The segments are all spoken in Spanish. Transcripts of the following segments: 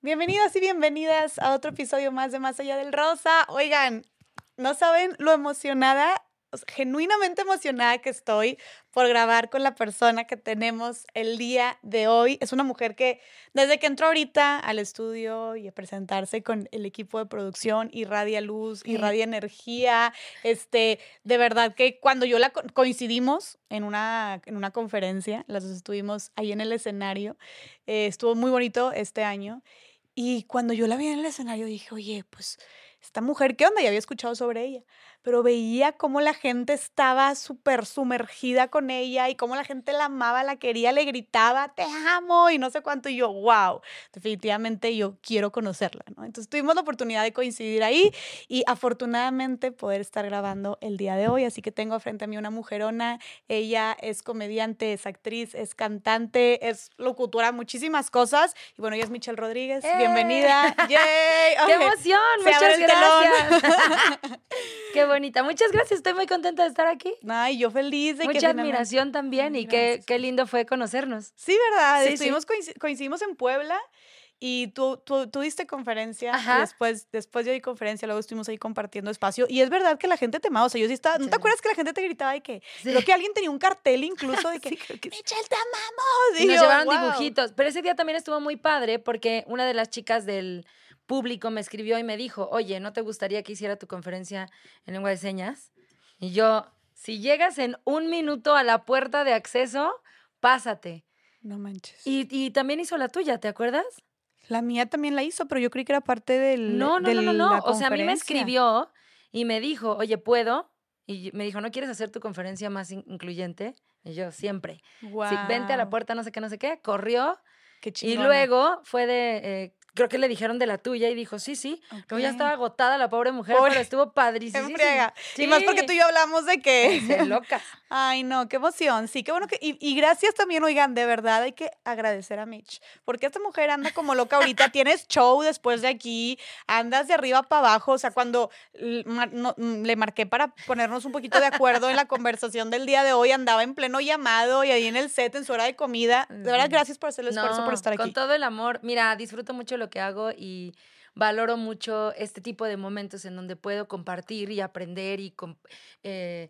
Bienvenidos y bienvenidas a otro episodio más de Más Allá del Rosa. Oigan, no saben lo emocionada, genuinamente emocionada que estoy por grabar con la persona que tenemos el día de hoy. Es una mujer que desde que entró ahorita al estudio y a presentarse con el equipo de producción, irradia luz, irradia energía. Este, de verdad que cuando yo la coincidimos en una, en una conferencia, las dos estuvimos ahí en el escenario, eh, estuvo muy bonito este año. Y cuando yo la vi en el escenario dije, oye, pues esta mujer, ¿qué onda? Ya había escuchado sobre ella pero veía cómo la gente estaba súper sumergida con ella y cómo la gente la amaba, la quería, le gritaba, te amo y no sé cuánto. Y yo, wow, definitivamente yo quiero conocerla, ¿no? Entonces tuvimos la oportunidad de coincidir ahí y afortunadamente poder estar grabando el día de hoy. Así que tengo frente a mí una mujerona. Ella es comediante, es actriz, es cantante, es locutora, muchísimas cosas. Y bueno, ella es Michelle Rodríguez. Bienvenida. ¡Yay! ¡Qué emoción! Muchas gracias. Qué bonita. Muchas gracias. Estoy muy contenta de estar aquí. Ay, yo feliz de Mucha que admiración también y qué, qué, lindo fue conocernos. Sí, ¿verdad? Estuvimos, coincidimos en Puebla. Y tú, tú, diste conferencia, después, después yo di conferencia, luego estuvimos ahí compartiendo espacio. Y es verdad que la gente te amaba. O sea, yo sí estaba. ¿No te acuerdas que la gente te gritaba de que? Creo que alguien tenía un cartel incluso de que. Michelle, te amamos. Y, nos llevaron dibujitos. Pero ese día también estuvo muy padre porque una de las chicas del público me escribió y me dijo, oye, ¿no te gustaría que hiciera tu conferencia en lengua de señas? Y yo, si llegas en un minuto a la puerta de acceso, pásate. No manches. Y, también hizo la tuya, ¿te acuerdas? La mía también la hizo, pero yo creí que era parte del. No, no, no, no, no. O sea, a mí me escribió y me dijo, oye, ¿puedo? Y me dijo, ¿no quieres hacer tu conferencia más incluyente? Y yo, siempre. Wow. vente a la puerta, no sé qué, no sé qué. Corrió. Qué y luego fue de, eh, creo que le dijeron de la tuya y dijo, sí, sí. Como ya estaba agotada la pobre mujer, pero estuvo padrísimo. Sí. Y más porque tú y yo hablamos de que... Se loca. Ay, no, qué emoción. Sí, qué bueno que... Y, gracias también, oigan, de verdad hay que agradecer a Mitch. Porque esta mujer anda como loca ahorita. Tienes show después de aquí, andas de arriba para abajo. O sea, cuando mm, le marqué para ponernos un poquito de acuerdo en la conversación del día de hoy, andaba en pleno llamado y ahí en el set, en su hora de comida. De verdad, gracias por hacer el esfuerzo, por estar aquí. Con todo el amor. Mira, disfruto mucho lo que hago y valoro mucho este tipo de momentos en donde puedo compartir y aprender y eh,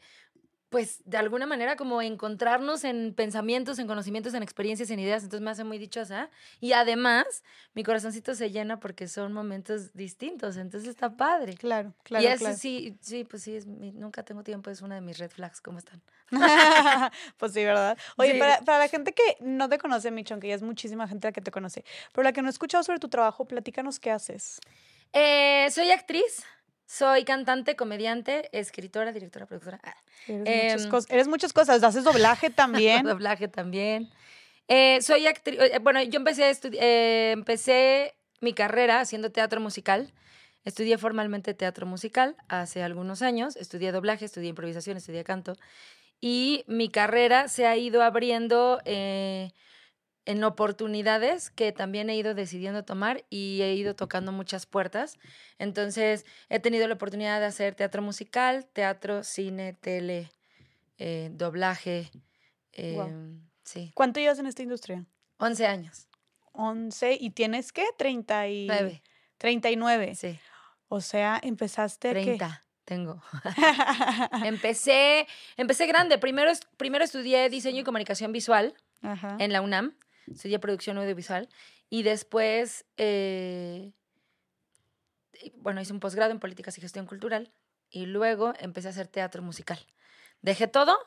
pues de alguna manera como encontrarnos en pensamientos, en conocimientos, en experiencias, en ideas, entonces me hace muy dichosa. Y además, mi corazoncito se llena porque son momentos distintos, entonces está padre. Claro, claro. Y eso sí, sí, pues sí, es nunca tengo tiempo, es una de mis red flags, ¿cómo están? pues sí, ¿verdad? Oye, Para, para, la gente que no te conoce, Michon, que ya es muchísima gente la que te conoce, pero la que no ha escuchado sobre tu trabajo, platícanos qué haces. Eh, soy actriz. Soy cantante, comediante, escritora, directora, productora. Ah, eres, muchas, em, cosas. Haces doblaje también. doblaje también. Eh, soy actriz. Eh, bueno, yo empecé, a eh, empecé mi carrera haciendo teatro musical. Estudié formalmente teatro musical hace algunos años. Estudié doblaje, estudié improvisación, estudié canto. Y mi carrera se ha ido abriendo en oportunidades que también he ido decidiendo tomar y he ido tocando muchas puertas. Entonces, he tenido la oportunidad de hacer teatro musical, teatro, cine, tele, eh, doblaje. Em, sí. ¿Cuánto llevas en esta industria? 11 años. 11 y tienes qué? 39. 39. Sí. O sea, empezaste 30. Tengo. empecé, empecé grande. Primero, primero estudié diseño y comunicación visual en la UNAM estudié producción audiovisual y después, eh, bueno, hice un posgrado en políticas y gestión cultural y luego empecé a hacer teatro musical. Dejé todo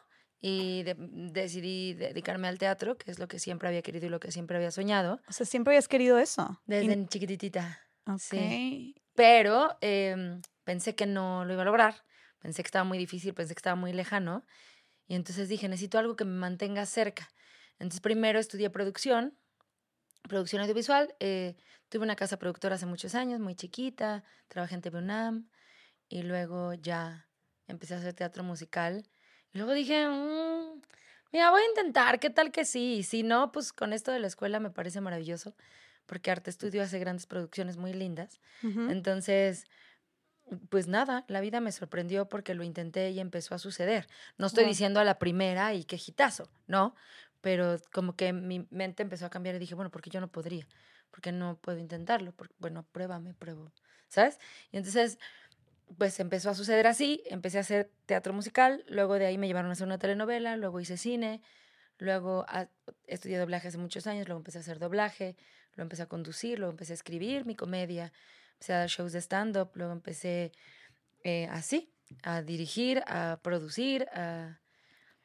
y decidí dedicarme al teatro, que es lo que siempre había querido y lo que siempre había soñado. O sea, siempre habías querido eso. Desde chiquititita. Sí. Pero em, pensé que no lo iba a lograr. Pensé que estaba muy difícil, pensé que estaba muy lejano. Y entonces dije, necesito algo que me mantenga cerca. Entonces primero estudié producción, producción audiovisual. Eh, tuve una casa productora hace muchos años, muy chiquita, trabajé en TV UNAM y luego ya empecé a hacer teatro musical. Y luego dije, mm, mira, voy a intentar, ¿qué tal que sí? Y si no, pues con esto de la escuela me parece maravilloso, porque Arte Estudio hace grandes producciones muy lindas. Entonces, pues nada, la vida me sorprendió porque lo intenté y empezó a suceder. No estoy diciendo a la primera y qué hitazo, ¿no? Pero como que mi mente empezó a cambiar y dije, bueno, porque yo no podría, porque no puedo intentarlo, porque, bueno, pruébame, pruebo, ¿sabes? Y entonces, pues empezó a suceder así, empecé a hacer teatro musical, luego de ahí me llevaron a hacer una telenovela, luego hice cine, luego estudié doblaje hace muchos años, luego empecé a hacer doblaje, luego empecé a conducir, luego empecé a escribir mi comedia, empecé a dar shows de stand-up, luego empecé eh, así, a dirigir, a producir, a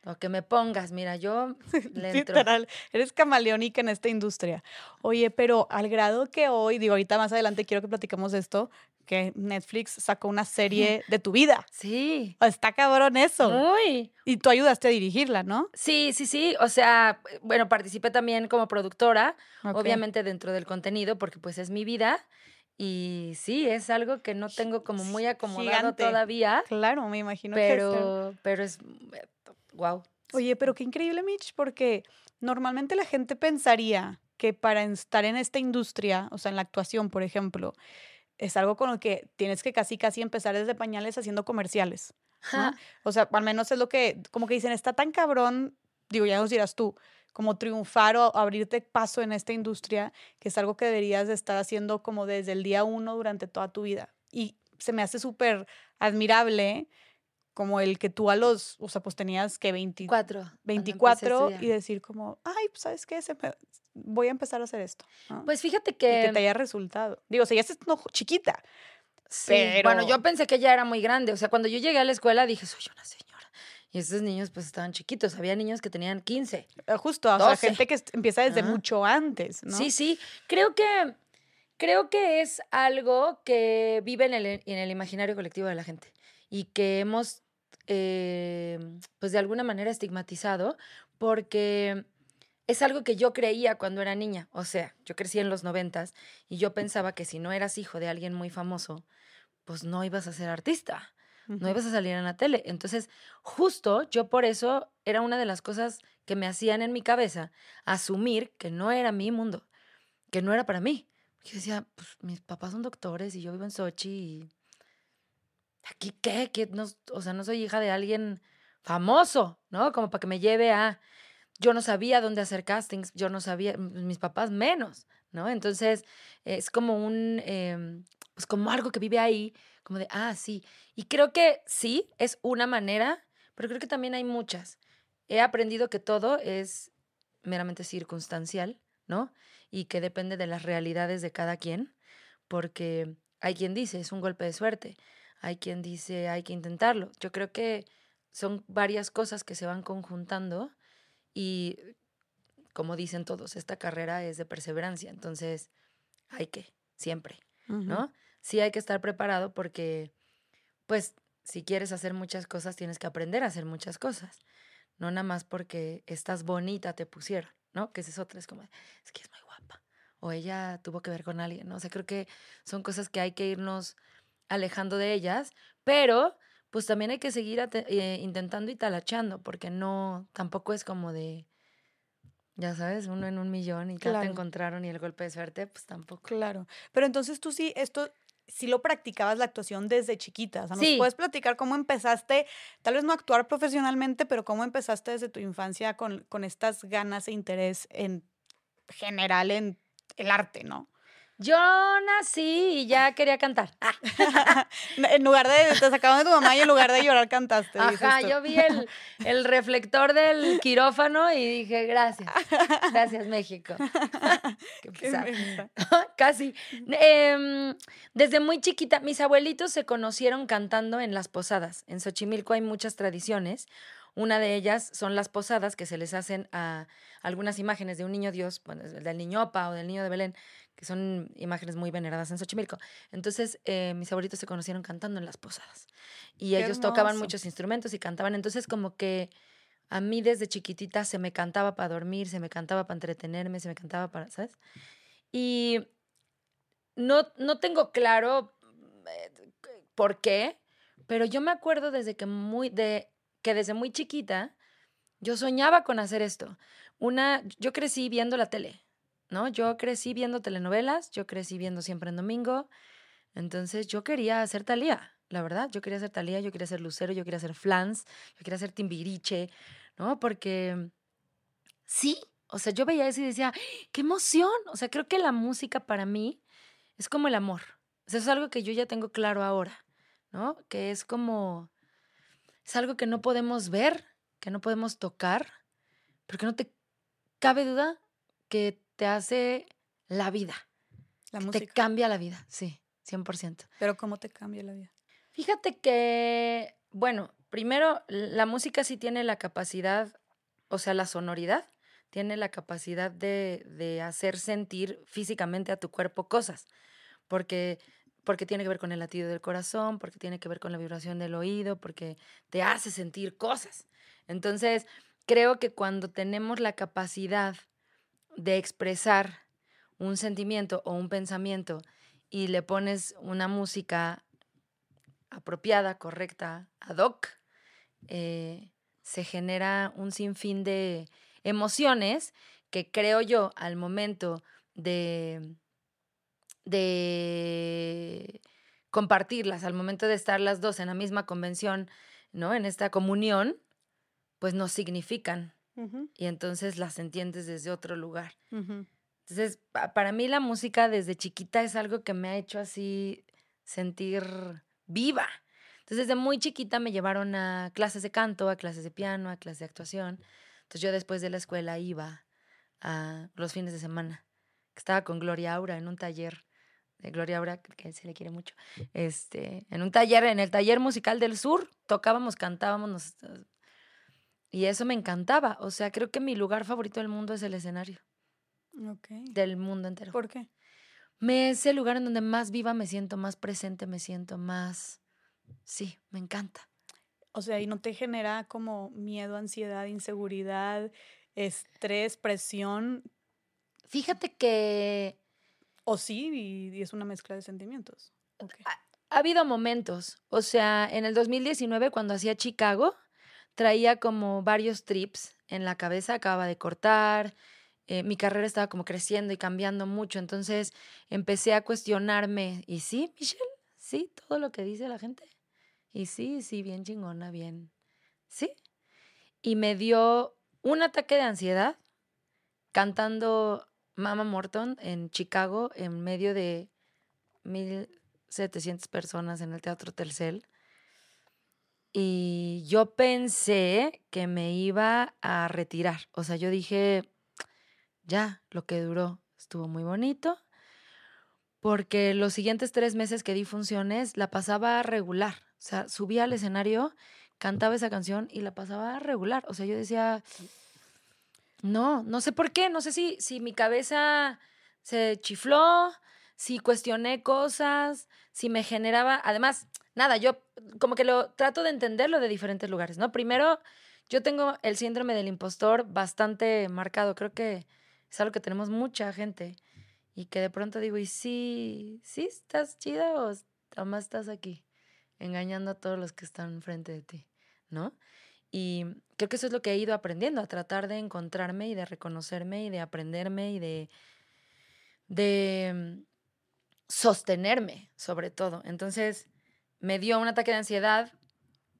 o que me pongas, mira, yo le entro. Literal, eres camaleónica en esta industria. Oye, pero al grado que hoy, digo, ahorita más adelante quiero que platiquemos de esto, que Netflix sacó una serie de tu vida. Sí. Está cabrón eso. Muy. Y tú ayudaste a dirigirla, ¿no? Sí, sí, sí. O sea, bueno, participé también como productora, obviamente dentro del contenido, porque pues es mi vida. Y sí, es algo que no tengo como muy acomodado todavía. Claro, me imagino pero, que Pero es wow. Oye, pero qué increíble, Mitch, porque normalmente la gente pensaría que para estar en esta industria, o sea, en la actuación, por ejemplo, es algo con lo que tienes que casi, casi empezar desde pañales haciendo comerciales. O sea, al menos es lo que, como que dicen, está tan cabrón, digo, ya nos dirás tú, como triunfar o abrirte paso en esta industria, que es algo que deberías de estar haciendo como desde el día uno durante toda tu vida. Y se me hace súper admirable como el que tú a los, o sea, pues tenías que 24, 24 y decir como, ay, pues sabes qué, voy a empezar a hacer esto. Pues fíjate que... que te haya resultado. Digo, o sea, ya estás chiquita. Sí, pero... bueno, yo pensé que ya era muy grande. O sea, cuando yo llegué a la escuela dije, soy una señora. Y esos niños pues estaban chiquitos. Había niños que tenían 15. Eh, justo, o sea, gente que empieza desde mucho antes, ¿no? Sí, sí. Creo que, creo que es algo que vive en el, en el imaginario colectivo de la gente y que hemos eh, pues de alguna manera estigmatizado porque es algo que yo creía cuando era niña. O sea, yo crecí en los noventas y yo pensaba que si no eras hijo de alguien muy famoso, pues no ibas a ser artista, no ibas a salir en la tele. Entonces, justo yo por eso era una de las cosas que me hacían en mi cabeza asumir que no era mi mundo, que no era para mí. Yo decía, pues mis papás son doctores y yo vivo en Sochi y ¿aquí qué? ¿Qué? No, o sea, no soy hija de alguien famoso, ¿no? Como para que me lleve a... Yo no sabía dónde hacer castings, yo no sabía, mis papás menos, ¿no? Entonces, es como un, em, pues como algo que vive ahí, como de, ah, sí. Y creo que sí, es una manera, pero creo que también hay muchas. He aprendido que todo es meramente circunstancial, ¿no? Y que depende de las realidades de cada quien, porque hay quien dice, es un golpe de suerte hay quien dice hay que intentarlo. Yo creo que son varias cosas que se van conjuntando y como dicen todos, esta carrera es de perseverancia, entonces hay que, siempre, ¿no? Sí hay que estar preparado porque, pues, si quieres hacer muchas cosas, tienes que aprender a hacer muchas cosas, no nada más porque estás bonita te pusieron, ¿no? Que esa es otra, es como, es que es muy guapa, o ella tuvo que ver con alguien, ¿no? O sea, creo que son cosas que hay que irnos alejando de ellas, pero pues también hay que seguir eh, intentando y talachando, porque no, tampoco es como de, ya sabes, uno en un millón y ya te encontraron y el golpe de suerte, pues tampoco. Claro, pero entonces tú sí, esto sí lo practicabas la actuación desde chiquita. O sea, ¿nos puedes platicar cómo empezaste, tal vez no actuar profesionalmente, pero cómo empezaste desde tu infancia con, con estas ganas e interés en general en el arte, ¿no? Yo nací y ya quería cantar. en lugar de, te sacaban de tu mamá y en lugar de llorar cantaste. Ajá, yo vi el, el, reflector del quirófano y dije, gracias, gracias México. Qué Casi. Em, desde muy chiquita, mis abuelitos se conocieron cantando en las posadas. En Xochimilco hay muchas tradiciones. Una de ellas son las posadas que se les hacen a algunas imágenes de un niño Dios, bueno, del niño Opa o del niño de Belén, que son imágenes muy veneradas en Xochimilco. Entonces, eh, mis abuelitos se conocieron cantando en las posadas. Y ellos tocaban muchos instrumentos y cantaban. Entonces, como que a mí desde chiquitita se me cantaba para dormir, se me cantaba para entretenerme, se me cantaba para, ¿sabes? Y no, no tengo claro eh, por qué, pero yo me acuerdo desde que muy, de, que desde muy chiquita yo soñaba con hacer esto. Una, yo crecí viendo la tele. ¿No? Yo crecí viendo telenovelas, yo crecí viendo siempre en domingo, entonces yo quería ser Talía, la verdad, yo quería ser Talía, yo quería ser Lucero, yo quería ser Flans, yo quería ser Timbiriche, ¿no? Porque sí, O sea, yo veía eso y decía, qué emoción. O sea, creo que la música para mí es como el amor. O sea, es algo que yo ya tengo claro ahora, ¿no? Que es como, es algo que no podemos ver, que no podemos tocar, porque no te cabe duda que te hace la vida. La música. Te cambia la vida, sí, 100%. Pero ¿cómo te cambia la vida? Fíjate que, bueno, primero, la música sí tiene la capacidad, o sea, la sonoridad, tiene la capacidad de, de hacer sentir físicamente a tu cuerpo cosas, porque porque tiene que ver con el latido del corazón, porque tiene que ver con la vibración del oído, porque te hace sentir cosas. Entonces, creo que cuando tenemos la capacidad de expresar un sentimiento o un pensamiento y le pones una música apropiada, correcta, ad hoc, eh, se genera un sinfín de emociones que creo yo al momento de, de compartirlas, al momento de estar las dos en la misma convención, ¿no? En esta comunión, pues nos significan. Y entonces las entiendes desde otro lugar. Entonces, para mí la música desde chiquita es algo que me ha hecho así sentir viva. Entonces, desde muy chiquita me llevaron a clases de canto, a clases de piano, a clases de actuación. Entonces, yo después de la escuela iba a los fines de semana. Estaba con Gloria Aura en un taller de Gloria Aura, que se le quiere mucho. Este, en un taller, en el taller musical del sur, tocábamos, cantábamos, nos, y eso me encantaba. O sea, creo que mi lugar favorito del mundo es el escenario. Del mundo entero. ¿Por qué? Me es el lugar en donde más viva me siento, más presente me siento, más... Sí, me encanta. O sea, ¿y no te genera como miedo, ansiedad, inseguridad, estrés, presión? Fíjate que... O sí, y, es una mezcla de sentimientos. Ha, ha, habido momentos. O sea, en el 2019, cuando hacía Chicago, traía como varios trips en la cabeza, acaba de cortar, eh, mi carrera estaba como creciendo y cambiando mucho, entonces empecé a cuestionarme, ¿y sí, Michelle? ¿Sí? ¿Todo lo que dice la gente? Y sí, sí, bien chingona, bien. ¿Sí? Y me dio un ataque de ansiedad cantando Mama Morton en Chicago en medio de 1.700 personas en el Teatro Telcel. Y yo pensé que me iba a retirar. O sea, yo dije, ya, lo que duró estuvo muy bonito, porque los siguientes tres meses que di funciones la pasaba regular. O sea, subía al escenario, cantaba esa canción y la pasaba regular. O sea, yo decía, no, no sé por qué, no sé si, si mi cabeza se chifló, si cuestioné cosas, si me generaba, además, nada, yo como que lo trato de entenderlo de diferentes lugares, ¿no? Primero, yo tengo el síndrome del impostor bastante marcado, creo que es algo que tenemos mucha gente y que de pronto digo, ¿y sí, sí estás chida o más estás aquí engañando a todos los que están enfrente de ti, ¿no? Y creo que eso es lo que he ido aprendiendo, a tratar de encontrarme y de reconocerme y de aprenderme y de, sostenerme, sobre todo. Entonces, me dio un ataque de ansiedad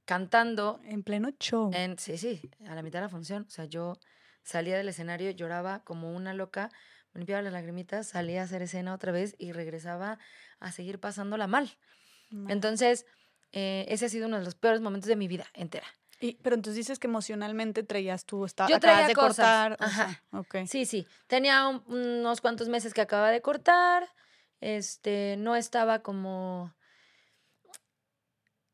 cantando. En pleno show. En, sí, sí, a la mitad de la función. O sea, yo salía del escenario, lloraba como una loca, me limpiaba las lagrimitas, salía a hacer escena otra vez y regresaba a seguir pasándola mal. Entonces, eh, ese ha sido uno de los peores momentos de mi vida entera. Y, pero entonces dices que emocionalmente traías tú, estaba, Yo traía de cortar. Ajá. Sí, sí. Tenía unos cuantos meses que acababa de cortar. Este, no estaba como.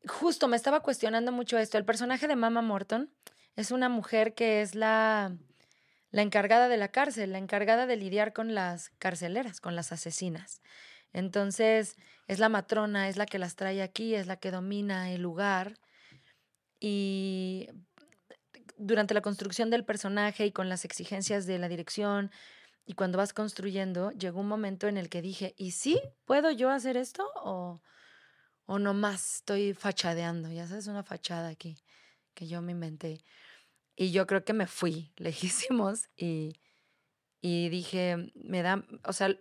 Justo me estaba cuestionando mucho esto. El personaje de Mama Morton es una mujer que es la la encargada de la cárcel, la encargada de lidiar con las carceleras, con las asesinas. Entonces, es la matrona, es la que las trae aquí, es la que domina el lugar. Y durante la construcción del personaje y con las exigencias de la dirección y cuando vas construyendo, llegó un momento en el que dije, ¿y sí? ¿Puedo yo hacer esto? ¿O, o nomás estoy fachadeando? Ya sabes, una fachada aquí que yo me inventé. Y yo creo que me fui lejísimos y, y dije, me da, o sea,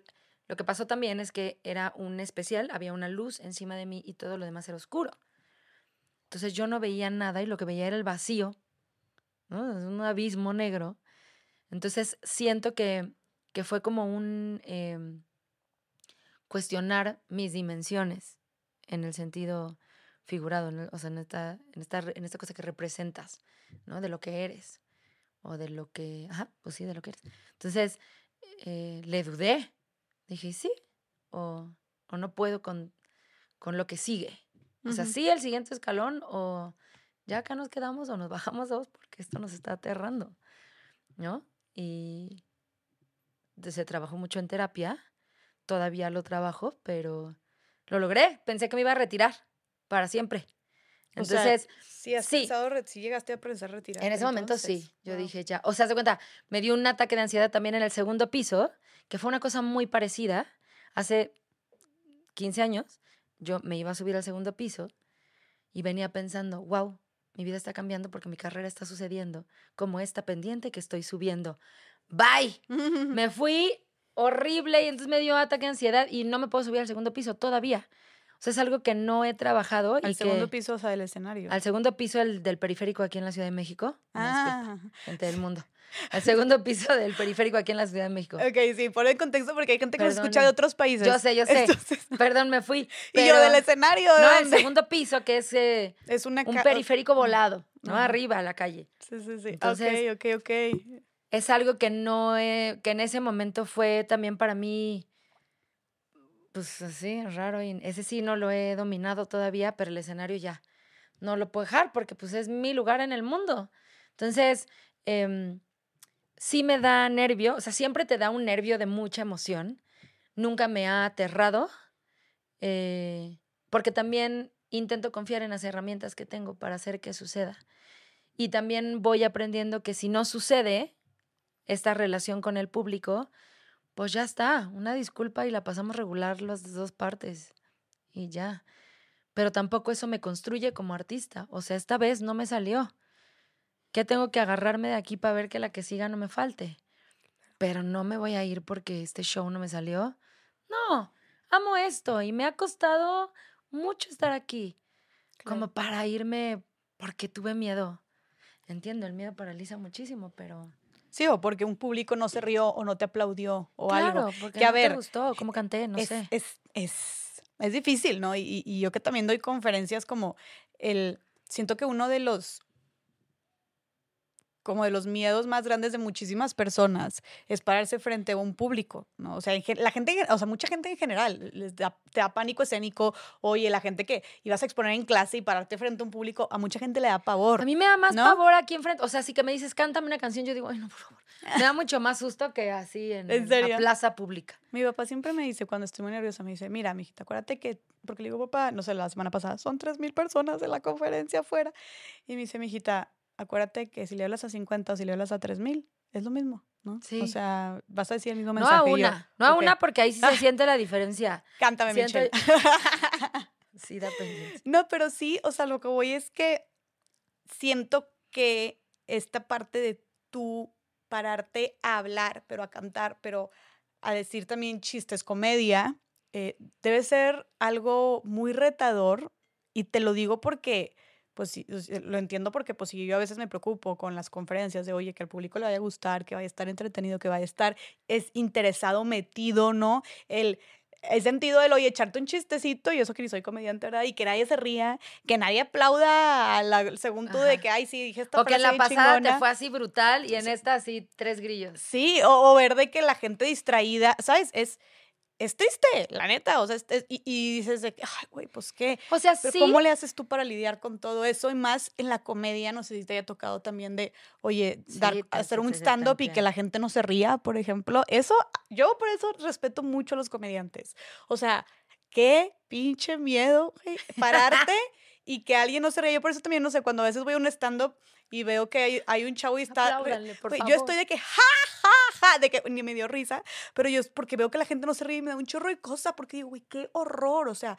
lo que pasó también es que era un especial, había una luz encima de mí y todo lo demás era oscuro. Entonces yo no veía nada y lo que veía era el vacío, ¿no? Un abismo negro. Entonces siento que, que fue como un em, cuestionar mis dimensiones en el sentido figurado, o sea, en esta, en, esta, en esta cosa que representas, ¿no? De lo que eres o de lo que, ajá, pues sí, de lo que eres. Entonces, eh, le dudé. Dije, sí, o, o no puedo con, con, lo que sigue. O sea, sí, el siguiente escalón, o ya acá nos quedamos o nos bajamos dos porque esto nos está aterrando, ¿no? Y se trabajó mucho en terapia, todavía lo trabajo, pero lo logré. Pensé que me iba a retirar para siempre. Entonces, sí, has Pensado, sí llegaste a pensar retirar. En ese momento sí, yo dije ya. O sea, se cuenta, me dio un ataque de ansiedad también en el segundo piso, que fue una cosa muy parecida. Hace 15 años, yo me iba a subir al segundo piso y venía pensando, wow, mi vida está cambiando porque mi carrera está sucediendo como esta pendiente que estoy subiendo. Bye. me fui horrible y entonces me dio ataque de ansiedad y no me puedo subir al segundo piso todavía. O sea, es algo que no he trabajado. Al segundo piso, o sea, del escenario. Al segundo piso el, del periférico aquí en la Ciudad de México. Ah. gente del mundo. Al segundo piso del periférico aquí en la Ciudad de México. Ok, sí, por el contexto, porque hay gente que nos escucha de otros países. Yo sé, yo sé. Perdón, me fui. y yo del escenario. no, el segundo piso, que es, eh, es un periférico volado, ¿no? Arriba, a la calle. Sí, sí, sí. Entonces, ok, ok, ok. Es algo que no, he, que en ese momento fue también para mí pues así, raro. Y ese sí no lo he dominado todavía, pero el escenario ya no lo puedo dejar porque pues es mi lugar en el mundo. Entonces, em, sí me da nervio, o sea, siempre te da un nervio de mucha emoción. Nunca me ha aterrado, eh, porque también intento confiar en las herramientas que tengo para hacer que suceda. Y también voy aprendiendo que si no sucede esta relación con el público, pues ya está, una disculpa y la pasamos regular las dos partes y ya. Pero tampoco eso me construye como artista. O sea, esta vez no me salió. ¿Qué tengo que agarrarme de aquí para ver que la que siga no me falte? Pero no me voy a ir porque este show no me salió. No, amo esto y me ha costado mucho estar aquí. Como para irme porque tuve miedo. Entiendo, el miedo paraliza muchísimo, pero Sí, o porque un público no se rió o no te aplaudió o claro, algo. Porque que, a ver, te gustó, cómo canté, no sé. Es, es, es difícil, ¿no? Y, y, yo que también doy conferencias como el, siento que uno de los como de los miedos más grandes de muchísimas personas es pararse frente a un público, ¿no? O sea, la gente, o sea, mucha gente en general les da, te da pánico escénico. Oye, la gente que ibas a exponer en clase y pararte frente a un público, a mucha gente le da pavor. A mí me da más pavor aquí enfrente. O sea, si que me dices, cántame una canción, yo digo, ay, no, por favor. Me da mucho más susto que así en, la plaza pública. Mi papá siempre me dice, cuando estoy muy nerviosa, me dice, mira, mijita, acuérdate que, porque le digo, papá, no sé, la semana pasada, son tres mil personas en la conferencia afuera. Y me dice, mijita, acuérdate que si le hablas a 50 o si le hablas a 3000, es lo mismo, ¿no? Sí. O sea, vas a decir el mismo mensaje. No a una, no a una porque ahí sí se siente la diferencia. Cántame, Michelle. sí, da pendiente. No, pero sí, o sea, lo que voy es que siento que esta parte de tú pararte a hablar, pero a cantar, pero a decir también chistes, comedia, eh, debe ser algo muy retador. Y te lo digo porque pues sí, lo entiendo porque pues yo a veces me preocupo con las conferencias de, oye, que al público le vaya a gustar, que vaya a estar entretenido, que vaya a estar es interesado, metido, ¿no? El, el sentido del, oye, echarte un chistecito, y eso que ni soy comediante, ¿verdad? Y que nadie se ría, que nadie aplauda al segundo de que, ay, sí, dije esta O que en la pasada te fue así brutal y en esta así tres grillos. Sí, o, o, ver de que la gente distraída, ¿sabes? Es, es triste, la neta, o sea, y, dices de que, ay, güey, pues qué. O sea, Pero ¿Cómo le haces tú para lidiar con todo eso? Y más en la comedia, no sé si te haya tocado también de, oye, dar, hacer un stand-up y que la gente no se ría, por ejemplo. Eso, yo por eso respeto mucho a los comediantes. O sea, qué pinche miedo, güey, pararte y que alguien no se ría. Yo por eso también, no sé, cuando a veces voy a un stand-up y veo que hay, un chavo y está... Yo estoy de que, ja, ja, de que ni me dio risa, pero yo es porque veo que la gente no se ríe y me da un chorro de cosa, porque digo, güey, qué horror, o sea,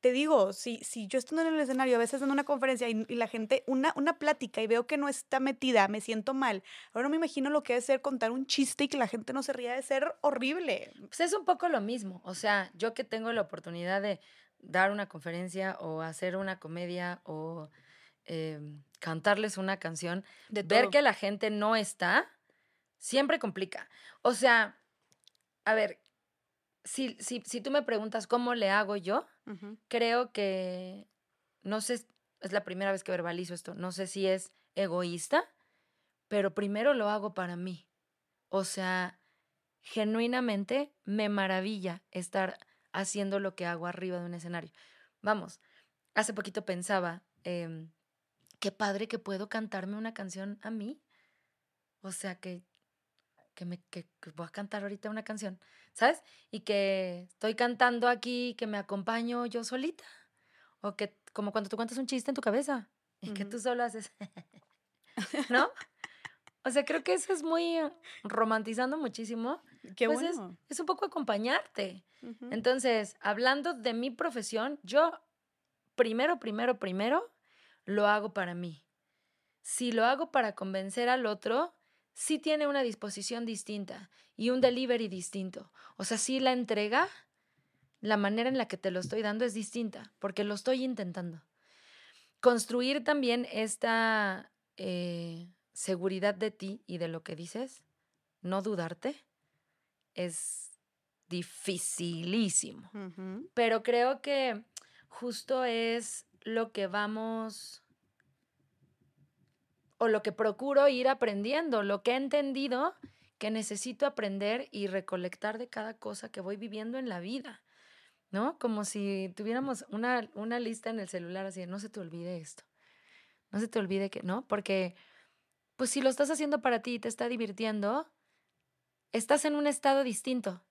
te digo, si, si yo estoy en el escenario, a veces dando una conferencia y, la gente, una, una plática y veo que no está metida, me siento mal. Ahora no me imagino lo que es ser contar un chiste y que la gente no se ría de ser horrible. Pues es un poco lo mismo. O sea, yo que tengo la oportunidad de dar una conferencia o hacer una comedia o Em, cantarles una canción, ver que la gente no está, Siempre complica. O sea, a ver, si, si, si tú me preguntas cómo le hago yo, creo que, no sé, es la primera vez que verbalizo esto, no sé si es egoísta, pero primero lo hago para mí. O sea, genuinamente me maravilla estar haciendo lo que hago arriba de un escenario. Vamos, hace poquito pensaba, em, qué padre que puedo cantarme una canción a mí. O sea, que, que, me, que, voy a cantar ahorita una canción, ¿sabes? Y que estoy cantando aquí, que me acompaño yo solita. O que, como cuando tú cuentas un chiste en tu cabeza y que tú solo haces, ¿no? O sea, creo que eso es muy romantizando muchísimo. Qué pues bueno. Es, un poco acompañarte. Entonces, hablando de mi profesión, yo primero, primero, primero lo hago para mí. Si lo hago para convencer al otro, sí tiene una disposición distinta y un delivery distinto. O sea, sí la entrega, la manera en la que te lo estoy dando es distinta, porque lo estoy intentando. Construir también esta eh, seguridad de ti y de lo que dices, no dudarte, es dificilísimo. Pero creo que justo es lo que vamos o lo que procuro ir aprendiendo, lo que he entendido que necesito aprender y recolectar de cada cosa que voy viviendo en la vida, ¿no? Como si tuviéramos una, una lista en el celular así, no se te olvide esto, no se te olvide que, ¿no? Porque, pues si lo estás haciendo para ti y te está divirtiendo, estás en un estado distinto,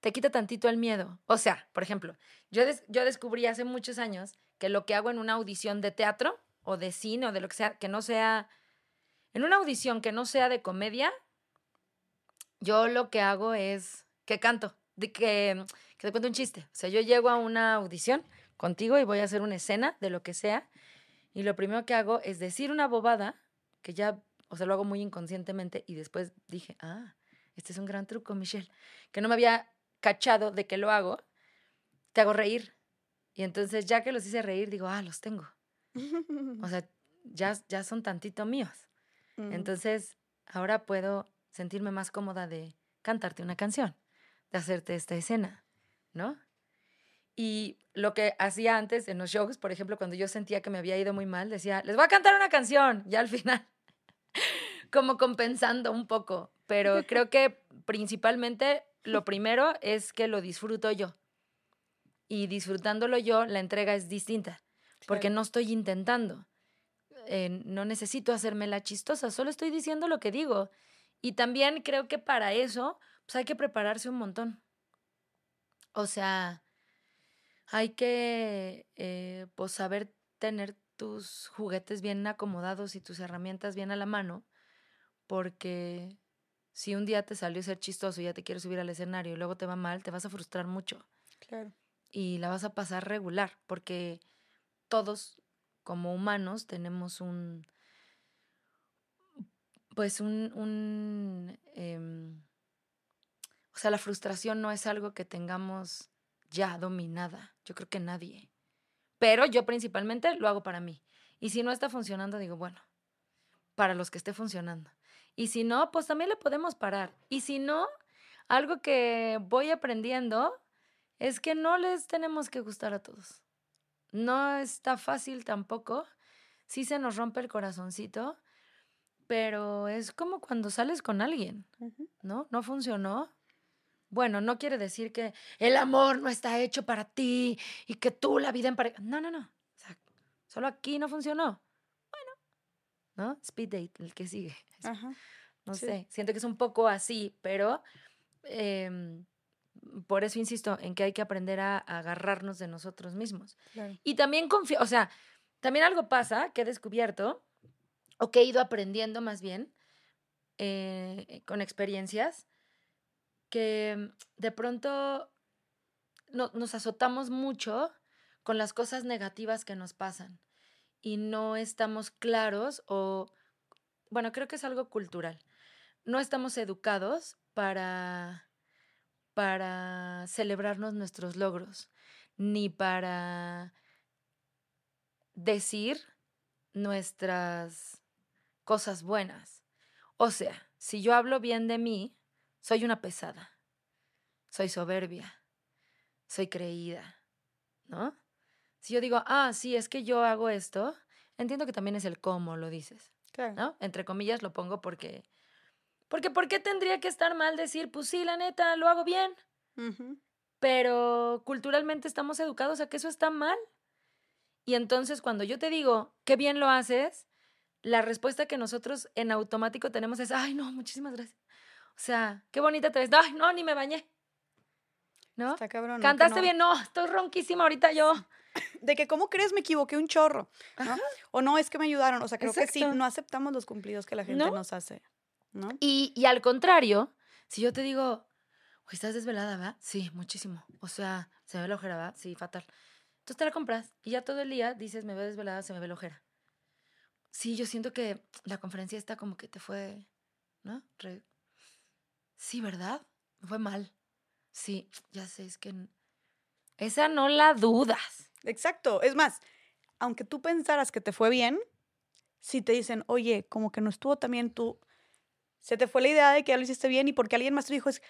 te quita tantito el miedo. O sea, por ejemplo, yo, yo descubrí hace muchos años que lo que hago en una audición de teatro o de cine o de lo que sea, que no sea, en una audición que no sea de comedia, yo lo que hago es que canto, de que, que te cuento un chiste. O sea, yo llego a una audición contigo y voy a hacer una escena de lo que sea y lo primero que hago es decir una bobada, que ya, o sea, lo hago muy inconscientemente y después dije, ah, este es un gran truco, Michelle, que no me había cachado de que lo hago, te hago reír. Y entonces ya que los hice reír, digo, ah, los tengo. O sea, ya, ya son tantito míos. Mm. Entonces, ahora puedo sentirme más cómoda de cantarte una canción, de hacerte esta escena, ¿no? Y lo que hacía antes en los shows, por ejemplo, cuando yo sentía que me había ido muy mal, decía, les voy a cantar una canción, ya al final, como compensando un poco. Pero creo que principalmente lo primero es que lo disfruto yo. Y disfrutándolo yo, la entrega es distinta, porque no estoy intentando. Eh, no necesito hacerme la chistosa, solo estoy diciendo lo que digo. Y también creo que para eso, pues hay que prepararse un montón. O sea, hay que eh, pues saber tener tus juguetes bien acomodados y tus herramientas bien a la mano, porque si un día te salió ser chistoso y ya te quieres subir al escenario y luego te va mal, te vas a frustrar mucho. Claro. Y la vas a pasar regular, porque todos como humanos tenemos un, pues un, un em, o sea, la frustración no es algo que tengamos ya dominada. Yo creo que nadie. Pero yo principalmente lo hago para mí. Y si no está funcionando, digo, bueno, para los que esté funcionando. Y si no, pues también le podemos parar. Y si no, algo que voy aprendiendo es que no les tenemos que gustar a todos. No está fácil tampoco. Sí se nos rompe el corazoncito, pero es como cuando sales con alguien, ¿no? No funcionó. Bueno, no quiere decir que el amor no está hecho para ti y que tú la vida en pareja. No, no, no. O sea, solo aquí no funcionó. ¿no? Speed date, el que sigue. No sé, siento que es un poco así, pero em, por eso insisto en que hay que aprender a, agarrarnos de nosotros mismos. Y también confío, o sea, también algo pasa que he descubierto, o que he ido aprendiendo más bien, eh, con experiencias, que de pronto nos azotamos mucho con las cosas negativas que nos pasan y no estamos claros o, bueno, creo que es algo cultural. No estamos educados para, para celebrarnos nuestros logros, ni para decir nuestras cosas buenas. O sea, si yo hablo bien de mí, soy una pesada, soy soberbia, soy creída, ¿no? Si yo digo, ah, sí, es que yo hago esto, entiendo que también es el cómo lo dices, ¿no? Entre comillas lo pongo porque, porque ¿por qué tendría que estar mal decir, pues sí, la neta, lo hago bien? Pero culturalmente estamos educados a que eso está mal. Y entonces cuando yo te digo, qué bien lo haces, la respuesta que nosotros en automático tenemos es, ay, no, muchísimas gracias. O sea, qué bonita te ves. Ay, no, ni me bañé. ¿No? Está cabrón. Cantaste bien, no, estoy ronquísima ahorita yo. De que, ¿cómo crees? Me equivoqué un chorro. O no, es que me ayudaron. O sea, creo que sí, no aceptamos los cumplidos que la gente nos hace. ¿No? Y, y, al contrario, si yo te digo, ¿estás desvelada, va? Sí, muchísimo. O sea, se me ve la ojera, ¿va? Sí, fatal. Entonces te la compras y ya todo el día dices, me veo desvelada, se me ve la ojera. Sí, yo siento que la conferencia está como que te fue, ¿no? Sí, ¿verdad? Me fue mal. Sí, ya sé, es que esa no la dudas. Exacto. Es más, aunque tú pensaras que te fue bien, si te dicen, oye, como que no estuvo también tú, se te fue la idea de que ya lo hiciste bien y porque alguien más te dijo es,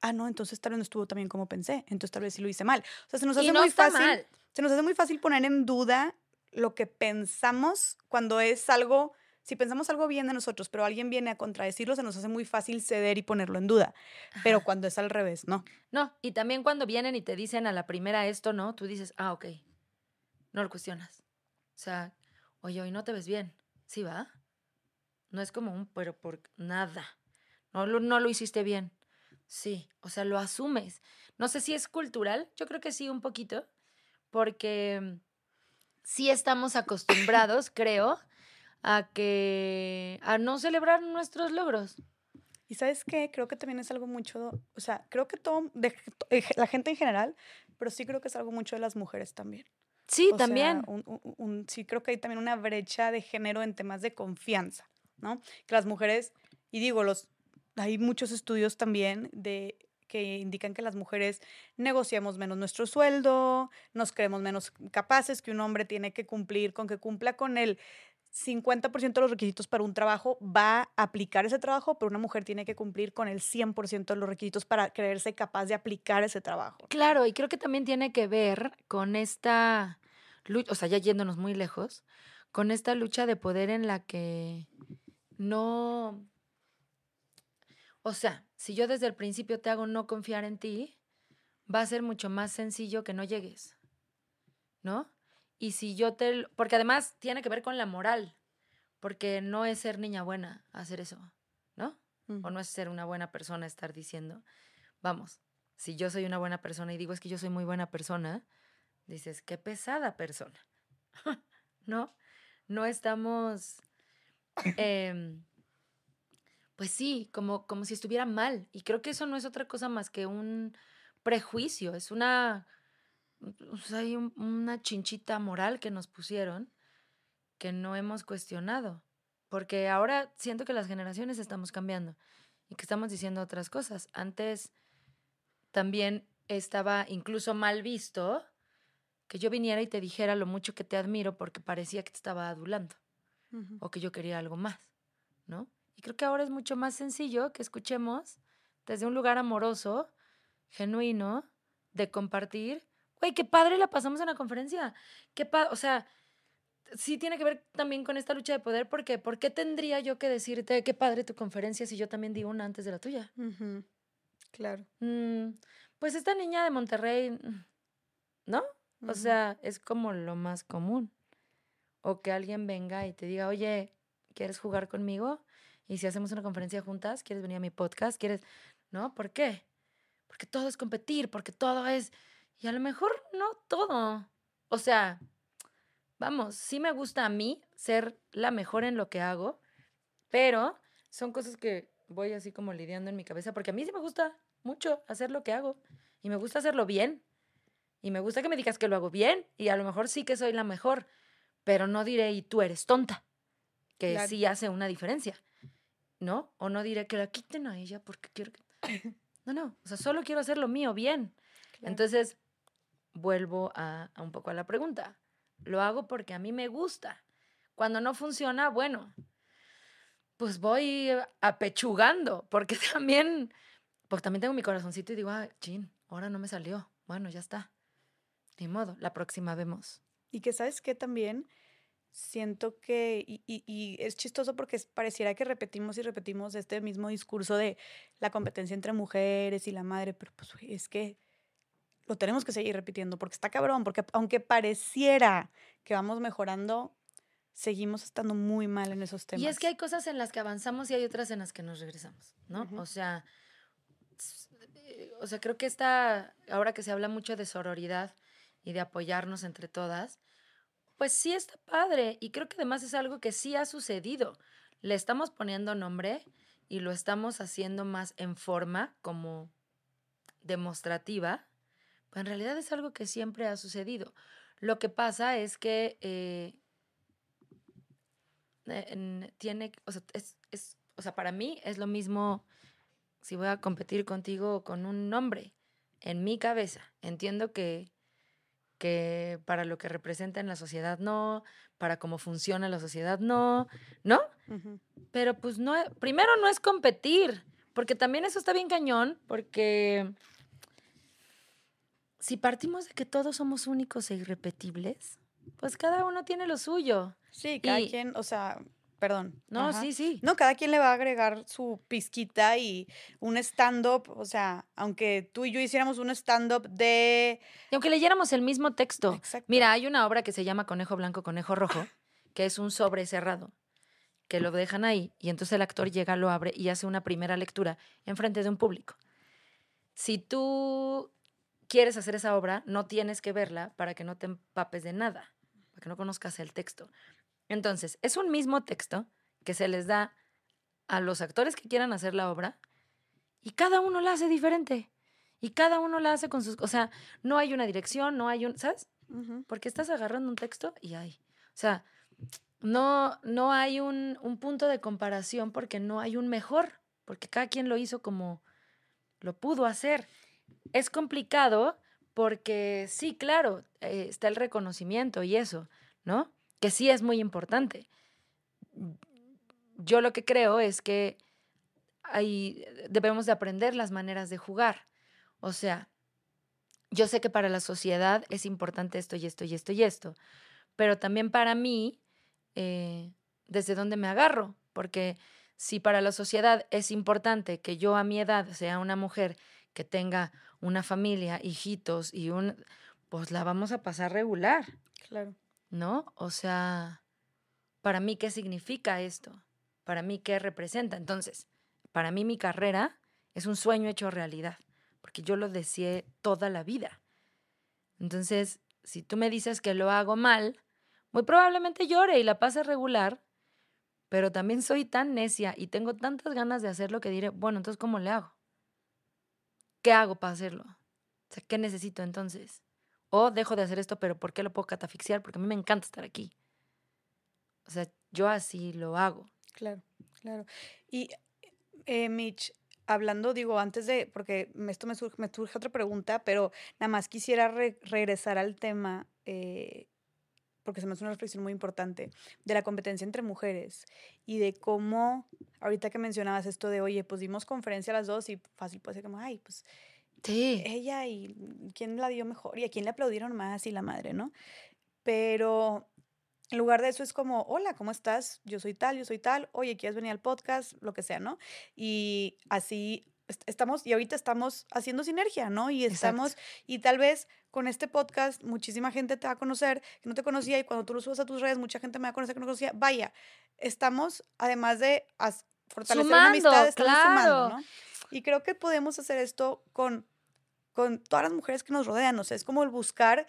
ah, no, entonces tal vez no estuvo tan bien como pensé, entonces tal vez sí lo hice mal. O sea, se nos hace muy fácil. Se nos hace muy fácil poner en duda lo que pensamos cuando es algo si pensamos algo bien de nosotros, pero alguien viene a contradecirlo, se nos hace muy fácil ceder y ponerlo en duda. Pero cuando es al revés, no. No, y también cuando vienen y te dicen a la primera esto, ¿no? Tú dices, ah, ok. No lo cuestionas. O sea, oye, hoy no te ves bien. ¿Sí va? No es como un, pero por nada. No, no lo hiciste bien. Sí, o sea, lo asumes. No sé si es cultural, yo creo que sí, un poquito, porque sí estamos acostumbrados, creo, a que a no celebrar nuestros logros. Y sabes qué, creo que también es algo mucho, o sea, creo que todo, de, la gente en general, pero sí creo que es algo mucho de las mujeres también. Sí, también. un, sí, creo que hay también una brecha de género en temas de confianza, ¿no? Que las mujeres, y digo, los, hay muchos estudios también de que indican que las mujeres negociamos menos nuestro sueldo, nos creemos menos capaces, que un hombre tiene que cumplir con que cumpla con el 50% de los requisitos para un trabajo va a aplicar ese trabajo, pero una mujer tiene que cumplir con el 100% de los requisitos para creerse capaz de aplicar ese trabajo. Claro, y creo que también tiene que ver con esta lucha, o sea, ya yéndonos muy lejos, con esta lucha de poder en la que no... O sea, si yo desde el principio te hago no confiar en ti, va a ser mucho más sencillo que no llegues, ¿no? Y si yo te... Porque además tiene que ver con la moral, porque no es ser niña buena hacer eso, ¿no? O no es ser una buena persona estar diciendo, vamos, si yo soy una buena persona y digo es que yo soy muy buena persona, dices, qué pesada persona, ¿no? No estamos, em, pues sí, como, como si estuviera mal. Y creo que eso no es otra cosa más que un prejuicio, es una hay una chinchita moral que nos pusieron que no hemos cuestionado. Porque ahora siento que las generaciones estamos cambiando y que estamos diciendo otras cosas. Antes también estaba incluso mal visto que yo viniera y te dijera lo mucho que te admiro porque parecía que te estaba adulando o que yo quería algo más, ¿no? Y creo que ahora es mucho más sencillo que escuchemos desde un lugar amoroso, genuino, de compartir Güey, qué padre la pasamos en la conferencia. Qué padre, o sea, sí tiene que ver también con esta lucha de poder, porque ¿por qué tendría yo que decirte qué padre tu conferencia si yo también di una antes de la tuya? Claro. Mm, pues esta niña de Monterrey, ¿no? O sea, es como lo más común. O que alguien venga y te diga, oye, ¿quieres jugar conmigo? Y si hacemos una conferencia juntas, ¿quieres venir a mi podcast? ¿Quieres? ¿No? ¿Por qué? Porque todo es competir, porque todo es y a lo mejor no todo. O sea, vamos, sí me gusta a mí ser la mejor en lo que hago, pero son cosas que voy así como lidiando en mi cabeza, porque a mí sí me gusta mucho hacer lo que hago y me gusta hacerlo bien. Y me gusta que me digas que lo hago bien y a lo mejor sí que soy la mejor, pero no diré y tú eres tonta, que sí hace una diferencia, ¿no? O no diré que la quiten a ella porque quiero que... No, no, o sea, solo quiero hacer lo mío bien. Entonces, vuelvo a, un poco a la pregunta. Lo hago porque a mí me gusta. Cuando no funciona, bueno, pues voy apechugando, porque también, porque también tengo mi corazoncito y digo, ah, chin, ahora no me salió. Bueno, ya está. Ni modo, la próxima vemos. Y que sabes que también siento que, y, y, es chistoso porque pareciera que repetimos y repetimos este mismo discurso de la competencia entre mujeres y la madre, pero pues es que lo tenemos que seguir repitiendo porque está cabrón, porque aunque pareciera que vamos mejorando, seguimos estando muy mal en esos temas. Y es que hay cosas en las que avanzamos y hay otras en las que nos regresamos, ¿no? O sea, eh, o sea, creo que esta, ahora que se habla mucho de sororidad y de apoyarnos entre todas, pues sí está padre y creo que además es algo que sí ha sucedido. Le estamos poniendo nombre y lo estamos haciendo más en forma como demostrativa, pues en realidad es algo que siempre ha sucedido. Lo que pasa es que eh, tiene, o sea, para mí es lo mismo si voy a competir contigo con un nombre en mi cabeza. Entiendo que que para lo que representa en la sociedad no, para cómo funciona la sociedad no, ¿no? Pero pues no, primero no es competir, porque también eso está bien cañón, porque si partimos de que todos somos únicos e irrepetibles, pues cada uno tiene lo suyo. Sí, cada quien, o sea, perdón. No, sí, sí. No, cada quien le va a agregar su pizquita y un stand-up, o sea, aunque tú y yo hiciéramos un stand-up de... Y aunque leyéramos el mismo texto. Exacto. Mira, hay una obra que se llama Conejo Blanco, Conejo Rojo, que es un sobre cerrado, que lo dejan ahí y entonces el actor llega, lo abre y hace una primera lectura en frente de un público. Si tú quieres hacer esa obra, no tienes que verla para que no te empapes de nada, para que no conozcas el texto. Entonces, es un mismo texto que se les da a los actores que quieran hacer la obra y cada uno la hace diferente. Y cada uno la hace con sus... O sea, no hay una dirección, no hay un... ¿Sabes? Porque estás agarrando un texto y hay. O sea, no, no hay un, un punto de comparación porque no hay un mejor, porque cada quien lo hizo como lo pudo hacer. Es complicado porque sí, claro, eh, está el reconocimiento y eso, ¿no? Que sí es muy importante. Yo lo que creo es que hay, debemos de aprender las maneras de jugar. O sea, yo sé que para la sociedad es importante esto y esto y esto y esto, pero también para mí, eh, desde dónde me agarro, porque si para la sociedad es importante que yo a mi edad sea una mujer que tenga una familia, hijitos y un, pues la vamos a pasar regular. Claro. ¿No? O sea, para mí, ¿qué significa esto? Para mí, ¿qué representa? Entonces, para mí mi carrera es un sueño hecho realidad, porque yo lo deseé toda la vida. Entonces, si tú me dices que lo hago mal, muy probablemente llore y la pase regular, pero también soy tan necia y tengo tantas ganas de hacerlo que diré, bueno, entonces, ¿cómo le hago? ¿Qué hago para hacerlo? O sea, ¿qué necesito entonces? O dejo de hacer esto, pero ¿por qué lo puedo catafixiar? Porque a mí me encanta estar aquí. O sea, yo así lo hago. Claro, claro. Y, eh, Mitch, hablando, digo, antes de, porque esto me surge, me surge otra pregunta, pero nada más quisiera regresar al tema, eh, porque se me hace una reflexión muy importante, de la competencia entre mujeres y de cómo, ahorita que mencionabas esto de, oye, pues dimos conferencia a las dos y fácil puede ser como, ay, pues Sí. Ella y quién la dio mejor y a quién le aplaudieron más y la madre, ¿no? Pero en lugar de eso es como, hola, ¿cómo estás? Yo soy tal, yo soy tal, oye, ¿quieres venir al podcast? Lo que sea, ¿no? Y así estamos, y ahorita estamos haciendo sinergia, ¿no? Y estamos, y tal vez con este podcast muchísima gente te va a conocer que no te conocía y cuando tú lo subes a tus redes mucha gente me va a conocer que no conocía. Vaya, estamos, además de fortalecer la amistad, estamos sumando, ¿no? Y creo que podemos hacer esto con con todas las mujeres que nos rodean, o sea, es como el buscar,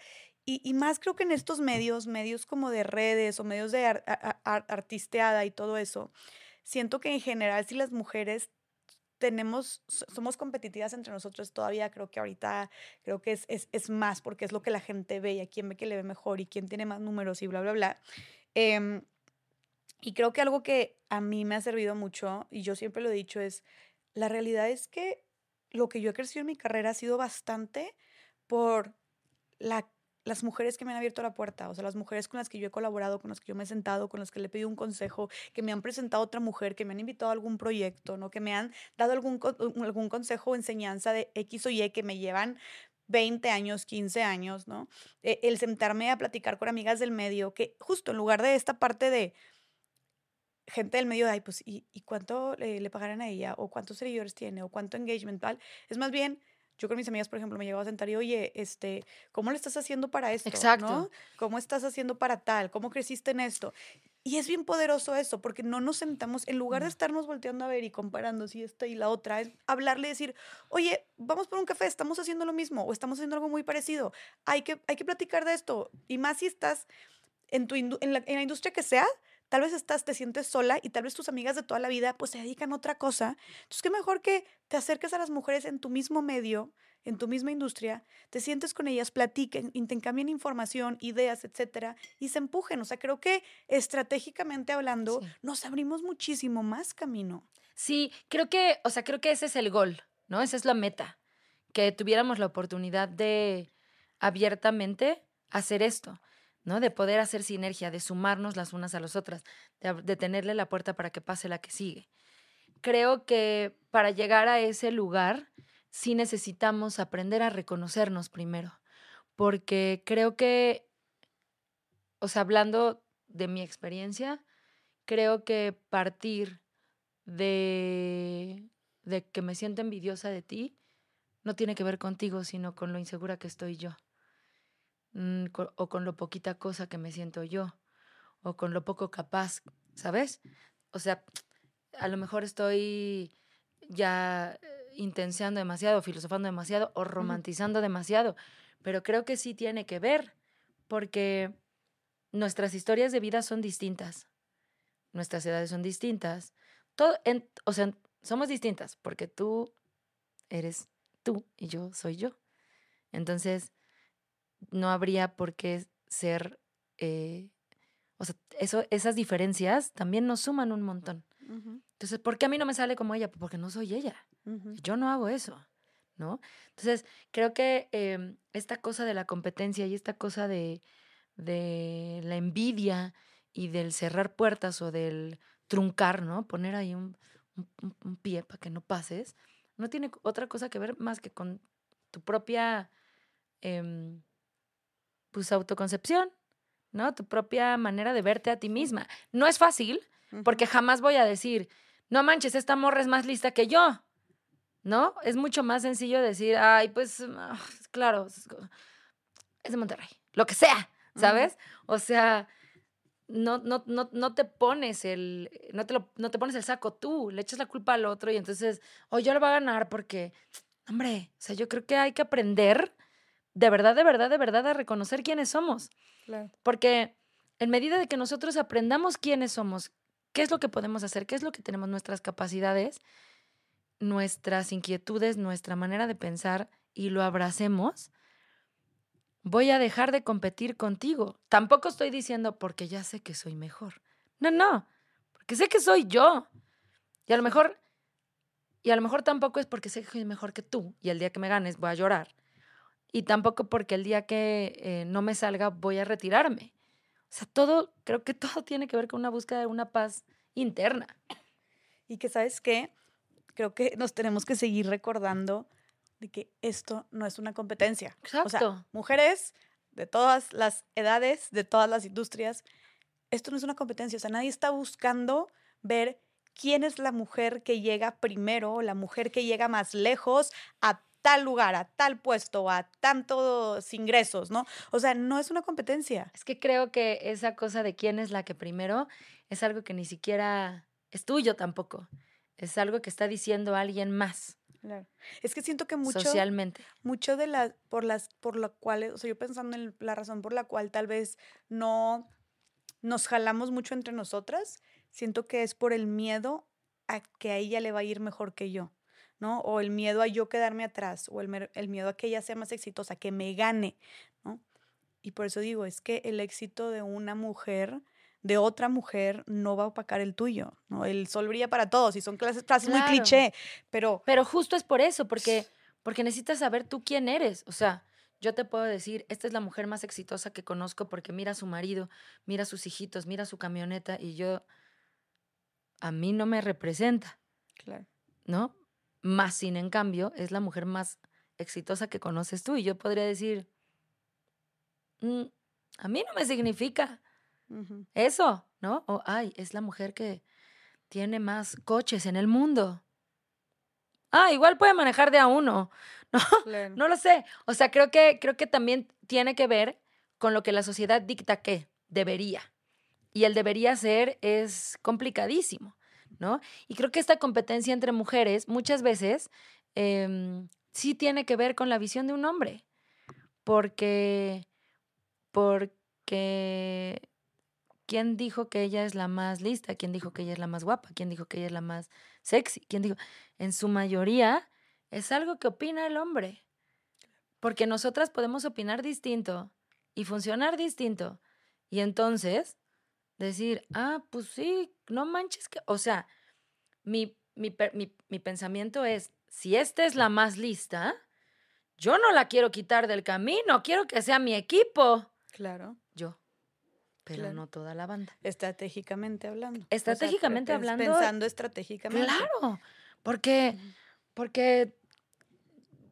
y, más creo que en estos medios, medios como de redes o medios de artisteada y todo eso, siento que en general si las mujeres tenemos, somos competitivas entre nosotros todavía, creo que ahorita, creo que es, es, más porque es lo que la gente ve y a quién ve que le ve mejor y quién tiene más números y bla, bla, bla. Em, y creo que algo que a mí me ha servido mucho, y yo siempre lo he dicho, es, la realidad es que lo que yo he crecido en mi carrera ha sido bastante por la, las mujeres que me han abierto la puerta, o sea, las mujeres con las que yo he colaborado, con las que yo me he sentado, con las que le he pedido un consejo, que me han presentado otra mujer, que me han invitado a algún proyecto, ¿no? Que me han dado algún, algún consejo o enseñanza de X o Y que me llevan 20 años, 15 años, ¿no? E, el sentarme a platicar con amigas del medio, que justo en lugar de esta parte de gente del medio, de, ay, pues, ¿y, cuánto le, pagarán a ella? ¿O cuántos seguidores tiene? ¿O cuánto engagement tal? Es más bien, yo con mis amigas, por ejemplo, me llegaba a sentar y, oye, este, ¿cómo le estás haciendo para esto? Exacto. ¿Cómo estás haciendo para tal? ¿Cómo creciste en esto? Y es bien poderoso eso, porque no nos sentamos, en lugar de estarnos volteando a ver y comparando si esta y la otra, es hablarle y decir, oye, vamos por un café, estamos haciendo lo mismo o estamos haciendo algo muy parecido. Hay que, hay que platicar de esto. Y más si estás en, tu en, la, en la industria que sea, tal vez estás, te sientes sola y tal vez tus amigas de toda la vida pues se dedican a otra cosa. Entonces, qué mejor que te acerques a las mujeres en tu mismo medio, en tu misma industria, te sientes con ellas, platiquen, intercambien información, ideas, etcétera, y se empujen. O sea, creo que estratégicamente hablando, nos abrimos muchísimo más camino. Sí, creo que, o sea, creo que ese es el gol, ¿no? Esa es la meta. Que tuviéramos la oportunidad de abiertamente hacer esto. ¿No? De poder hacer sinergia, de sumarnos las unas a las otras, de, tenerle la puerta para que pase la que sigue. Creo que para llegar a ese lugar sí necesitamos aprender a reconocernos primero, porque creo que, o sea, hablando de mi experiencia, creo que partir de, de que me siento envidiosa de ti no tiene que ver contigo, sino con lo insegura que estoy yo. Mm, o con lo poquita cosa que me siento yo, o con lo poco capaz, ¿sabes? O sea, a lo mejor estoy ya eh, intenseando demasiado, filosofando demasiado o romantizando demasiado, pero creo que sí tiene que ver, porque nuestras historias de vida son distintas, nuestras edades son distintas, todo, o sea, somos distintas, porque tú eres tú y yo soy yo. Entonces, no habría por qué ser, eh, o sea, eso, esas diferencias también nos suman un montón. Entonces, ¿por qué a mí no me sale como ella? Porque no soy ella. Yo no hago eso, ¿no? Entonces, creo que em, esta cosa de la competencia y esta cosa de, de la envidia y del cerrar puertas o del truncar, ¿no? Poner ahí un, un pie para que no pases, no tiene otra cosa que ver más que con tu propia eh, pues autoconcepción, ¿no? Tu propia manera de verte a ti misma. No es fácil, porque jamás voy a decir, no manches, esta morra es más lista que yo, ¿no? Es mucho más sencillo decir, ay, pues, ah, claro, es de Monterrey, lo que sea, ¿sabes? O sea, no, no, no, no te pones el, no te, no te pones el saco tú, le echas la culpa al otro y entonces, o oh, yo lo voy a ganar porque, hombre, o sea, yo creo que hay que aprender de verdad, de verdad, de verdad a reconocer quiénes somos. Porque en medida de que nosotros aprendamos quiénes somos, qué es lo que podemos hacer, qué es lo que tenemos, nuestras capacidades, nuestras inquietudes, nuestra manera de pensar y lo abracemos, voy a dejar de competir contigo. Tampoco estoy diciendo porque ya sé que soy mejor. No, no, porque sé que soy yo. Y a lo mejor, y a lo mejor tampoco es porque sé que soy mejor que tú y el día que me ganes voy a llorar y tampoco porque el día que eh, no me salga voy a retirarme. O sea, todo, creo que todo tiene que ver con una búsqueda de una paz interna. Y que, ¿sabes qué? Creo que nos tenemos que seguir recordando de que esto no es una competencia. Exacto. O sea, mujeres de todas las edades, de todas las industrias, esto no es una competencia. O sea, nadie está buscando ver quién es la mujer que llega primero, la mujer que llega más lejos a tal lugar, a tal puesto, a tantos ingresos, ¿no? O sea, no es una competencia. Es que creo que esa cosa de quién es la que primero es algo que ni siquiera es tuyo tampoco. Es algo que está diciendo alguien más. Claro. Es que siento que mucho. Socialmente. Mucho de las. Por las. Por lo cual. O sea, yo pensando en la razón por la cual tal vez no nos jalamos mucho entre nosotras, siento que es por el miedo a que a ella le va a ir mejor que yo. ¿No? O el miedo a yo quedarme atrás, o el, el miedo a que ella sea más exitosa, que me gane, ¿no? Y por eso digo, es que el éxito de una mujer, de otra mujer, no va a opacar el tuyo, ¿no? El sol brilla para todos y son clases, frases muy cliché, pero... Pero justo es por eso, porque, porque necesitas saber tú quién eres. O sea, yo te puedo decir, esta es la mujer más exitosa que conozco porque mira a su marido, mira a sus hijitos, mira a su camioneta y yo, a mí no me representa. Claro. ¿No? Más sin en cambio, es la mujer más exitosa que conoces tú y yo podría decir, mm, a mí no me significa eso, ¿no? O, ay, es la mujer que tiene más coches en el mundo. Ah, igual puede manejar de a uno. No, no lo sé. O sea, creo que, creo que también tiene que ver con lo que la sociedad dicta que debería. Y el debería ser es complicadísimo, ¿no? Y creo que esta competencia entre mujeres muchas veces em, sí tiene que ver con la visión de un hombre. Porque, porque ¿Quién dijo que ella es la más lista? ¿Quién dijo que ella es la más guapa? ¿Quién dijo que ella es la más sexy? ¿Quién dijo? En su mayoría es algo que opina el hombre. Porque nosotras podemos opinar distinto y funcionar distinto. Y entonces decir, ah, pues sí, no manches que, o sea, mi, mi, mi pensamiento es, si esta es la más lista, yo no la quiero quitar del camino, quiero que sea mi equipo. Claro. Yo pero no toda la banda. Estratégicamente hablando. Estratégicamente hablando. Pensando estratégicamente. Claro, porque, porque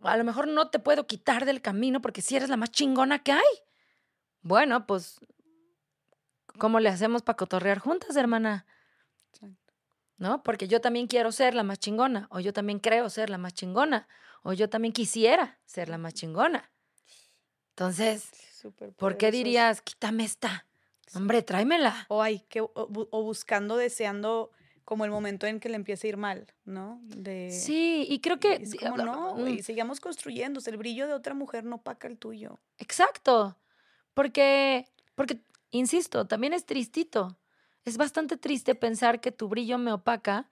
a lo mejor no te puedo quitar del camino porque si eres la más chingona que hay. Bueno, pues, ¿cómo le hacemos para cotorrear juntas, hermana? ¿No? Porque yo también quiero ser la más chingona, o yo también creo ser la más chingona, o yo también quisiera ser la más chingona. Entonces, ¿por qué dirías, quítame esta? Hombre, tráemela. O hay que, o, buscando, deseando como el momento en que le empiece a ir mal, ¿no? De, sí, y creo que... Es como, no, y sigamos construyendo. el brillo de otra mujer no paca el tuyo. Exacto. Porque, porque, insisto, también es tristito. Es bastante triste pensar que tu brillo me opaca,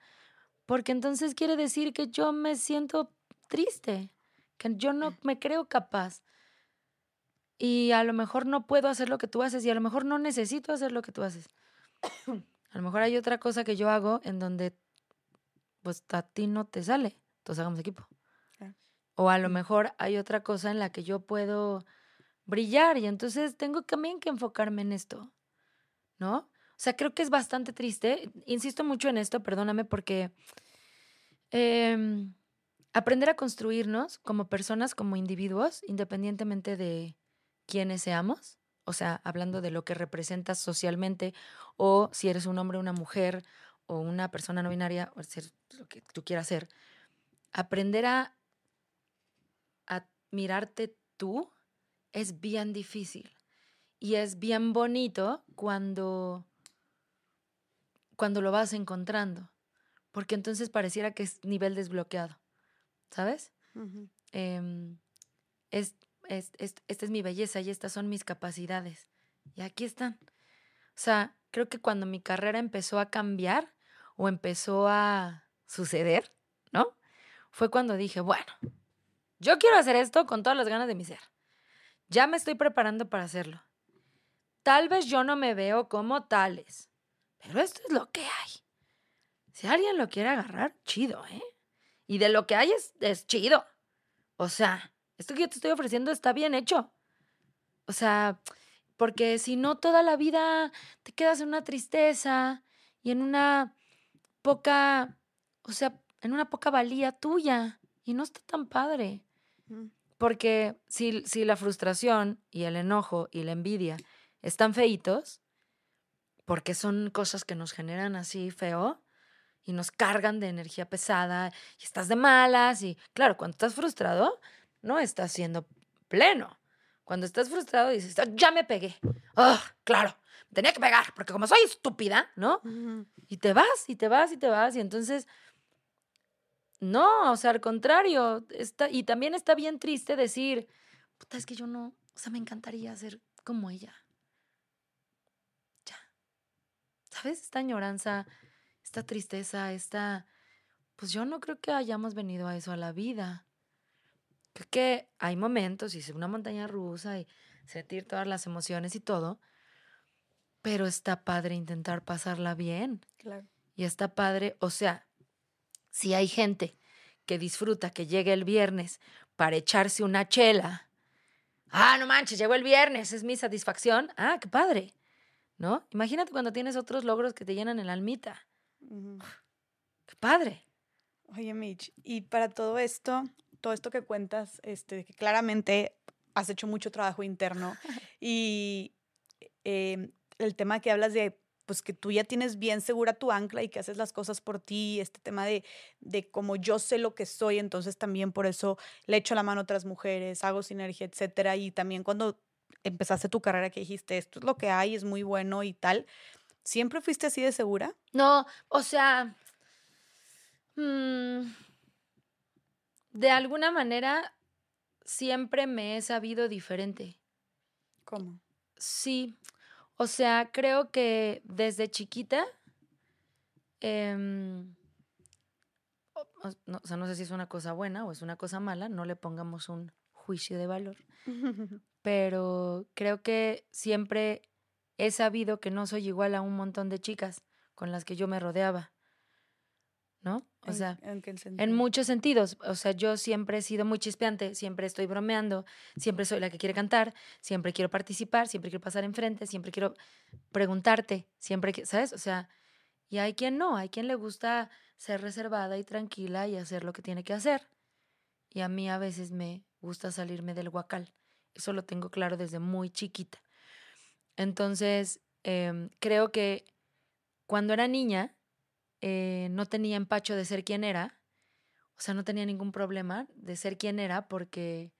porque entonces quiere decir que yo me siento triste, que yo no me creo capaz y a lo mejor no puedo hacer lo que tú haces y a lo mejor no necesito hacer lo que tú haces. a lo mejor hay otra cosa que yo hago en donde pues a ti no te sale, entonces hagamos equipo. O a lo mejor hay otra cosa en la que yo puedo brillar y entonces tengo también que enfocarme en esto, ¿no? O sea, creo que es bastante triste, insisto mucho en esto, perdóname, porque em, aprender a construirnos como personas, como individuos, independientemente de, quienes seamos, o sea, hablando de lo que representas socialmente, o si eres un hombre, una mujer, o una persona no binaria, o ser lo que tú quieras ser, aprender a mirarte tú es bien difícil. Y es bien bonito cuando, cuando lo vas encontrando, porque entonces pareciera que es nivel desbloqueado, ¿sabes? Em, es, esta es mi belleza y estas son mis capacidades. Y aquí están. O sea, creo que cuando mi carrera empezó a cambiar o empezó a suceder, ¿no? Fue cuando dije, bueno, yo quiero hacer esto con todas las ganas de mi ser. Ya me estoy preparando para hacerlo. Tal vez yo no me veo como tales, pero esto es lo que hay. Si alguien lo quiere agarrar, chido, ¿eh? Y de lo que hay es, chido. O sea, esto que yo te estoy ofreciendo está bien hecho. O sea, porque si no toda la vida te quedas en una tristeza y en una poca, o sea, en una poca valía tuya y no está tan padre. Porque si, si la frustración y el enojo y la envidia están feitos, porque son cosas que nos generan así feo y nos cargan de energía pesada y estás de malas y claro, cuando estás frustrado, no estás siendo pleno. Cuando estás frustrado dices, ah, ya me pegué. Oh, claro, me tenía que pegar, porque como soy estúpida, ¿no? Y te vas, y te vas, y te vas, y entonces, no, o sea, al contrario, está, y también está bien triste decir, puta, es que yo no, o sea, me encantaría ser como ella. Ya. ¿Sabes? Esta añoranza, esta tristeza, esta, pues yo no creo que hayamos venido a eso a la vida. Creo que hay momentos, y es una montaña rusa y sentir todas las emociones y todo, pero está padre intentar pasarla bien. Claro. Y está padre, o sea, si hay gente que disfruta que llegue el viernes para echarse una chela, Ah, no manches, llegó el viernes, es mi satisfacción. Ah, qué padre. ¿No? Imagínate cuando tienes otros logros que te llenan el almita. Qué padre. Oye, Mitch, y para todo esto, todo esto que cuentas, este, que claramente has hecho mucho trabajo interno y em, el tema que hablas de pues que tú ya tienes bien segura tu ancla y que haces las cosas por ti, este tema de, de como yo sé lo que soy, entonces también por eso le echo la mano a otras mujeres, hago sinergia, etcétera, y también cuando empezaste tu carrera que dijiste, esto es lo que hay, es muy bueno y tal, ¿siempre fuiste así de segura? No, o sea, mm, de alguna manera siempre me he sabido diferente. ¿Cómo? Sí, o sea, creo que desde chiquita, em, no, o sea, no sé si es una cosa buena o es una cosa mala, no le pongamos un juicio de valor, pero creo que siempre he sabido que no soy igual a un montón de chicas con las que yo me rodeaba. ¿No? O sea, ¿en, muchos sentidos. O sea, yo siempre he sido muy chispeante, siempre estoy bromeando, siempre soy la que quiere cantar, siempre quiero participar, siempre quiero pasar enfrente, siempre quiero preguntarte, siempre, ¿sabes? O sea, y hay quien no, hay quien le gusta ser reservada y tranquila y hacer lo que tiene que hacer. Y a mí a veces me gusta salirme del guacal. Eso lo tengo claro desde muy chiquita. Entonces, em, creo que cuando era niña, eh, no tenía empacho de ser quien era, o sea, no tenía ningún problema de ser quien era porque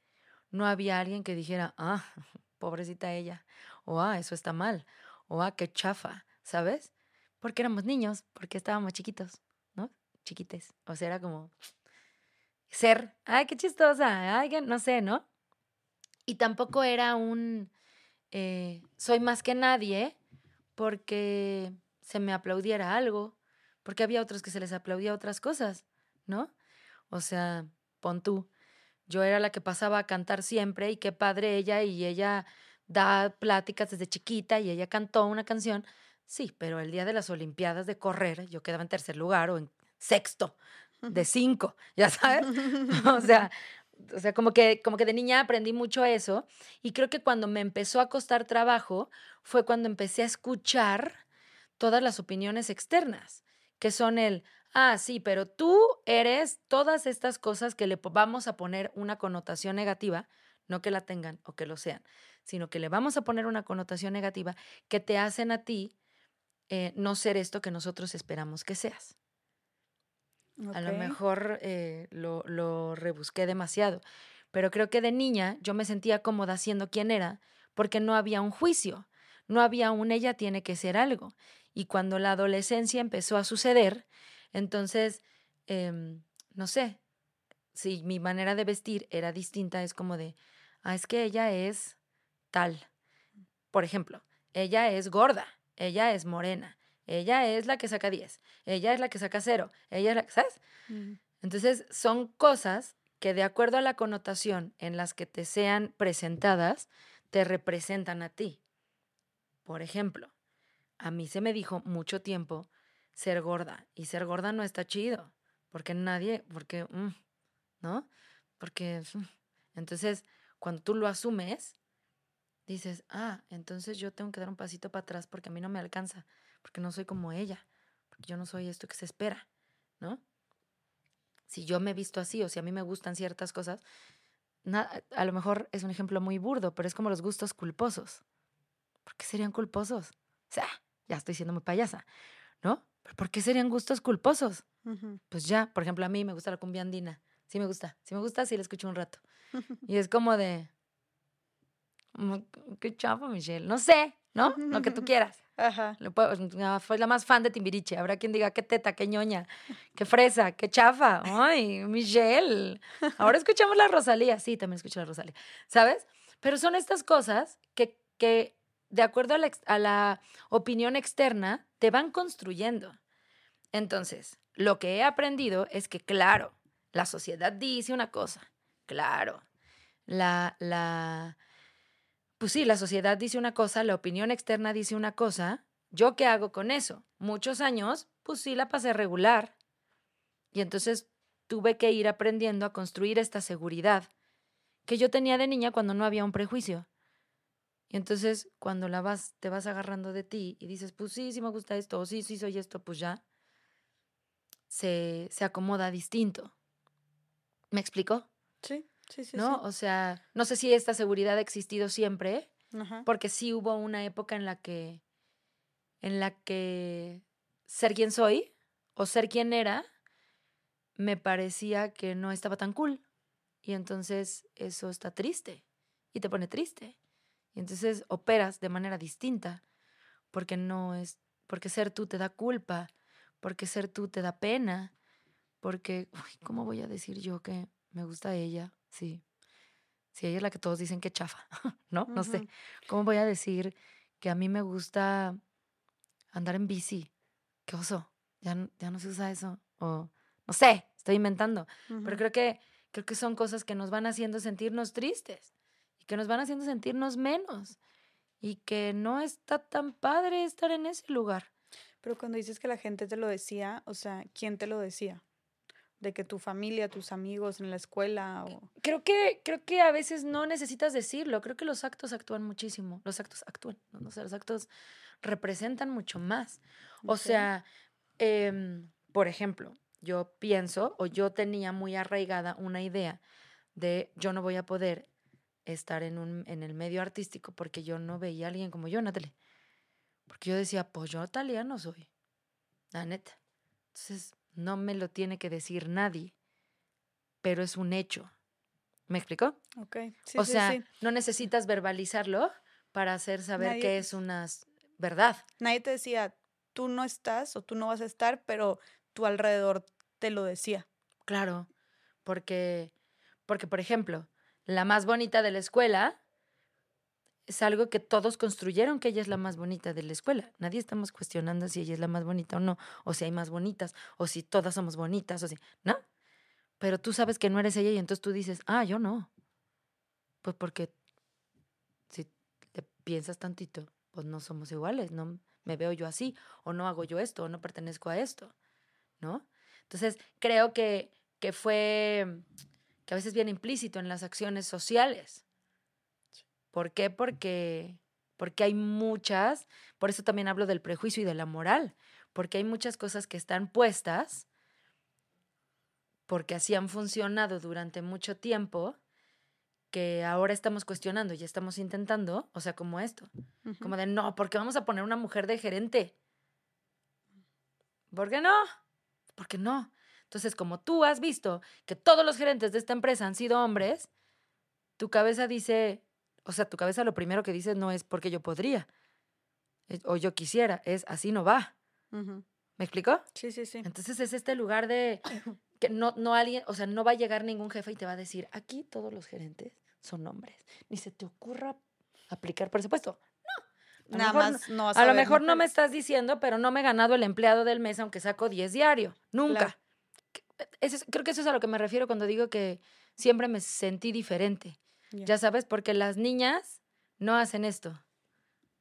no había alguien que dijera, ah, pobrecita ella, o ah, eso está mal, o ah, qué chafa, ¿sabes? Porque éramos niños, porque estábamos chiquitos, ¿no? Chiquites, o sea, era como ser, ay, qué chistosa, ay, no sé, ¿no? Y tampoco era un, eh, soy más que nadie porque se me aplaudiera algo, porque había otros que se les aplaudía otras cosas, ¿no? O sea, pon tú, yo era la que pasaba a cantar siempre y qué padre ella y ella da pláticas desde chiquita y ella cantó una canción. Sí, pero el día de las Olimpiadas de correr yo quedaba en tercer lugar o en sexto de cinco, ya sabes. o sea, o sea, como que, como que de niña aprendí mucho eso y creo que cuando me empezó a costar trabajo fue cuando empecé a escuchar todas las opiniones externas que son el, ah, sí, pero tú eres todas estas cosas que le vamos a poner una connotación negativa, no que la tengan o que lo sean, sino que le vamos a poner una connotación negativa que te hacen a ti eh, no ser esto que nosotros esperamos que seas. A lo mejor eh, lo, lo rebusqué demasiado, pero creo que de niña yo me sentía cómoda siendo quien era porque no había un juicio, no había un ella tiene que ser algo. Y cuando la adolescencia empezó a suceder, entonces, em, no sé, si mi manera de vestir era distinta, es como de, ah, es que ella es tal. Por ejemplo, ella es gorda, ella es morena, ella es la que saca 10, ella es la que saca cero, ella es la que, ¿sabes? Entonces, son cosas que de acuerdo a la connotación en las que te sean presentadas, te representan a ti. Por ejemplo, a mí se me dijo mucho tiempo ser gorda y ser gorda no está chido, porque nadie, porque, mm, ¿no? Porque, mm, entonces, cuando tú lo asumes, dices, ah, entonces yo tengo que dar un pasito para atrás porque a mí no me alcanza, porque no soy como ella, porque yo no soy esto que se espera, ¿no? Si yo me he visto así o si a mí me gustan ciertas cosas, a lo mejor es un ejemplo muy burdo, pero es como los gustos culposos. ¿Por qué serían culposos? O sea, ya estoy siendo muy payasa, ¿no? ¿Por qué serían gustos culposos? Pues ya, por ejemplo, a mí me gusta la cumbia andina. Sí me gusta. Si me gusta, sí la escucho un rato. Y es como de... Qué chafa, Michelle. No sé, ¿no? Lo que tú quieras. Ajá. Fue la más fan de Timbiriche. Habrá quien diga, qué teta, qué ñoña, qué fresa, qué chafa. Ay, Michelle. Ahora escuchamos la Rosalía. Sí, también escucho la Rosalía. ¿Sabes? Pero son estas cosas que, que de acuerdo a la, opinión externa, te van construyendo. Entonces, lo que he aprendido es que, claro, la sociedad dice una cosa, claro, la, la, pues sí, la sociedad dice una cosa, la opinión externa dice una cosa, ¿yo qué hago con eso? Muchos años, pues sí, la pasé regular. Y entonces tuve que ir aprendiendo a construir esta seguridad que yo tenía de niña cuando no había un prejuicio. Y entonces cuando la vas, te vas agarrando de ti y dices, pues sí, sí me gusta esto, o sí, sí soy esto, pues ya, se, se acomoda distinto. ¿Me explico? Sí, sí, sí. ¿No? O sea, no sé si esta seguridad ha existido siempre, porque sí hubo una época en la que, en la que ser quien soy o ser quien era, me parecía que no estaba tan cool. Y entonces eso está triste y te pone triste. Y entonces operas de manera distinta porque no es porque ser tú te da culpa, porque ser tú te da pena, porque ¿cómo voy a decir yo que me gusta ella? Sí. Si ella es la que todos dicen que chafa, ¿no? No sé. ¿Cómo voy a decir que a mí me gusta andar en bici? Qué oso. Ya, ya no se usa eso. O no sé, estoy inventando. Pero creo que, creo que son cosas que nos van haciendo sentirnos tristes y que nos van haciendo sentirnos menos y que no está tan padre estar en ese lugar. Pero cuando dices que la gente te lo decía, o sea, ¿quién te lo decía? de que tu familia, tus amigos en la escuela o... Creo que, creo que a veces no necesitas decirlo, creo que los actos actúan muchísimo, los actos actúan, ¿no? o los actos representan mucho más. O sea, em, por ejemplo, yo pienso o yo tenía muy arraigada una idea de yo no voy a poder estar en, un, en el medio artístico porque yo no veía a alguien como yo, Natalie. Porque yo decía, pues yo no soy. La neta. Entonces, no me lo tiene que decir nadie, pero es un hecho. ¿Me explicó? Ok. Sí, o sea, no necesitas verbalizarlo para hacer saber que es una verdad. Nadie te decía, tú no estás o tú no vas a estar, pero tu alrededor te lo decía. Claro, porque, porque por ejemplo, la más bonita de la escuela es algo que todos construyeron que ella es la más bonita de la escuela. Nadie estamos cuestionando si ella es la más bonita o no, o si hay más bonitas, o si todas somos bonitas, o si, ¿no? Pero tú sabes que no eres ella y entonces tú dices, ah, yo no. Pues porque si te piensas tantito, pues no somos iguales, no me veo yo así, o no hago yo esto, o no pertenezco a esto, ¿no? Entonces, creo que, que fue, que a veces viene implícito en las acciones sociales ¿Por qué? Porque, porque hay muchas, por eso también hablo del prejuicio y de la moral, porque hay muchas cosas que están puestas, porque así han funcionado durante mucho tiempo, que ahora estamos cuestionando y estamos intentando, o sea, como esto, como de, no, ¿por qué vamos a poner una mujer de gerente? ¿Por qué no? ¿Por qué no? Entonces, como tú has visto que todos los gerentes de esta empresa han sido hombres, tu cabeza dice, o sea, tu cabeza lo primero que dice no es porque yo podría o yo quisiera, es así no va. ¿Me explicó? Sí, sí, sí. Entonces es este lugar de que no, no alguien, o sea, no va a llegar ningún jefe y te va a decir, aquí todos los gerentes son hombres. Ni se te ocurra aplicar presupuesto. No. Nada más no A, lo mejor no me estás diciendo, pero no me he ganado el empleado del mes aunque saco 10 diario. Nunca. Creo que eso es a lo que me refiero cuando digo que siempre me sentí diferente. Ya sabes, porque las niñas no hacen esto.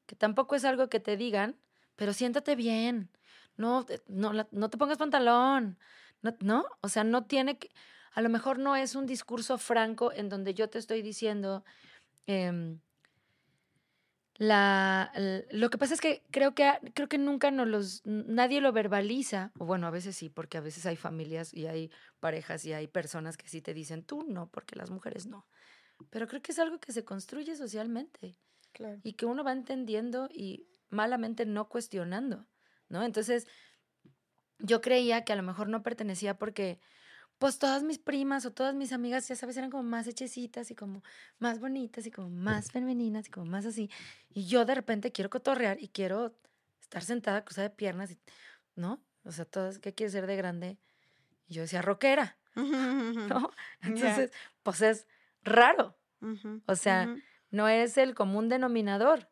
Que tampoco es algo que te digan, pero siéntate bien. No, no, no te pongas pantalón. No, no, o sea, no tiene que. A lo mejor no es un discurso franco en donde yo te estoy diciendo. Em, la, lo que pasa es que creo que creo que nunca nos los nadie lo verbaliza o bueno a veces sí porque a veces hay familias y hay parejas y hay personas que sí te dicen tú no porque las mujeres no pero creo que es algo que se construye socialmente. Y que uno va entendiendo y malamente no cuestionando, ¿no? Entonces, yo creía que a lo mejor no pertenecía porque, pues todas mis primas o todas mis amigas, ya sabes, eran como más hechecitas y como más bonitas y como más femeninas y como más así. Y yo de repente quiero cotorrear y quiero estar sentada, cruzada de piernas, y, ¿no? O sea, todas, ¿qué quieres ser de grande? Y yo decía, rockera, ¿no? Entonces, pues es raro. o sea, no es el común denominador.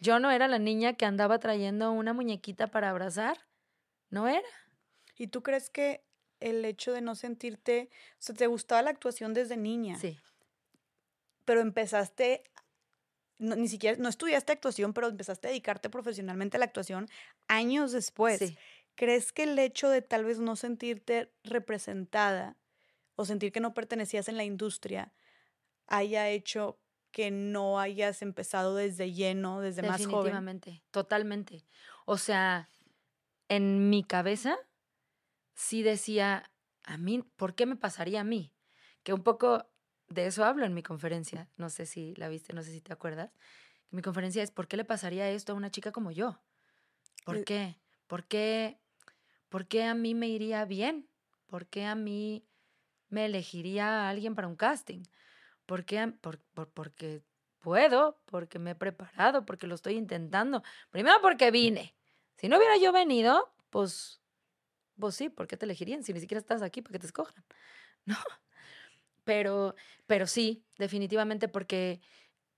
Yo no era la niña que andaba trayendo una muñequita para abrazar. No era. ¿Y tú crees que el hecho de no sentirte, o sea, te gustaba la actuación desde niña? Sí. Pero empezaste, ni siquiera, no estudiaste actuación, pero empezaste a dedicarte profesionalmente a la actuación años después. Sí. ¿Crees que el hecho de tal vez no sentirte representada o sentir que no pertenecías en la industria haya hecho que no hayas empezado desde lleno, desde más joven. Definitivamente, totalmente. O sea, en mi cabeza sí decía, a mí, ¿por qué me pasaría a mí? Que un poco de eso hablo en mi conferencia, no sé si la viste, no sé si te acuerdas. Mi conferencia es, ¿por qué le pasaría esto a una chica como yo? ¿Por eh qué? ¿Por qué? ¿Por qué a mí me iría bien? ¿Por qué a mí me elegiría a alguien para un casting? ¿Por qué? Por, porque puedo, porque me he preparado, porque lo estoy intentando. Primero porque vine. Si no hubiera yo venido, pues, pues sí, ¿por qué te elegirían? Si ni siquiera estás aquí, ¿para que te escojan? ¿No? Pero, pero sí, definitivamente porque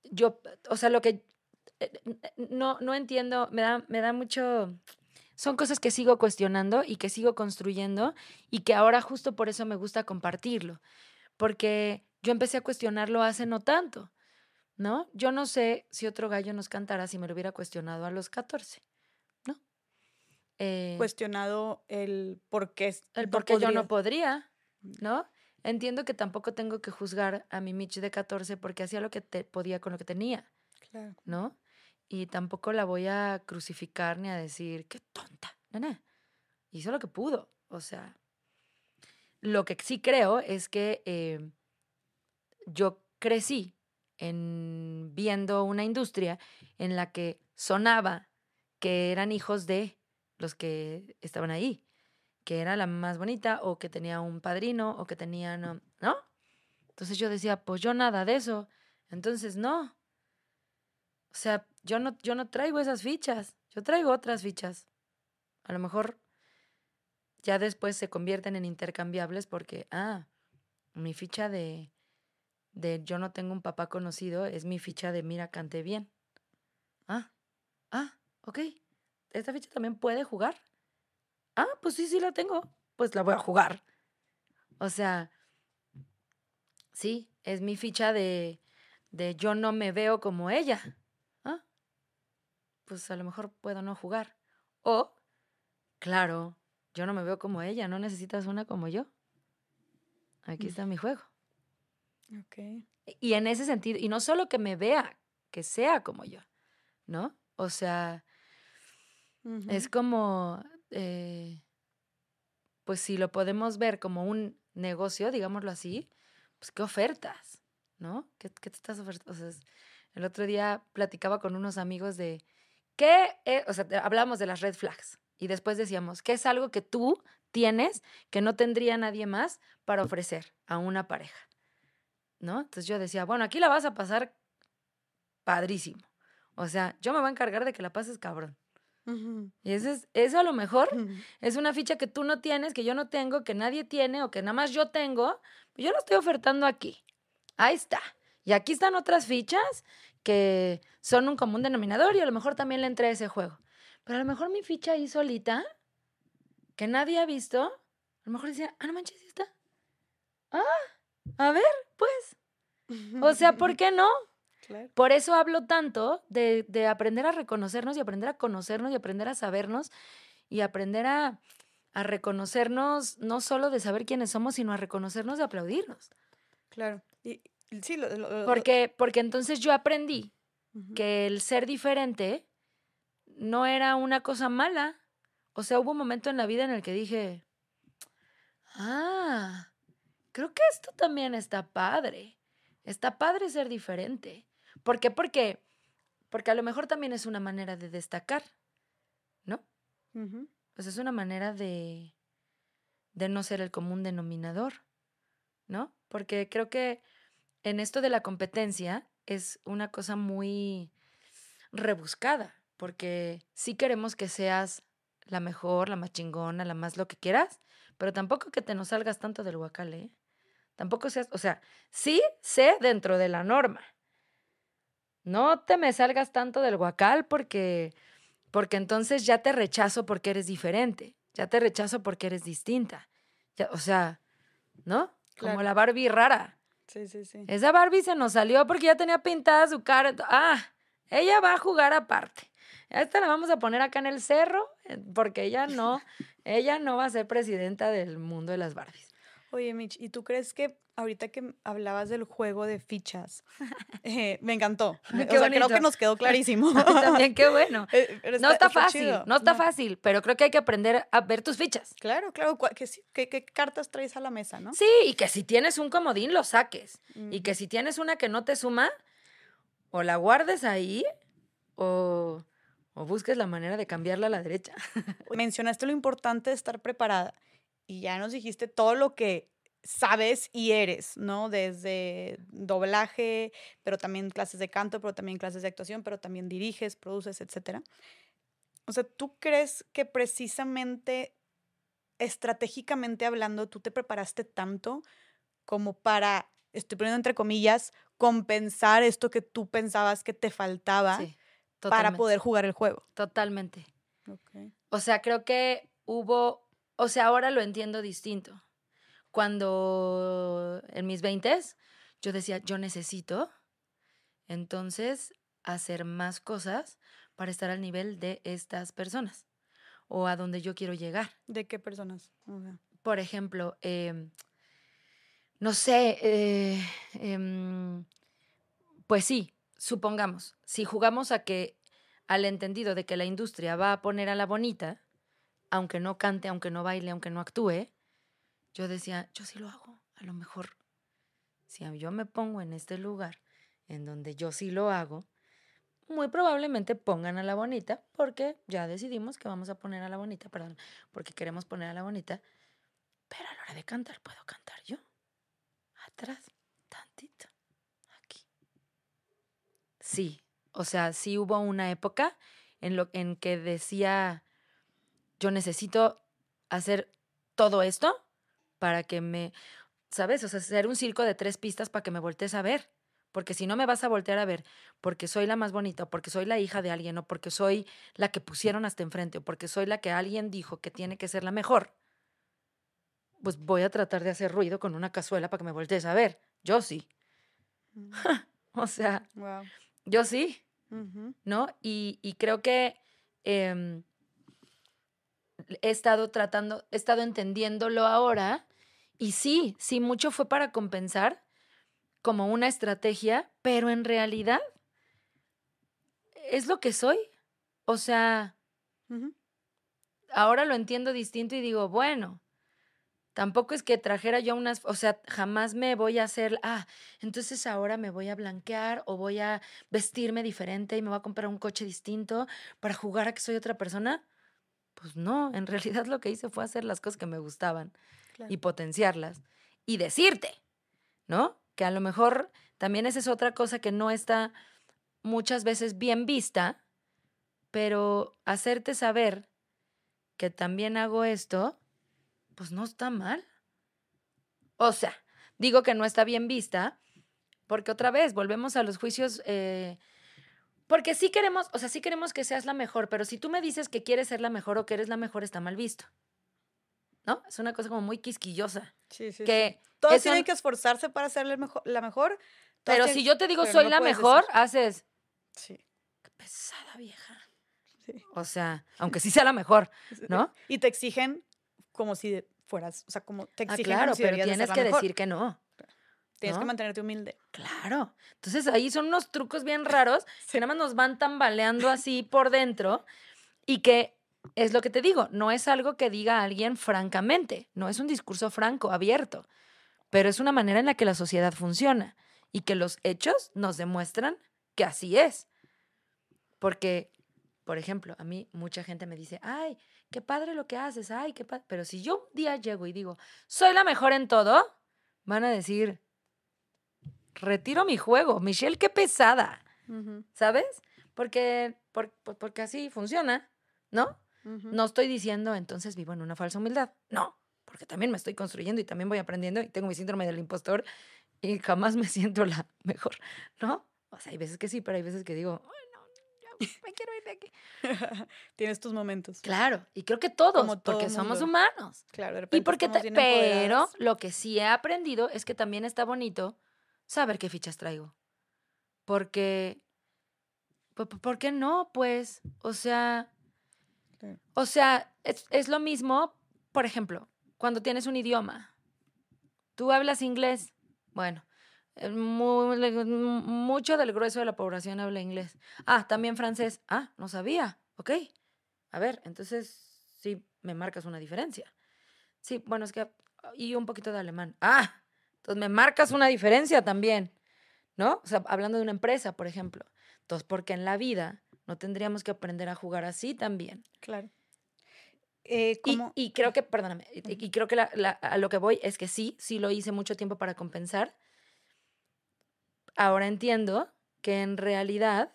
yo, o sea, lo que eh, no, no entiendo, me da, me da mucho, son cosas que sigo cuestionando y que sigo construyendo y que ahora justo por eso me gusta compartirlo, porque yo empecé a cuestionarlo hace no tanto, ¿no? Yo no sé si otro gallo nos cantara si me lo hubiera cuestionado a los 14, ¿no? Eh, cuestionado el por qué. El por qué yo no podría, mm. ¿no? Entiendo que tampoco tengo que juzgar a mi Mitch de 14 porque hacía lo que te podía con lo que tenía, claro. ¿no? Y tampoco la voy a crucificar ni a decir, qué tonta, nene. Hizo lo que pudo, o sea. Lo que sí creo es que eh, yo crecí en viendo una industria en la que sonaba que eran hijos de los que estaban ahí, que era la más bonita o que tenía un padrino o que tenía, ¿no? Entonces yo decía, pues yo nada de eso. Entonces no. O sea, yo no, yo no traigo esas fichas, yo traigo otras fichas. A lo mejor ya después se convierten en intercambiables porque, ah, mi ficha de, de yo no tengo un papá conocido es mi ficha de mira, canté bien. Ah, ah, ok. ¿Esta ficha también puede jugar? Ah, pues sí, sí la tengo. Pues la voy a jugar. O sea, sí, es mi ficha de, de yo no me veo como ella. Ah, pues a lo mejor puedo no jugar. O, claro, yo no me veo como ella, no necesitas una como yo. Aquí está mi juego. Ok. Y en ese sentido, y no solo que me vea, que sea como yo, ¿no? O sea, es como, eh, pues si lo podemos ver como un negocio, digámoslo así, pues qué ofertas, ¿no? ¿Qué, te estás ofertando? El otro día platicaba con unos amigos de qué, o sea, hablábamos de las red flags y después decíamos, ¿qué es algo que tú tienes que no tendría nadie más para ofrecer a una pareja? ¿No? Entonces yo decía, bueno, aquí la vas a pasar padrísimo. O sea, yo me voy a encargar de que la pases cabrón. Y eso, es, eso a lo mejor es una ficha que tú no tienes, que yo no tengo, que nadie tiene o que nada más yo tengo. Pues yo lo estoy ofertando aquí. Ahí está. Y aquí están otras fichas que son un común denominador y a lo mejor también le entré a ese juego. Pero a lo mejor mi ficha ahí solita, que nadie ha visto, a lo mejor decía, ah, no manches, está. Ah, a ver, pues. O sea, ¿por qué no? Por eso hablo tanto de, de, aprender a reconocernos y aprender a conocernos y aprender a sabernos y aprender a, a reconocernos, no solo de saber quiénes somos, sino a reconocernos y aplaudirnos. Claro. Y, sí, porque, porque entonces yo aprendí que el ser diferente no era una cosa mala. O sea, hubo un momento en la vida en el que dije, ah, creo que esto también está padre. Está padre ser diferente. ¿Por qué? Porque, porque a lo mejor también es una manera de destacar, ¿no? Pues es una manera de, de no ser el común denominador, ¿no? Porque creo que en esto de la competencia es una cosa muy rebuscada, porque sí queremos que seas la mejor, la más chingona, la más lo que quieras, pero tampoco que te nos salgas tanto del huacal, ¿eh? Tampoco seas, o sea, sí sé dentro de la norma, no te me salgas tanto del guacal porque, porque entonces ya te rechazo porque eres diferente, ya te rechazo porque eres distinta. Ya, o sea, ¿no? Como la Barbie rara. Sí, sí, sí. Esa Barbie se nos salió porque ya tenía pintada su cara. Ah, ella va a jugar aparte. Esta la vamos a poner acá en el cerro eh, porque ella no, ella no va a ser presidenta del mundo de las Barbies. Oye, Mitch, ¿y tú crees que ahorita que hablabas del juego de fichas, eh, me encantó. o sea, creo que nos quedó clarísimo. También, qué bueno. Eh, no está, fácil, no está fácil, pero creo que hay que aprender a ver tus fichas. Claro, claro, que sí, ¿qué, cartas traes a la mesa, no? Sí, y que si tienes un comodín, lo saques. Y que si tienes una que no te suma, o la guardes ahí, o, o busques la manera de cambiarla a la derecha. Mencionaste lo importante de estar preparada y ya nos dijiste todo lo que sabes y eres, ¿no? Desde doblaje, pero también clases de canto, pero también clases de actuación, pero también diriges, produces, etc. O sea, ¿tú crees que precisamente, estratégicamente hablando, tú te preparaste tanto como para, estoy poniendo entre comillas, compensar esto que tú pensabas que te faltaba para poder jugar el juego? Totalmente. O sea, creo que hubo o sea, ahora lo entiendo distinto. Cuando en mis 20 yo decía, yo necesito entonces hacer más cosas para estar al nivel de estas personas o a donde yo quiero llegar. ¿De qué personas? Por ejemplo, em, no sé, eh, em, pues sí, supongamos, si jugamos a que al entendido de que la industria va a poner a la bonita, aunque no cante, aunque no baile, aunque no actúe, yo decía, yo sí lo hago. A lo mejor, si yo me pongo en este lugar en donde yo sí lo hago, muy probablemente pongan a la bonita, porque ya decidimos que vamos a poner a la bonita, perdón, porque queremos poner a la bonita, pero a la hora de cantar puedo cantar yo. Atrás, tantito, aquí. Sí, o sea, sí hubo una época en, lo, en que decía, yo necesito hacer todo esto para que me, ¿sabes? O sea, hacer un circo de tres pistas para que me voltees a ver. Porque si no me vas a voltear a ver, porque soy la más bonita, o porque soy la hija de alguien, o porque soy la que pusieron hasta enfrente, o porque soy la que alguien dijo que tiene que ser la mejor, pues voy a tratar de hacer ruido con una cazuela para que me voltees a ver. Yo sí. Mm. o sea, yo sí. ¿No? Y, creo que em, he estado tratando, he estado entendiéndolo ahora. Y sí, sí, mucho fue para compensar como una estrategia, pero en realidad es lo que soy. O sea, ahora lo entiendo distinto y digo, bueno, tampoco es que trajera yo unas, o sea, jamás me voy a hacer, ah, entonces ahora me voy a blanquear o voy a vestirme diferente y me voy a comprar un coche distinto para jugar a que soy otra persona. Pues no, en realidad lo que hice fue hacer las cosas que me gustaban y potenciarlas y decirte, ¿no? Que a lo mejor también esa es otra cosa que no está muchas veces bien vista, pero hacerte saber que también hago esto, pues no está mal. O sea, digo que no está bien vista, porque otra vez volvemos a los juicios eh, porque sí queremos, o sea, sí queremos que seas la mejor, pero si tú me dices que quieres ser la mejor o que eres la mejor, está mal visto. ¿No? Es una cosa como muy quisquillosa. Sí, sí. Que Todos tienen que esforzarse para ser la mejor. La mejor pero si yo te digo soy la mejor, haces. Sí. Qué pesada vieja. Sí. O sea, aunque sí sea la mejor, ¿no? Y te exigen como si fueras, o sea, como te ah, exigen. Ah, claro, pero tienes que decir que no. Tienes que mantenerte humilde. Claro. Entonces ahí son unos trucos bien raros que nada más nos van tambaleando así por dentro y que es lo que te digo, no es algo que diga alguien francamente, no es un discurso franco, abierto, pero es una manera en la que la sociedad funciona y que los hechos nos demuestran que así es. Porque, por ejemplo, a mí mucha gente me dice, ay, qué padre lo que haces, ay, qué padre. Pero si yo un día llego y digo, soy la mejor en todo, van a decir, retiro mi juego. Michelle, qué pesada. ¿Sabes? Porque, porque así funciona, ¿no? No estoy diciendo entonces vivo en una falsa humildad. No, porque también me estoy construyendo y también voy aprendiendo y tengo mi síndrome del impostor y jamás me siento la mejor, ¿no? O sea, hay veces que sí, pero hay veces que digo, Ay, no, me quiero ir de aquí. Tienes tus momentos. Claro, y creo que todos, porque somos humanos. Claro, de repente y porque pero lo que sí he aprendido es que también está bonito saber qué fichas traigo. Porque, ¿por qué no? Pues, o sea, o sea, es, lo mismo, por ejemplo, cuando tienes un idioma, ¿Tú hablas inglés? Bueno, eh, mucho del grueso de la población habla inglés. Ah, también francés. Ah, no sabía. Ok. A ver, entonces sí me marcas una diferencia. Sí, bueno, es que. Y un poquito de alemán. Ah, entonces me marcas una diferencia también. ¿No? O sea, hablando de una empresa, por ejemplo. Entonces, porque en la vida no tendríamos que aprender a jugar así también. Claro. Eh, y, creo que, perdóname, y, creo que a lo que voy es que sí, sí lo hice mucho tiempo para compensar. Ahora entiendo que en realidad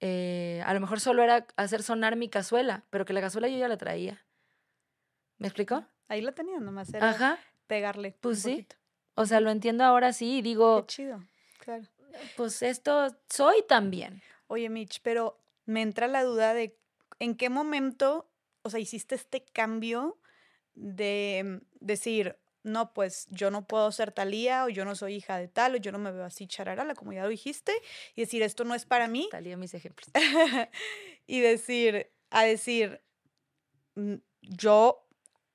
eh, a lo mejor solo era hacer sonar mi cazuela, pero que la cazuela yo ya la traía. ¿Me explicó? Ahí la tenía, nomás era pegarle. Pues sí. O sea, lo entiendo ahora sí y digo. Qué chido, claro. Pues esto soy también. Oye, Mitch, pero me entra la duda de en qué momento o sea, hiciste este cambio de decir, no, pues yo no puedo ser Talía o yo no soy hija de tal o yo no me veo así charara, como ya lo dijiste, y decir, esto no es para mí. Talía mis ejemplos. y decir, a decir, mm, yo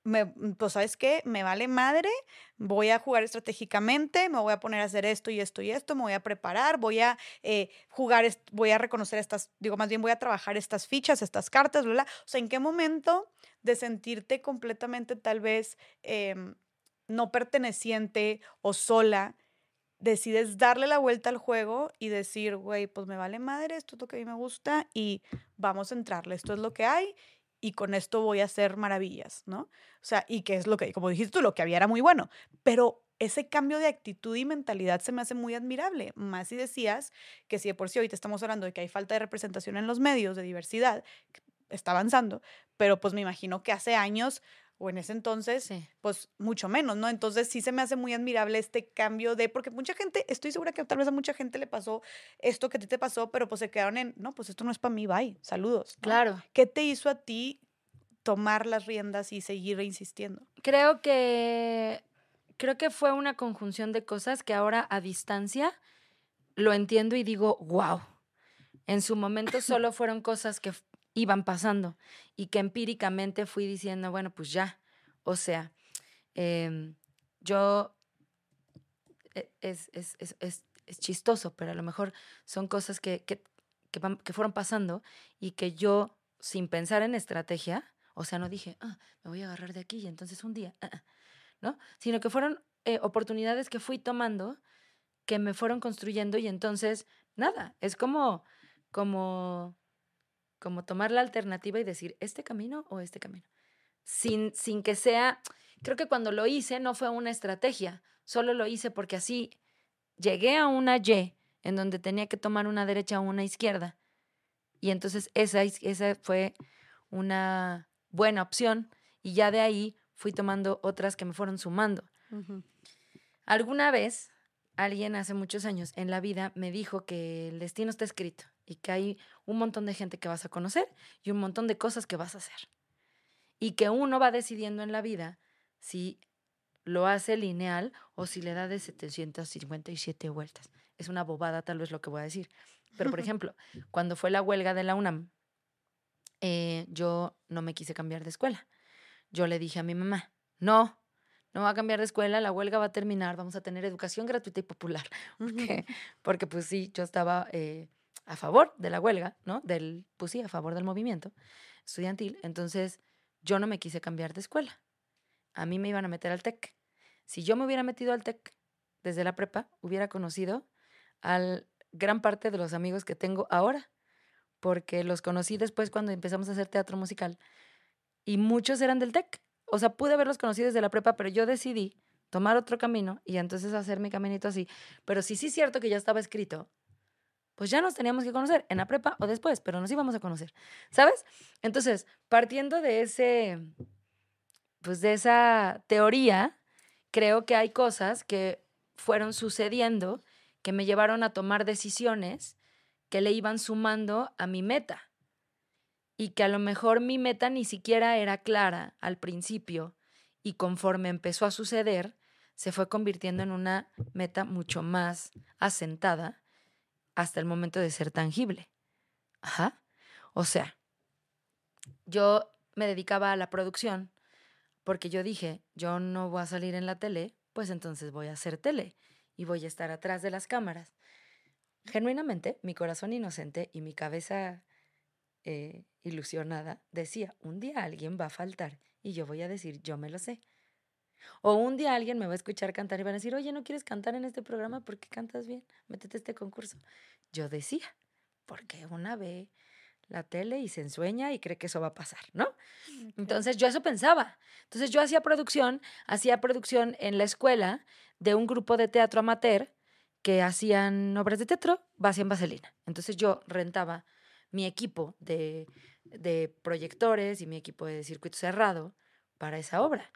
me, mm, pues sabes qué, me vale madre, voy a jugar estratégicamente, me voy a poner a hacer esto y esto y esto, me voy a preparar, voy a eh, jugar, voy a reconocer estas, digo, más bien voy a trabajar estas fichas, estas cartas, bla, bla. O sea, ¿en qué momento de sentirte completamente tal vez em, no perteneciente o sola, decides darle la vuelta al juego y decir, güey, pues me vale madre, esto es lo que a mí me gusta y vamos a entrarle, esto es lo que hay y con esto voy a hacer maravillas, ¿no? O sea, y que es lo que, como dijiste tú, lo que había era muy bueno, pero ese cambio de actitud y mentalidad se me hace muy admirable. Más si decías que si de por sí ahorita estamos hablando de que hay falta de representación en los medios, de diversidad, está avanzando, pero pues me imagino que hace años o en ese entonces, pues mucho menos, ¿no? Entonces sí se me hace muy admirable este cambio de, porque mucha gente, estoy segura que tal vez a mucha gente le pasó esto que a ti te pasó, pero pues se quedaron en, no, pues esto no es para mí, bye, saludos. Claro. ¿Qué te hizo a ti tomar las riendas y seguir insistiendo? Creo que, creo que fue una conjunción de cosas que ahora a distancia lo entiendo y digo, wow. En su momento solo fueron cosas que iban pasando y que empíricamente fui diciendo, bueno, pues ya, o sea, em, yo, e, es, es, es, es, chistoso, pero a lo mejor son cosas que, que, que, fueron pasando y que yo, sin pensar en estrategia, o sea, no dije, ah, me voy a agarrar de aquí y entonces un día, ah, ah", ¿no? Sino que fueron eh, oportunidades que fui tomando, que me fueron construyendo y entonces, nada, es como, como como tomar la alternativa y decir, ¿este camino o este camino? Sin, sin que sea, creo que cuando lo hice no fue una estrategia, solo lo hice porque así llegué a una Y en donde tenía que tomar una derecha o una izquierda. Y entonces esa, esa fue una buena opción y ya de ahí fui tomando otras que me fueron sumando. Alguna vez, alguien hace muchos años en la vida me dijo que el destino está escrito y que hay un montón de gente que vas a conocer y un montón de cosas que vas a hacer. Y que uno va decidiendo en la vida si lo hace lineal o si le da de 757 vueltas. Es una bobada tal vez lo que voy a decir. Pero, por ejemplo, cuando fue la huelga de la UNAM, eh, yo no me quise cambiar de escuela. Yo le dije a mi mamá, no, no va a cambiar de escuela, la huelga va a terminar, vamos a tener educación gratuita y popular. Porque, porque pues sí, yo estaba... Eh, a favor de la huelga, ¿no? Del, pues sí, a favor del movimiento estudiantil. Entonces, yo no me quise cambiar de escuela. A mí me iban a meter al TEC. Si yo me hubiera metido al TEC desde la prepa, hubiera conocido a gran parte de los amigos que tengo ahora, porque los conocí después cuando empezamos a hacer teatro musical y muchos eran del TEC. O sea, pude haberlos conocido desde la prepa, pero yo decidí tomar otro camino y entonces hacer mi caminito así. Pero sí, sí es cierto que ya estaba escrito pues ya nos teníamos que conocer en la prepa o después, pero nos íbamos a conocer, ¿sabes? Entonces, partiendo de ese, pues de esa teoría, creo que hay cosas que fueron sucediendo que me llevaron a tomar decisiones que le iban sumando a mi meta y que a lo mejor mi meta ni siquiera era clara al principio y conforme empezó a suceder, se fue convirtiendo en una meta mucho más asentada hasta el momento de ser tangible. Ajá. O sea, yo me dedicaba a la producción porque yo dije, yo no voy a salir en la tele, pues entonces voy a hacer tele y voy a estar atrás de las cámaras. Genuinamente, mi corazón inocente y mi cabeza eh, ilusionada decía, un día alguien va a faltar y yo voy a decir, yo me lo sé. O un día alguien me va a escuchar cantar y van a decir, oye, ¿no quieres cantar en este programa porque cantas bien? Métete a este concurso. Yo decía, porque una ve la tele y se ensueña y cree que eso va a pasar, ¿no? Entonces yo eso pensaba. Entonces yo hacía producción, hacía producción en la escuela de un grupo de teatro amateur que hacían obras de teatro, hacían vaselina. Entonces yo rentaba mi equipo de, de proyectores y mi equipo de circuito cerrado para esa obra.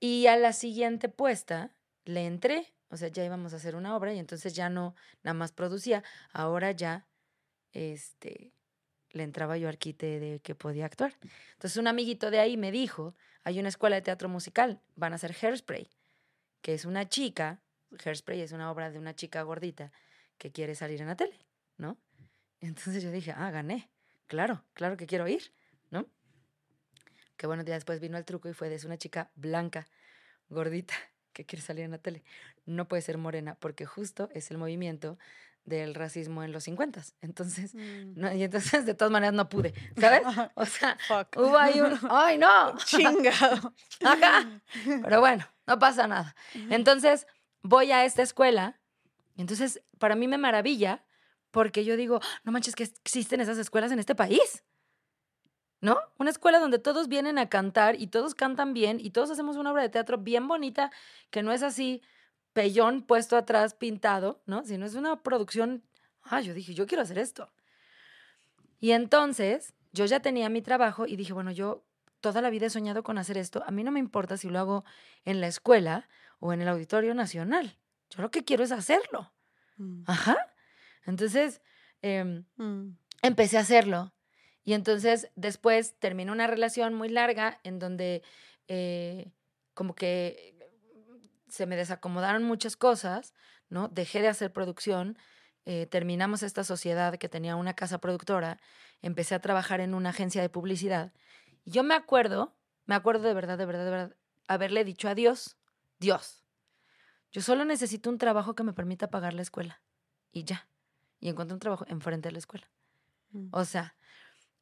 Y a la siguiente puesta le entré, o sea, ya íbamos a hacer una obra y entonces ya no nada más producía, ahora ya este le entraba yo al quite de que podía actuar. Entonces un amiguito de ahí me dijo, hay una escuela de teatro musical, van a hacer Hairspray, que es una chica, Hairspray es una obra de una chica gordita que quiere salir en la tele, ¿no? Entonces yo dije, ah, gané, claro, claro que quiero ir. Que bueno, día después vino el truco y fue de una chica blanca, gordita, que quiere salir en la tele. No puede ser morena porque justo es el movimiento del racismo en los 50. Entonces, mm. no, y entonces de todas maneras no pude, ¿sabes? O sea, hubo ahí un, ¡ay no! Chingado. Acá. Pero bueno, no pasa nada. Entonces, voy a esta escuela y entonces para mí me maravilla porque yo digo, no manches que existen esas escuelas en este país. ¿No? Una escuela donde todos vienen a cantar y todos cantan bien y todos hacemos una obra de teatro bien bonita que no es así pellón puesto atrás pintado, ¿no? Sino es una producción, ah, yo dije, yo quiero hacer esto. Y entonces yo ya tenía mi trabajo y dije, bueno, yo toda la vida he soñado con hacer esto, a mí no me importa si lo hago en la escuela o en el Auditorio Nacional, yo lo que quiero es hacerlo. Mm. Ajá. Entonces, em, mm. empecé a hacerlo. Y entonces después terminó una relación muy larga en donde eh, como que se me desacomodaron muchas cosas, ¿no? Dejé de hacer producción, eh, terminamos esta sociedad que tenía una casa productora, empecé a trabajar en una agencia de publicidad. Y yo me acuerdo, me acuerdo de verdad, de verdad, de verdad, haberle dicho a Dios, Dios, yo solo necesito un trabajo que me permita pagar la escuela. Y ya. Y encontré un trabajo enfrente de la escuela. Mm. O sea,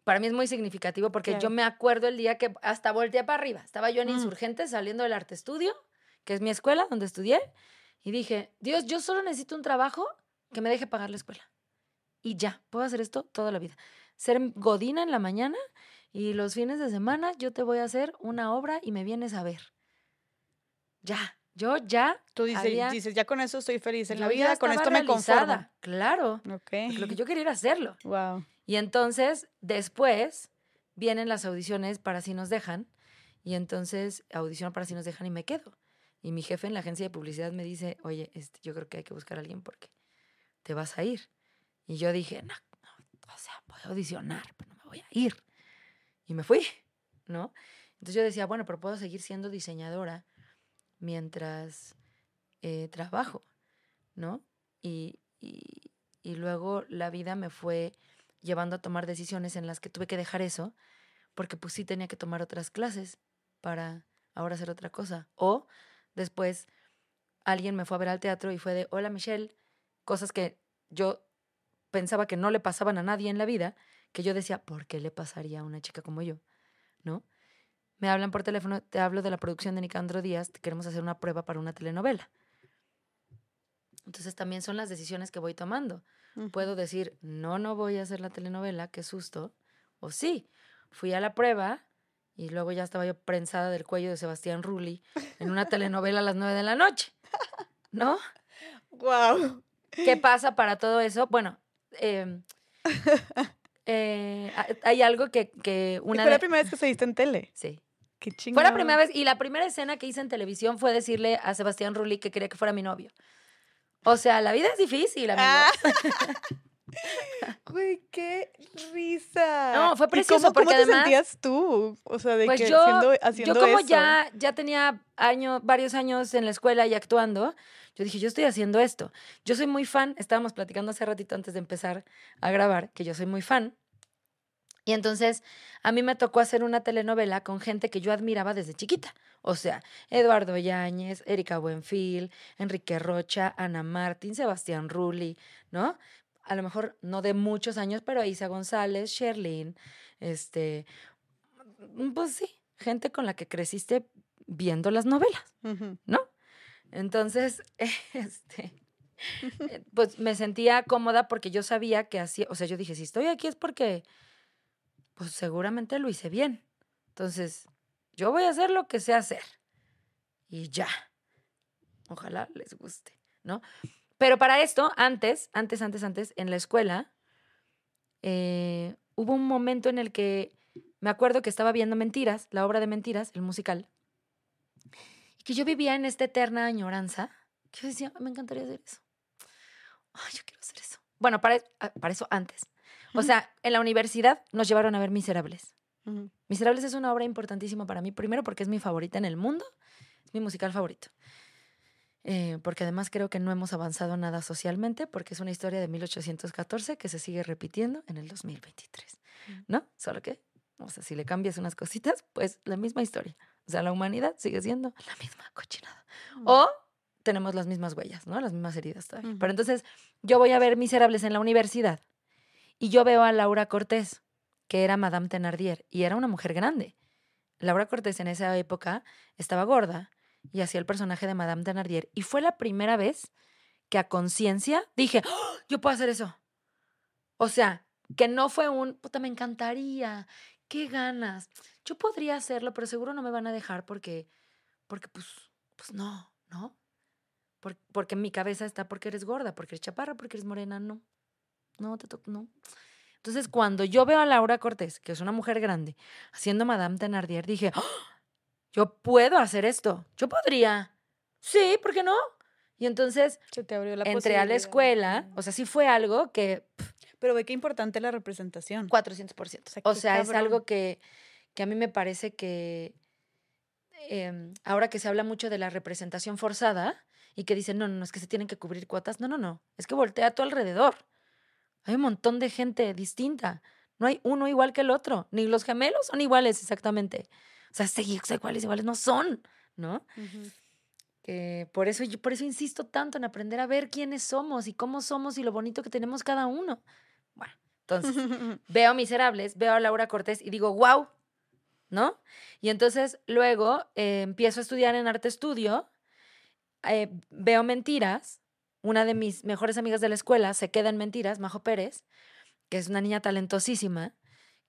para mí es muy significativo porque yo me acuerdo el día que hasta volteé para arriba. Estaba yo en mm. Insurgentes saliendo del arte estudio que es mi escuela donde estudié, y dije, Dios, yo solo necesito un trabajo que me deje pagar la escuela. Y ya, puedo hacer esto toda la vida. Ser godina en la mañana y los fines de semana yo te voy a hacer una obra y me vienes a ver. Ya, yo ya. Tú dices, dices ya con eso estoy feliz en la vida, con esto me conformo. Claro. Okay. Lo que yo quería era hacerlo. Wow. Y entonces, después, vienen las audiciones para si nos dejan. Y entonces, audición para si nos dejan y me quedo. Y mi jefe en la agencia de publicidad me dice, oye, este, yo creo que hay que buscar a alguien porque te vas a ir. Y yo dije, no, no, o sea, a audicionar, pero no me voy a ir. Y me fui, ¿no? Entonces yo decía, bueno, pero puedo seguir siendo diseñadora mientras eh, trabajo, ¿no? Y, y luego la vida me fue llevando a tomar decisiones en las que tuve que dejar eso, porque pues sí tenía que tomar otras clases para ahora hacer otra cosa. O Después alguien me fue a ver al teatro y fue de, hola Michelle, cosas que yo pensaba que no le pasaban a nadie en la vida, que yo decía, ¿por qué le pasaría a una chica como yo? ¿No? Me hablan por teléfono, te hablo de la producción de Nicandro Díaz, queremos hacer una prueba para una telenovela. Entonces también son las decisiones que voy tomando. Puedo decir, no, no voy a hacer la telenovela, qué susto. O sí, fui a la prueba, y luego ya estaba yo prensada del cuello de Sebastián Rulli en una telenovela a las nueve de la noche. ¿No? Wow. ¿Qué pasa para todo eso? Bueno, em, eh, hay algo que, que una. fue la primera vez que se viste en tele. Sí. Qué chingón. Fue la primera vez y la primera escena que hice en televisión fue decirle a Sebastián Rulli que quería que fuera mi novio. O sea, la vida es difícil, amigo. Ah. Güey, qué risa. No, fue precioso cómo, porque ¿cómo te sentías tú? O sea, de pues que yo, haciendo, yo como ya ya tenía años, varios años en la escuela y actuando, yo dije, yo estoy haciendo esto. Yo soy muy fan, estábamos platicando hace ratito antes de empezar a grabar, que yo soy muy fan Y entonces a mí me tocó hacer una telenovela con gente que yo admiraba desde chiquita. O sea, Eduardo Yáñez, Erika Buenfil, Enrique Rocha, Ana Martín, Sebastián Rulli, ¿no? A lo mejor no de muchos años, pero Isa González, Sherlyn, este, pues sí, gente con la que creciste viendo las novelas, ¿no? Entonces, este, eh, pues me sentía cómoda porque yo sabía que hacía, o sea, yo dije, si estoy aquí es porque pues seguramente lo hice bien. Entonces, yo voy a hacer lo que sé hacer. Y ya. Ojalá les guste, ¿no? Pero para esto, antes, antes, antes, antes, en la escuela, eh, hubo un momento en el que me acuerdo que estaba viendo Mentiras, la obra de Mentiras, el musical, y que yo vivía en esta eterna añoranza, que yo decía, me encantaría hacer eso. Ay, yo quiero hacer eso. Bueno, para, ah, para eso antes. O sea, en la universidad nos llevaron a ver Miserables. Miserables es una obra importantísima para mí, primero porque es mi favorita en el mundo, es mi musical favorito. Eh, porque además creo que no hemos avanzado nada socialmente, porque es una historia de 1814 que se sigue repitiendo en el 2023, ¿no? Solo que, o sea, si le cambias unas cositas, pues la misma historia. O sea, la humanidad sigue siendo la misma cochinada. O tenemos las mismas huellas, ¿no? Las mismas heridas todavía. Pero entonces, yo voy a ver Miserables en la universidad y yo veo a Laura Cortés, que era Madame Thenardier, y era una mujer grande. Laura Cortés en esa época estaba gorda y hacía el personaje de Madame Thenardier. Y fue la primera vez que a conciencia dije, ¡Oh! yo puedo hacer eso. O sea, que no fue un, puta, me encantaría, qué ganas. Yo podría hacerlo, pero seguro no me van a dejar porque, porque pues, pues no, ¿no? porque en mi cabeza está porque eres gorda, porque eres chaparra, porque eres morena, no. No, te toco, no. Entonces, cuando yo veo a Laura Cortés, que es una mujer grande, haciendo Madame Thenardier, dije, ¡Ah! yo puedo hacer esto, yo podría. Sí, ¿por qué no? Y entonces entré a la escuela, o sea, sí fue algo que... Pero ve qué importante la representación. 400%. O sea, es algo que, que, a mí me parece que em, ahora que se habla mucho de la representación forzada y que dicen, no, no, no, es que se tienen que cubrir cuotas, no, no, no, es que voltea a tu alrededor. Hay un montón de gente distinta. No hay uno igual que el otro. Ni los gemelos son iguales exactamente. O sea, iguales, iguales no son, ¿no? por, eso, yo, por eso insisto tanto en aprender a ver quiénes somos y cómo somos y lo bonito que tenemos cada uno. Bueno, entonces veo Miserables, veo a Laura Cortés y digo, wow, ¿no? Y entonces luego eh, empiezo a estudiar en arte estudio, eh, veo mentiras una de mis mejores amigas de la escuela se queda en mentiras, Majo Pérez, que es una niña talentosísima,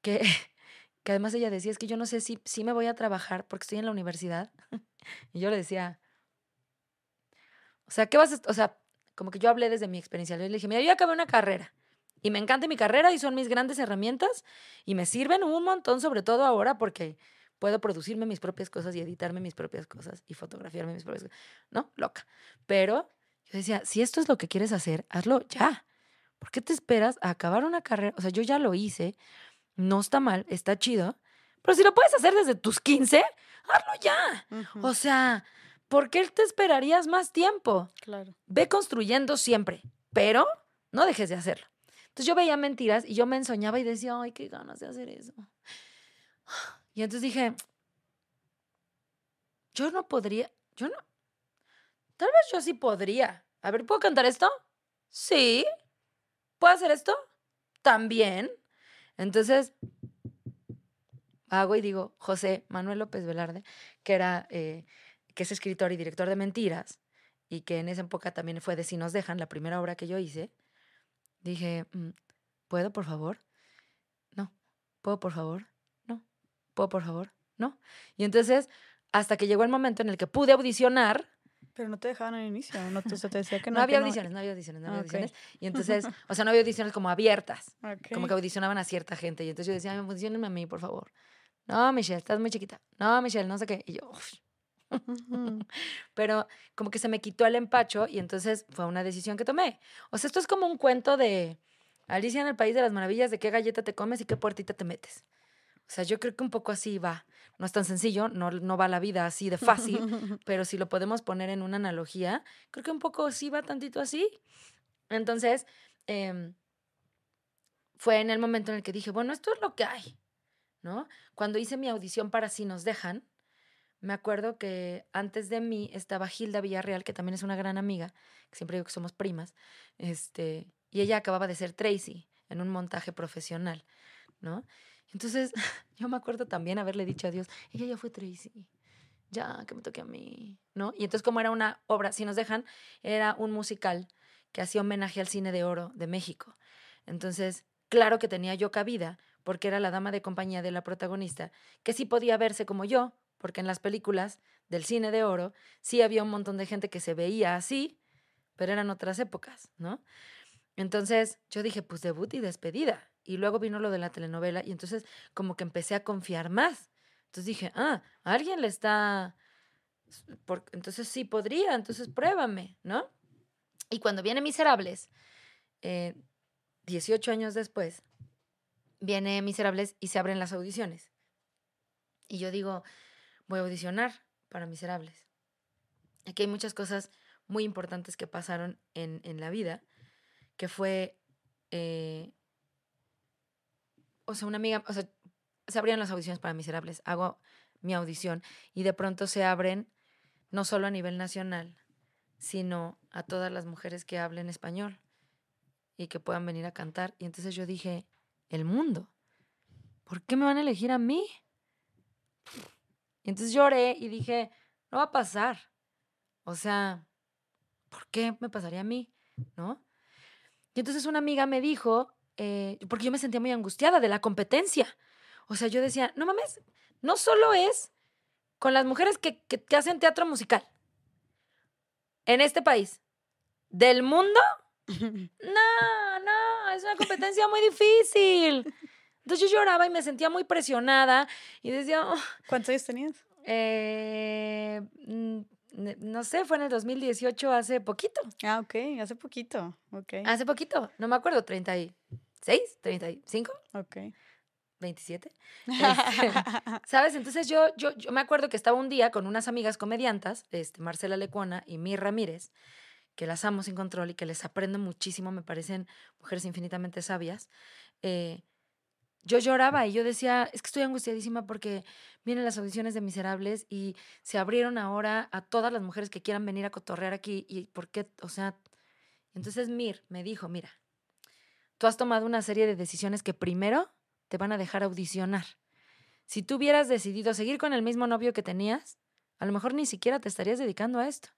que, que además ella decía, es que yo no sé si, si me voy a trabajar porque estoy en la universidad. y yo le decía, o sea, ¿qué vas a...? O sea, como que yo hablé desde mi experiencia. Le dije, mira, yo acabé una carrera y me encanta mi carrera y son mis grandes herramientas y me sirven un montón, sobre todo ahora porque puedo producirme mis propias cosas y editarme mis propias cosas y fotografiarme mis propias cosas. ¿No? Loca. Pero yo decía, si esto es lo que quieres hacer, hazlo ya. ¿Por qué te esperas a acabar una carrera? O sea, yo ya lo hice, no está mal, está chido, pero si lo puedes hacer desde tus 15, hazlo ya. O sea, ¿por qué te esperarías más tiempo? Claro. Ve construyendo siempre, pero no dejes de hacerlo. Entonces yo veía mentiras y yo me ensoñaba y decía, ay, qué ganas de hacer eso. Y entonces dije, yo no podría, yo no, Tal vez yo sí podría. A ver, ¿puedo cantar esto? Sí. ¿Puedo hacer esto? También. Entonces, hago y digo, José Manuel López Velarde, que era, eh, que es escritor y director de Mentiras, y que en esa época también fue de Si nos dejan, la primera obra que yo hice, dije, mm, ¿puedo, por favor? No. ¿Puedo, por favor? No. ¿Puedo, por favor? No. Y entonces, hasta que llegó el momento en el que pude audicionar, pero no te dejaban al inicio, no te, decía que no. no había audiciones, no había audiciones, no había audiciones. Y entonces, o sea, no había audiciones como abiertas, como que audicionaban a cierta gente. Y entonces yo decía, audicionenme a mí, por favor. No, Michelle, estás muy chiquita. No, Michelle, no sé qué. Y yo, Pero como que se me quitó el empacho y entonces fue una decisión que tomé. O sea, esto es como un cuento de Alicia en el País de las Maravillas, de qué galleta te comes y qué puertita te metes. O sea, yo creo que un poco así va. No es tan sencillo, no, no va la vida así de fácil, pero si lo podemos poner en una analogía, creo que un poco sí va tantito así. Entonces, em, fue en el momento en el que dije, bueno, esto es lo que hay, ¿no? Cuando hice mi audición para Si nos dejan, me acuerdo que antes de mí estaba Hilda Villarreal, que también es una gran amiga, que siempre digo que somos primas, este, y ella acababa de ser Tracy en un montaje profesional, ¿no? Entonces, yo me acuerdo también haberle dicho a Dios, ella ya fue Tracy, ya, que me toque a mí, ¿no? Y entonces, como era una obra, si nos dejan, era un musical que hacía homenaje al cine de oro de México. Entonces, claro que tenía yo cabida, porque era la dama de compañía de la protagonista, que sí podía verse como yo, porque en las películas del cine de oro sí había un montón de gente que se veía así, pero eran otras épocas, ¿no? Entonces yo dije, pues debut y despedida. Y luego vino lo de la telenovela y entonces como que empecé a confiar más. Entonces dije, ah, alguien le está... Entonces sí podría, entonces pruébame, ¿no? Y cuando viene Miserables, 18 eh, años después, viene Miserables y se abren las audiciones. Y yo digo, voy a audicionar para Miserables. Aquí hay muchas cosas muy importantes que pasaron en, la vida, que fue, eh, o sea, una amiga, o sea, se abrían las audiciones para Miserables, hago mi audición y de pronto se abren no solo a nivel nacional, sino a todas las mujeres que hablen español y que puedan venir a cantar. Y entonces yo dije, el mundo, ¿por qué me van a elegir a mí? Y entonces lloré y dije, no va a pasar. O sea, ¿por qué me pasaría a mí? ¿No? Y entonces una amiga me dijo, eh, porque yo me sentía muy angustiada de la competencia. O sea, yo decía, no mames, no solo es con las mujeres que, que, hacen teatro musical en este país, del mundo. No, no, es una competencia muy difícil. Entonces yo lloraba y me sentía muy presionada y decía... Oh". ¿Cuántos años tenías? Eh, mm, no sé, fue en el 2018, hace poquito. Ah, ok, hace poquito, ok. Hace poquito, no me acuerdo, 36, 35. Ok. 27. Este, ¿Sabes? Entonces yo, yo, yo me acuerdo que estaba un día con unas amigas comediantas, este, Marcela Lecuona y Mir Ramírez, que las amo sin control y que les aprendo muchísimo, me parecen mujeres infinitamente sabias. Eh, yo lloraba y yo decía, es que estoy angustiadísima porque vienen las audiciones de Miserables y se abrieron ahora a todas las mujeres que quieran venir a cotorrear aquí y por qué, o sea, entonces Mir me dijo, mira, tú has tomado una serie de decisiones que primero te van a dejar audicionar. Si tú hubieras decidido seguir con el mismo novio que tenías, a lo mejor ni siquiera te estarías dedicando a esto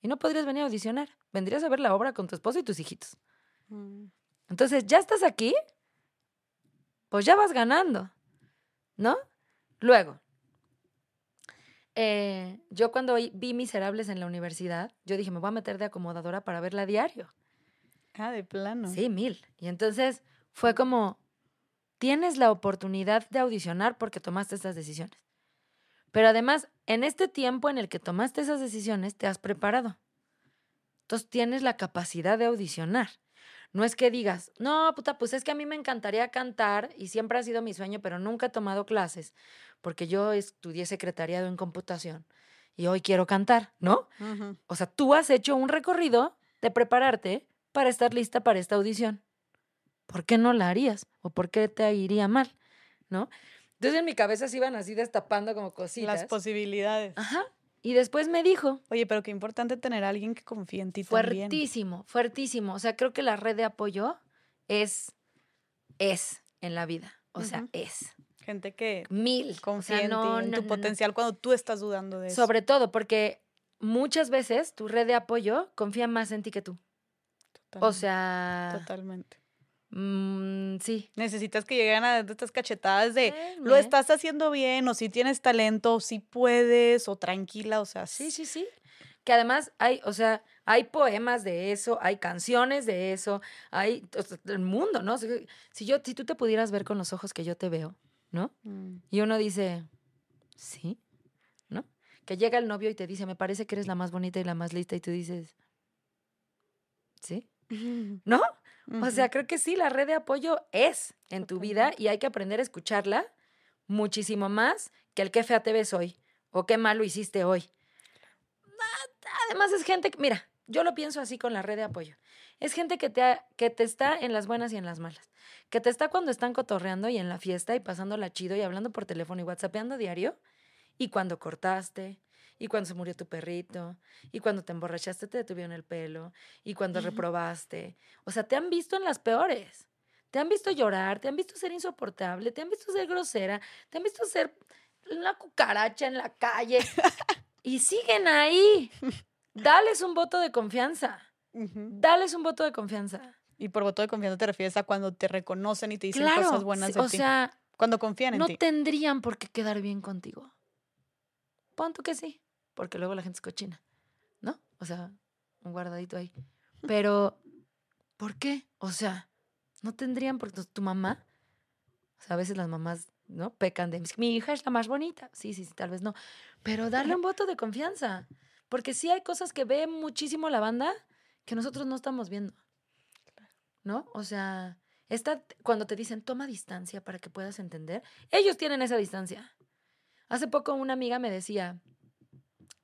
y no podrías venir a audicionar. Vendrías a ver la obra con tu esposo y tus hijitos. Mm. Entonces, ya estás aquí, pues ya vas ganando, ¿no? Luego, eh, yo cuando vi Miserables en la universidad, yo dije, me voy a meter de acomodadora para verla a diario. Ah, de plano. Sí, mil. Y entonces fue como, tienes la oportunidad de audicionar porque tomaste estas decisiones. Pero además, en este tiempo en el que tomaste esas decisiones, te has preparado. Entonces tienes la capacidad de audicionar. No es que digas, no, puta, pues es que a mí me encantaría cantar y siempre ha sido mi sueño, pero nunca he tomado clases porque yo estudié secretariado en computación y hoy quiero cantar, ¿no? O sea, tú has hecho un recorrido de prepararte para estar lista para esta audición. ¿Por qué no la harías? ¿O por qué te iría mal? ¿No? Entonces en mi cabeza se iban así destapando como cositas. Las posibilidades. Ajá. Y después me dijo. Oye, pero qué importante tener a alguien que confíe en ti fuertísimo, Fuertísimo, O sea, creo que la red de apoyo es, es en la vida. O sea, es. Gente que mil confía en, tu potencial cuando tú estás dudando de eso. Sobre todo porque muchas veces tu red de apoyo confía más en ti que tú. O sea. Totalmente. Mm, sí. Necesitas que lleguen a estas cachetadas de lo estás haciendo bien, o si tienes talento, o si puedes, o tranquila, o sea. Sí, sí, sí. Que además hay, o sea, hay poemas de eso, hay canciones de eso, hay el mundo, ¿no? Si yo, si tú te pudieras ver con los ojos que yo te veo, ¿no? Mm. Y uno dice, sí, ¿no? Que llega el novio y te dice, me parece que eres la más bonita y la más lista, y tú dices, ¿sí? ¿No? O sea, creo que sí, la red de apoyo es en tu vida y hay que aprender a escucharla muchísimo más que el qué fea te ves hoy o qué malo hiciste hoy. Además es gente que, mira, yo lo pienso así con la red de apoyo. Es gente que te, que te está en las buenas y en las malas. Que te está cuando están cotorreando y en la fiesta y pasándola chido y hablando por teléfono y whatsappeando diario. Y cuando cortaste, y cuando se murió tu perrito, y cuando te emborrachaste te detuvieron el pelo, y cuando reprobaste. O sea, te han visto en las peores. Te han visto llorar, te han visto ser insoportable, te han visto ser grosera, te han visto ser una cucaracha en la calle. y siguen ahí. Dales un voto de confianza. Dales un voto de confianza. Y por voto de confianza te refieres a cuando te reconocen y te dicen cosas buenas de o sea, cuando confían en ti. No tendrían por qué quedar bien contigo. Punto que sí, porque luego la gente es cochina, ¿no? O sea, un guardadito ahí. Pero, ¿por qué? O sea, no tendrían porque tu mamá, o sea, a veces las mamás, ¿no? Pecan de, mi hija es la más bonita. Sí, sí, sí, tal vez no. Pero darle un voto de confianza. Porque sí hay cosas que ve muchísimo la banda que nosotros no estamos viendo. ¿No? O sea, esta, cuando te dicen toma distancia para que puedas entender, ellos tienen esa distancia. Hace poco una amiga me decía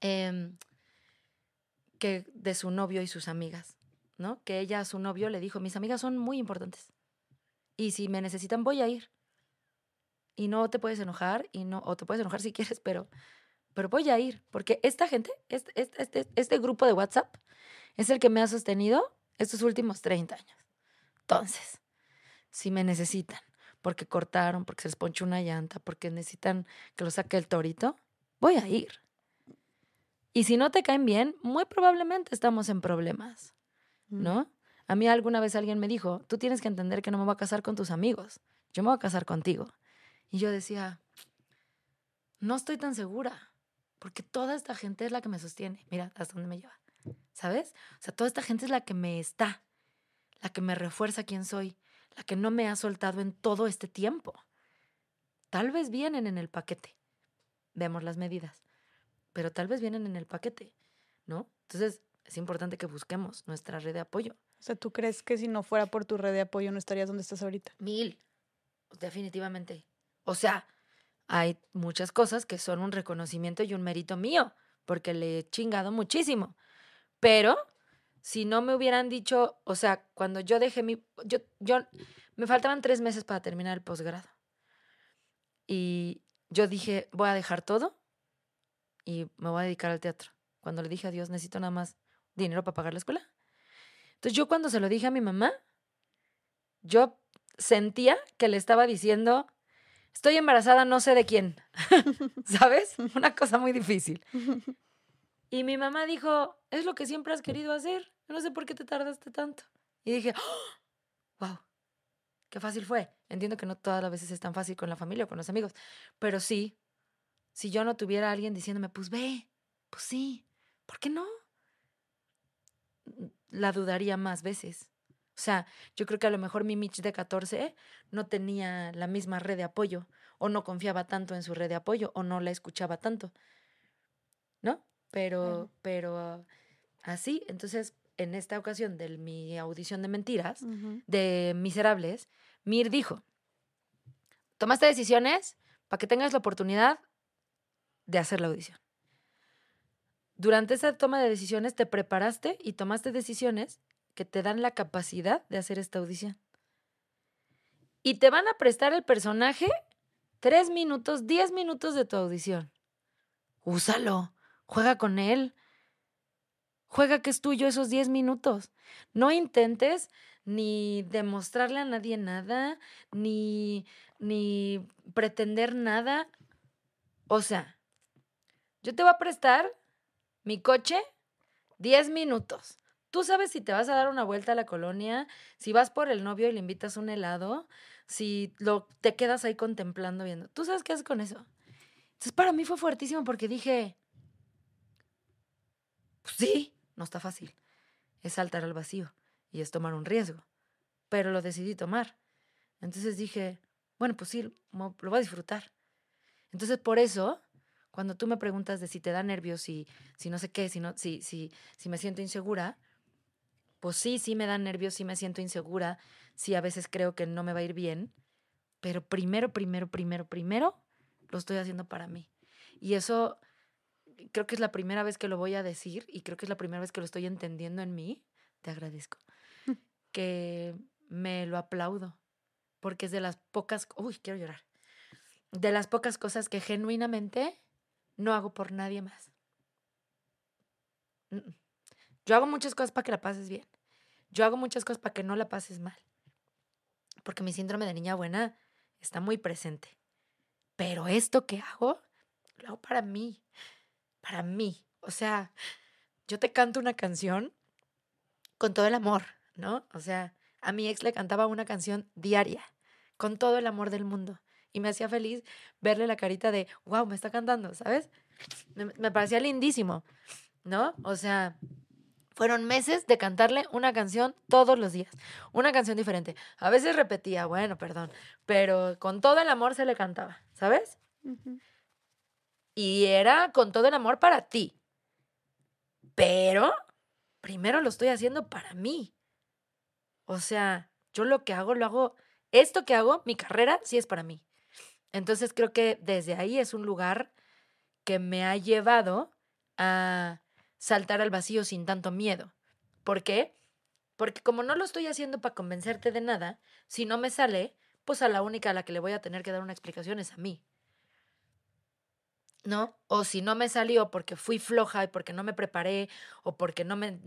em, que de su novio y sus amigas, ¿no? Que ella a su novio le dijo, mis amigas son muy importantes. Y si me necesitan, voy a ir. Y no te puedes enojar, y no, o te puedes enojar si quieres, pero, pero voy a ir. Porque esta gente, este, este, este, este grupo de WhatsApp, es el que me ha sostenido estos últimos 30 años. Entonces, si me necesitan, porque cortaron, porque se les ponchó una llanta, porque necesitan que lo saque el torito, voy a ir. Y si no te caen bien, muy probablemente estamos en problemas, ¿no? A mí alguna vez alguien me dijo, tú tienes que entender que no me voy a casar con tus amigos, yo me voy a casar contigo. Y yo decía, no estoy tan segura, porque toda esta gente es la que me sostiene. Mira hasta dónde me lleva. ¿Sabes? O sea, toda esta gente es la que me está, la que me refuerza quién soy, la que no me ha soltado en todo este tiempo. Tal vez vienen en el paquete. Vemos las medidas. Pero tal vez vienen en el paquete, ¿no? Entonces, es importante que busquemos nuestra red de apoyo. O sea, ¿tú crees que si no fuera por tu red de apoyo no estarías donde estás ahorita? Mil. Definitivamente. O sea, hay muchas cosas que son un reconocimiento y un mérito mío, porque le he chingado muchísimo. Pero si no me hubieran dicho, o sea, cuando yo dejé mi, yo, yo, me faltaban tres meses para terminar el posgrado. Y yo dije, voy a dejar todo y me voy a dedicar al teatro. Cuando le dije a Dios, necesito nada más dinero para pagar la escuela. Entonces yo cuando se lo dije a mi mamá, yo sentía que le estaba diciendo, estoy embarazada, no sé de quién, ¿sabes? Una cosa muy difícil. Y mi mamá dijo, es lo que siempre has querido hacer. no sé por qué te tardaste tanto. Y dije, wow, qué fácil fue. Entiendo que no todas las veces es tan fácil con la familia o con los amigos, pero sí, si yo no tuviera a alguien diciéndome, pues ve, pues sí, ¿por qué no? La dudaría más veces. O sea, yo creo que a lo mejor mi Mitch de 14 no tenía la misma red de apoyo, o no confiaba tanto en su red de apoyo, o no la escuchaba tanto. ¿No? Pero, pero así, entonces, en esta ocasión de mi audición de mentiras, de Miserables, Mir dijo, tomaste decisiones para que tengas la oportunidad de hacer la audición. Durante esa toma de decisiones te preparaste y tomaste decisiones que te dan la capacidad de hacer esta audición. Y te van a prestar el personaje tres minutos, diez minutos de tu audición. Úsalo juega con él. Juega que es tuyo esos 10 minutos. No intentes ni demostrarle a nadie nada, ni, ni pretender nada. O sea, yo te voy a prestar mi coche 10 minutos. Tú sabes si te vas a dar una vuelta a la colonia, si vas por el novio y le invitas un helado, si lo, te quedas ahí contemplando viendo. Tú sabes qué haces con eso. Entonces para mí fue fuertísimo porque dije, pues sí, no está fácil. Es saltar al vacío y es tomar un riesgo. Pero lo decidí tomar. Entonces dije, bueno, pues sí, lo voy a disfrutar. Entonces por eso, cuando tú me preguntas de si te da nervios, si, si no sé qué, si, no, si, si, si me siento insegura, pues sí, sí me da nervios, sí me siento insegura, sí a veces creo que no me va a ir bien, pero primero, primero, primero, primero lo estoy haciendo para mí. Y eso creo que es la primera vez que lo voy a decir y creo que es la primera vez que lo estoy entendiendo en mí. Te agradezco. que me lo aplaudo, porque es de las pocas, uy, quiero llorar, de las pocas cosas que genuinamente no hago por nadie más. Yo hago muchas cosas para que la pases bien. Yo hago muchas cosas para que no la pases mal. Porque mi síndrome de niña buena está muy presente. Pero esto que hago, lo hago para mí. Para mí. O sea, yo te canto una canción con todo el amor, ¿no? O sea, a mi ex le cantaba una canción diaria, con todo el amor del mundo. Y me hacía feliz verle la carita de, wow, me está cantando, ¿sabes? Me, me parecía lindísimo, ¿no? O sea, fueron meses de cantarle una canción todos los días, una canción diferente. A veces repetía, bueno, perdón, pero con todo el amor se le cantaba, ¿sabes? Y era con todo el amor para ti. Pero primero lo estoy haciendo para mí. O sea, yo lo que hago, lo hago, esto que hago, mi carrera, sí es para mí. Entonces creo que desde ahí es un lugar que me ha llevado a saltar al vacío sin tanto miedo. ¿Por qué? Porque como no lo estoy haciendo para convencerte de nada, si no me sale, pues a la única a la que le voy a tener que dar una explicación es a mí. ¿No? O si no me salió porque fui floja y porque no me preparé o porque no me,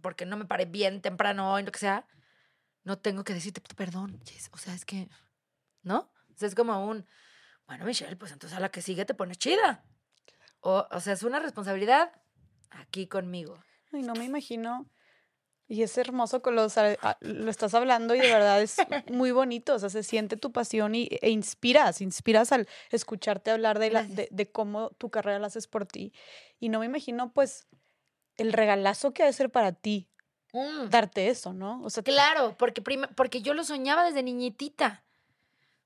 porque no me paré bien temprano o lo que sea, no tengo que decirte perdón. O sea, es que, ¿no? O es como un, bueno, Michelle, pues entonces a la que sigue te pones chida. O, o sea, es una responsabilidad aquí conmigo. Y no me imagino. Y es hermoso que lo, lo estás hablando y de verdad es muy bonito. O sea, se siente tu pasión y, e inspiras, inspiras al escucharte hablar de, la, de, cómo tu carrera la haces por ti. Y no me imagino, pues, el regalazo que ha de ser para ti mm. darte eso, ¿no? O sea, claro, porque, porque yo lo soñaba desde niñitita.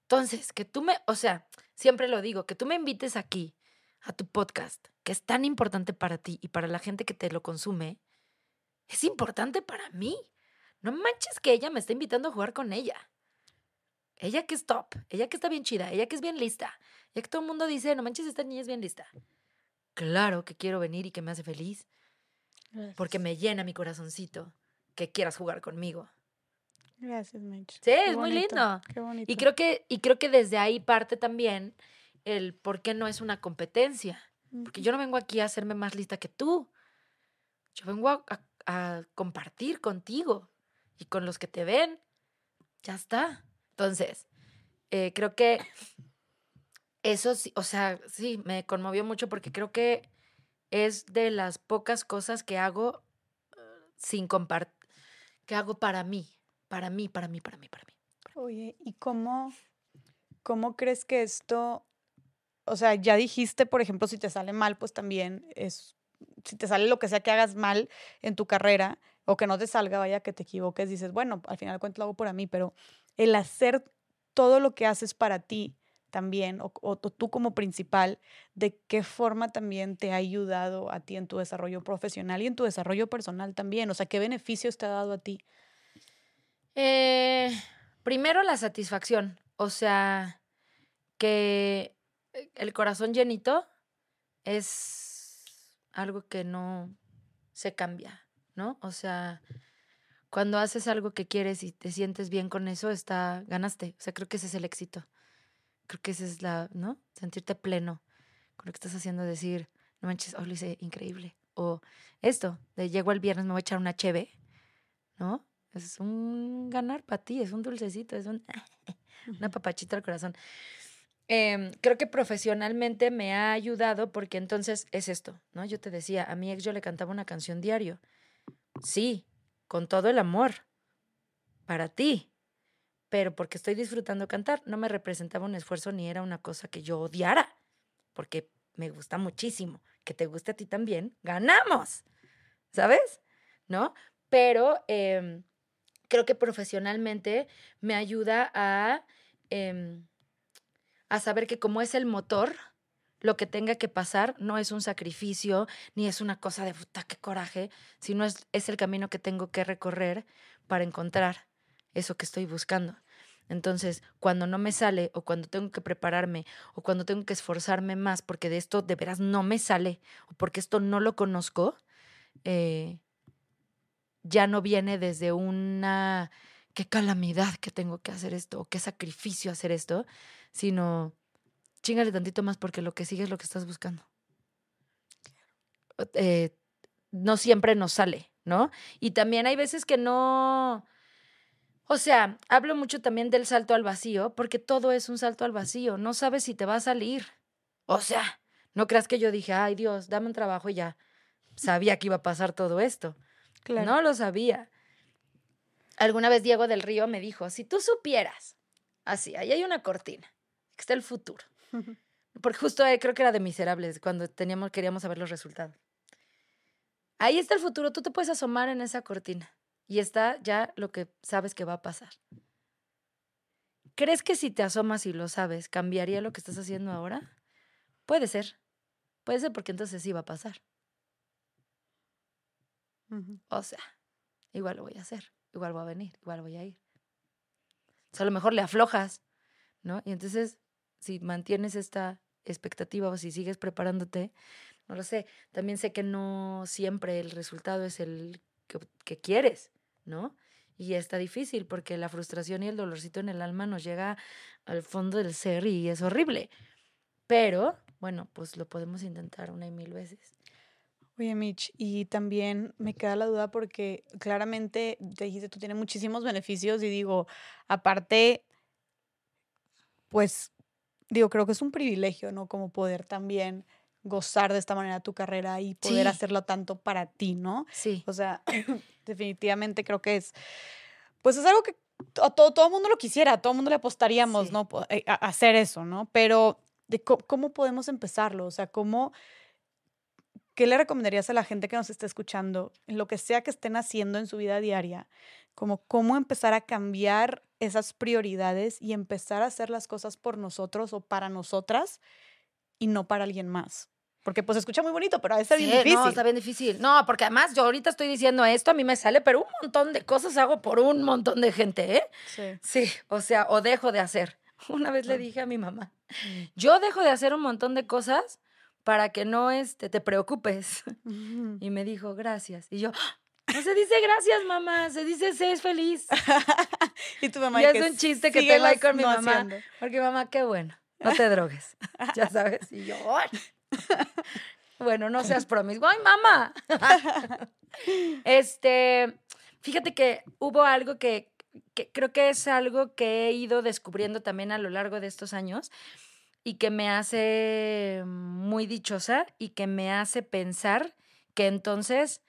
Entonces, que tú me, o sea, siempre lo digo, que tú me invites aquí a tu podcast, que es tan importante para ti y para la gente que te lo consume, es importante para mí. No manches que ella me está invitando a jugar con ella. Ella que es top, ella que está bien chida, ella que es bien lista, ella que todo el mundo dice, no manches, esta niña es bien lista. Claro que quiero venir y que me hace feliz. Porque me llena mi corazoncito que quieras jugar conmigo. Gracias, Mitch. Sí, es muy lindo. Qué bonito. Y creo que, y creo que desde ahí parte también el por qué no es una competencia. Porque yo no vengo aquí a hacerme más lista que tú. Yo vengo a, compartir contigo y con los que te ven. Ya está. Entonces, eh, creo que eso sí, o sea, sí, me conmovió mucho porque creo que es de las pocas cosas que hago uh, sin compartir, que hago para mí, para mí, para mí, para mí, para mí. Oye, ¿y cómo, cómo crees que esto o sea, ya dijiste, por ejemplo, si te sale mal, pues también es, si te sale lo que sea que hagas mal en tu carrera o que no te salga, vaya que te equivoques, dices, bueno, al final de cuentas lo hago por mí, pero el hacer todo lo que haces para ti también, o, o, tú como principal, de qué forma también te ha ayudado a ti en tu desarrollo profesional y en tu desarrollo personal también, o sea, qué beneficios te ha dado a ti. Eh, primero la satisfacción, o sea, que el corazón llenito es algo que no se cambia, ¿no? O sea, cuando haces algo que quieres y te sientes bien con eso, está, ganaste. O sea, creo que ese es el éxito. Creo que esa es la, ¿no? Sentirte pleno con lo que estás haciendo, decir, no manches, hoy lo hice increíble. O esto, de llego el viernes, me voy a echar una cheve, ¿no? Es un ganar para ti, es un dulcecito, es un, una papachita al corazón. Em, creo que profesionalmente me ha ayudado porque entonces es esto, ¿no? Yo te decía, a mi ex yo le cantaba una canción diario. Sí, con todo el amor, para ti, pero porque estoy disfrutando cantar, no me representaba un esfuerzo ni era una cosa que yo odiara, porque me gusta muchísimo. Que te guste a ti también, ganamos, ¿sabes? ¿No? Pero em, creo que profesionalmente me ayuda a... Em, a saber que como es el motor, lo que tenga que pasar no es un sacrificio, ni es una cosa de puta, qué coraje, sino es, es el camino que tengo que recorrer para encontrar eso que estoy buscando. Entonces, cuando no me sale o cuando tengo que prepararme o cuando tengo que esforzarme más porque de esto de veras no me sale o porque esto no lo conozco, eh, ya no viene desde una qué calamidad que tengo que hacer esto o qué sacrificio hacer esto, sino chingale tantito más porque lo que sigue es lo que estás buscando. Eh, no siempre nos sale, ¿no? Y también hay veces que no, o sea, hablo mucho también del salto al vacío, porque todo es un salto al vacío, no sabes si te va a salir. O sea, no creas que yo dije, ay Dios, dame un trabajo y ya. Sabía que iba a pasar todo esto. No lo sabía. Alguna vez Diego del Río me dijo, si tú supieras, así, ahí hay una cortina, que está el futuro. Porque justo creo que era de Miserables, cuando teníamos, queríamos saber los resultados. Ahí está el futuro, tú te puedes asomar en esa cortina y está ya lo que sabes que va a pasar. ¿Crees que si te asomas y lo sabes, cambiaría lo que estás haciendo ahora? Puede ser. Puede ser porque entonces sí va a pasar. O sea, igual lo voy a hacer, igual voy a venir, igual voy a ir. O sea, a lo mejor le aflojas, ¿no? Y entonces, si mantienes esta expectativa o si sigues preparándote, no lo sé. También sé que no siempre el resultado es el que, quieres, ¿no? Y está difícil porque la frustración y el dolorcito en el alma nos llega al fondo del ser y es horrible. Pero, bueno, pues lo podemos intentar una y mil veces. Oye, Mitch, y también me queda la duda porque claramente te dijiste, tú tienes muchísimos beneficios y digo, aparte, pues, digo, creo que es un privilegio, ¿no? Como poder también gozar de esta manera tu carrera y poder hacerlo tanto para ti, ¿no? Sí. O sea, definitivamente creo que es, pues es algo que a todo, todo mundo lo quisiera, a todo mundo le apostaríamos, ¿no? Eh, a, hacer eso, ¿no? Pero de cómo, podemos empezarlo, o sea, cómo... ¿Qué le recomendarías a la gente que nos está escuchando, en lo que sea que estén haciendo en su vida diaria, como cómo empezar a cambiar esas prioridades y empezar a hacer las cosas por nosotros o para nosotras y no para alguien más? Porque pues escucha muy bonito, pero a veces bien difícil. No, está bien difícil. No, porque además yo ahorita estoy diciendo esto, a mí me sale, pero un montón de cosas hago por un montón de gente, ¿eh? Sí. Sí, o sea, o dejo de hacer. Una vez le dije a mi mamá, mm. yo dejo de hacer un montón de cosas para que no este, te preocupes. Y me dijo, gracias. Y yo, no se dice gracias, mamá, se dice sé feliz. y tu mamá. Y es un chiste que tengo ahí con mi mamá. Porque mamá, qué bueno, no te drogues. ya sabes. Y yo, bueno, no seas promiscuo. ¡Ay, mamá! este, fíjate que hubo algo que, creo que es algo que he ido descubriendo también a lo largo de estos años y que me hace muy dichosa y que me hace pensar que entonces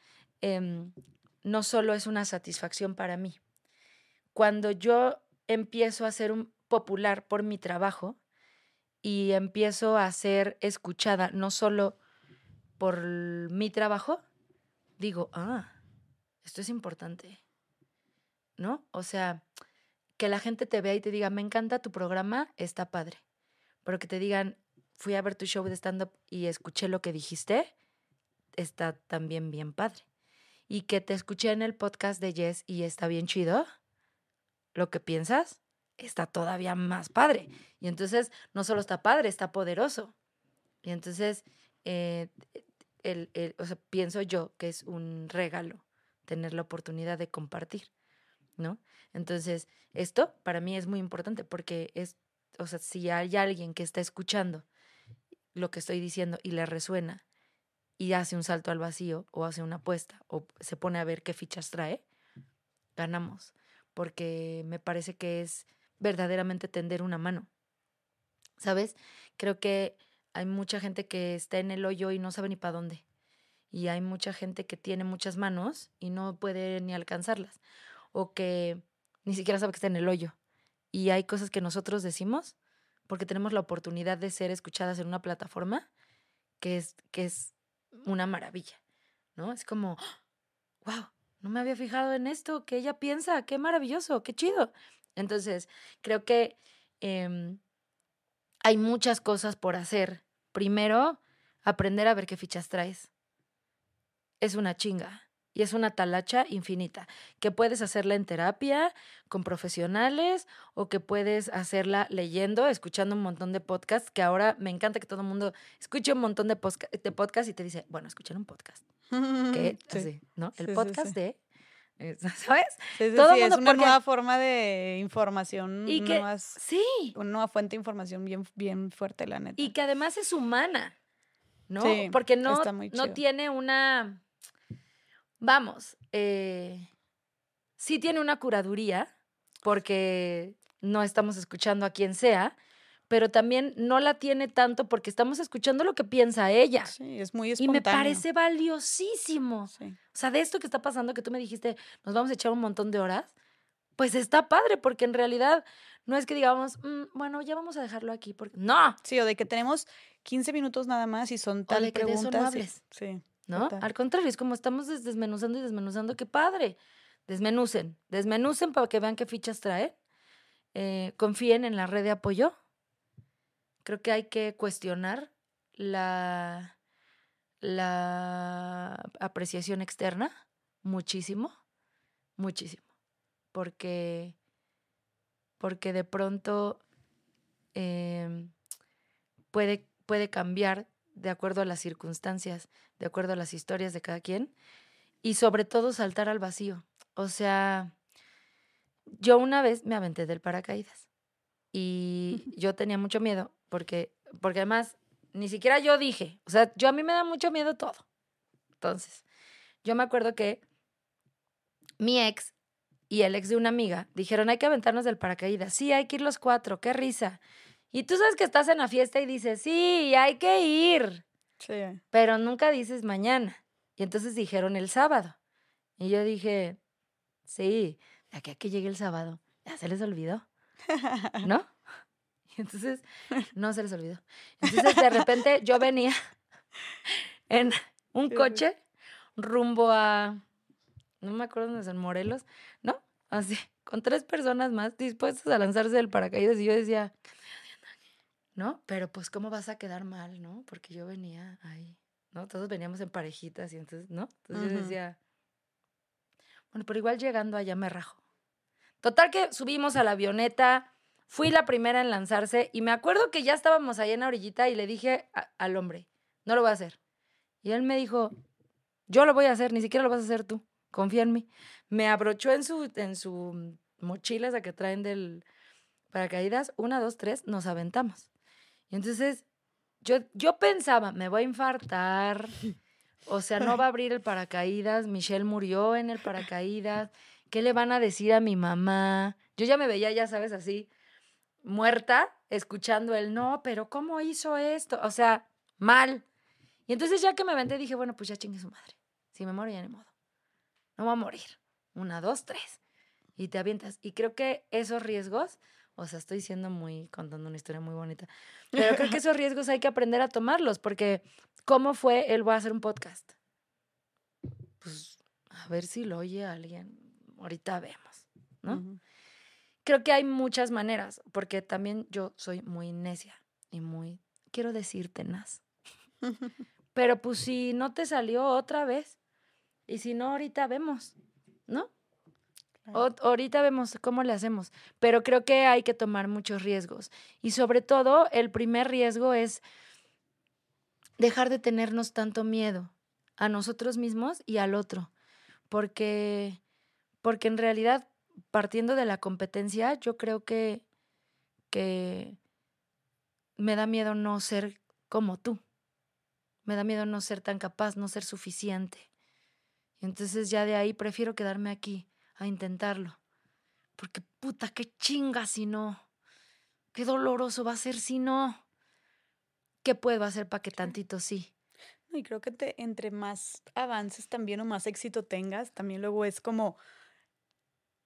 em, no solo es una satisfacción para mí. Cuando yo empiezo a ser un popular por mi trabajo, y empiezo a ser escuchada no solo por mi trabajo, digo, ah, esto es importante, ¿no? O sea, que la gente te vea y te diga, me encanta tu programa, está padre, pero que te digan, fui a ver tu show de stand-up y escuché lo que dijiste, está también bien padre. Y que te escuché en el podcast de Jess y está bien chido, lo que piensas, está todavía más padre. Y entonces no solo está padre, está poderoso. Y entonces, eh, el, o sea, pienso yo que es un regalo tener la oportunidad de compartir, ¿no? Entonces, esto para mí es muy importante porque es, o sea, si hay alguien que está escuchando lo que estoy diciendo y le resuena y hace un salto al vacío o hace una apuesta o se pone a ver qué fichas trae, ganamos. Porque me parece que es verdaderamente tender una mano. ¿Sabes? Creo que hay mucha gente que está en el hoyo y no sabe ni para dónde. Y hay mucha gente que tiene muchas manos y no puede ni alcanzarlas. O que ni siquiera sabe que está en el hoyo. Y hay cosas que nosotros decimos porque tenemos la oportunidad de ser escuchadas en una plataforma que es, que es una maravilla. ¿No? Es como, wow, no me había fijado en esto, que ella piensa, qué maravilloso, qué chido. Entonces, creo que em, hay muchas cosas por hacer. Primero, aprender a ver qué fichas traes. Es una chinga y es una talacha infinita, que puedes hacerla en terapia, con profesionales, o que puedes hacerla leyendo, escuchando un montón de podcasts, que ahora me encanta que todo el mundo escuche un montón de, podcasts y te dice, bueno, escuchen un podcast. ¿no? El podcast de ¿sabes? Todo es una nueva forma de información. Y que, sí. Una nueva fuente de información bien, bien fuerte, la neta. Y que además es humana, ¿no? Porque no, no tiene una, vamos, eh, sí tiene una curaduría, porque no estamos escuchando a quien sea, pero también no la tiene tanto porque estamos escuchando lo que piensa ella. Sí, es muy espontáneo. Y me parece valiosísimo. O sea, de esto que está pasando, que tú me dijiste, nos vamos a echar un montón de horas, pues está padre, porque en realidad no es que digamos, mm, bueno, ya vamos a dejarlo aquí, porque no. Sí, o de que tenemos 15 minutos nada más y son tal o de que preguntas. De eso no hables. Sí. ¿No? Al contrario, es como estamos desmenuzando y desmenuzando, qué padre. Desmenucen, desmenucen para que vean qué fichas trae. Eh, confíen en la red de apoyo Creo que hay que cuestionar la, la apreciación externa muchísimo, muchísimo, porque, porque de pronto em, puede, puede cambiar de acuerdo a las circunstancias, de acuerdo a las historias de cada quien, y sobre todo saltar al vacío. O sea, yo una vez me aventé del paracaídas y yo tenía mucho miedo porque, porque además ni siquiera yo dije, o sea, yo a mí me da mucho miedo todo. Entonces, yo me acuerdo que mi ex y el ex de una amiga dijeron, hay que aventarnos del paracaídas. Sí, hay que ir los cuatro, qué risa. Y tú sabes que estás en la fiesta y dices, sí, hay que ir. Sí. Pero nunca dices mañana. Y entonces dijeron el sábado. Y yo dije, sí, de aquí a que llegue el sábado, ya se les olvidó. ¿No? entonces no se les olvidó. Entonces de repente yo venía en un coche rumbo a, no me acuerdo dónde es, en Morelos, ¿no? Así, con tres personas más dispuestas a lanzarse del paracaídas y yo decía, ¿no? Pero pues, ¿cómo vas a quedar mal, no? Porque yo venía ahí, ¿no? Todos veníamos en parejitas y entonces, ¿no? Entonces yo decía, bueno, pero igual llegando allá me rajo. Total que subimos a la avioneta, Fui la primera en lanzarse y me acuerdo que ya estábamos ahí en la orillita y le dije al hombre, no lo voy a hacer. Y él me dijo, yo lo voy a hacer, ni siquiera lo vas a hacer tú, confía en mí. Me abrochó en su, en su mochila esa que traen del paracaídas, una, dos, tres, nos aventamos. Y entonces yo, yo pensaba, me voy a infartar, o sea, no va a abrir el paracaídas, Michelle murió en el paracaídas, ¿qué le van a decir a mi mamá? Yo ya me veía, ya sabes, así, muerta escuchando el no, pero ¿cómo hizo esto? O sea, mal. Y entonces ya que me aventé dije, bueno, pues ya chingue su madre. Si me muero ya ni modo. No va a morir. Una, dos, tres. Y te avientas. Y creo que esos riesgos, o sea, estoy siendo muy, contando una historia muy bonita, pero creo que esos riesgos hay que aprender a tomarlos, porque ¿cómo fue el voy a hacer un podcast? Pues a ver si lo oye alguien. Ahorita vemos, ¿no? creo que hay muchas maneras, porque también yo soy muy necia y muy, quiero decirte, Nas. Pero pues si no te salió otra vez, y si no, ahorita vemos, ¿no? Ahorita vemos cómo le hacemos, pero creo que hay que tomar muchos riesgos. Y sobre todo, el primer riesgo es dejar de tenernos tanto miedo a nosotros mismos y al otro, porque, porque en realidad partiendo de la competencia, yo creo que, que me da miedo no ser como tú. Me da miedo no ser tan capaz, no ser suficiente. Entonces ya de ahí prefiero quedarme aquí a intentarlo. Porque puta, qué chinga si no. Qué doloroso va a ser si no. ¿Qué puedo hacer para que tantito sí? Y creo que te, entre más avances también o más éxito tengas, también luego es como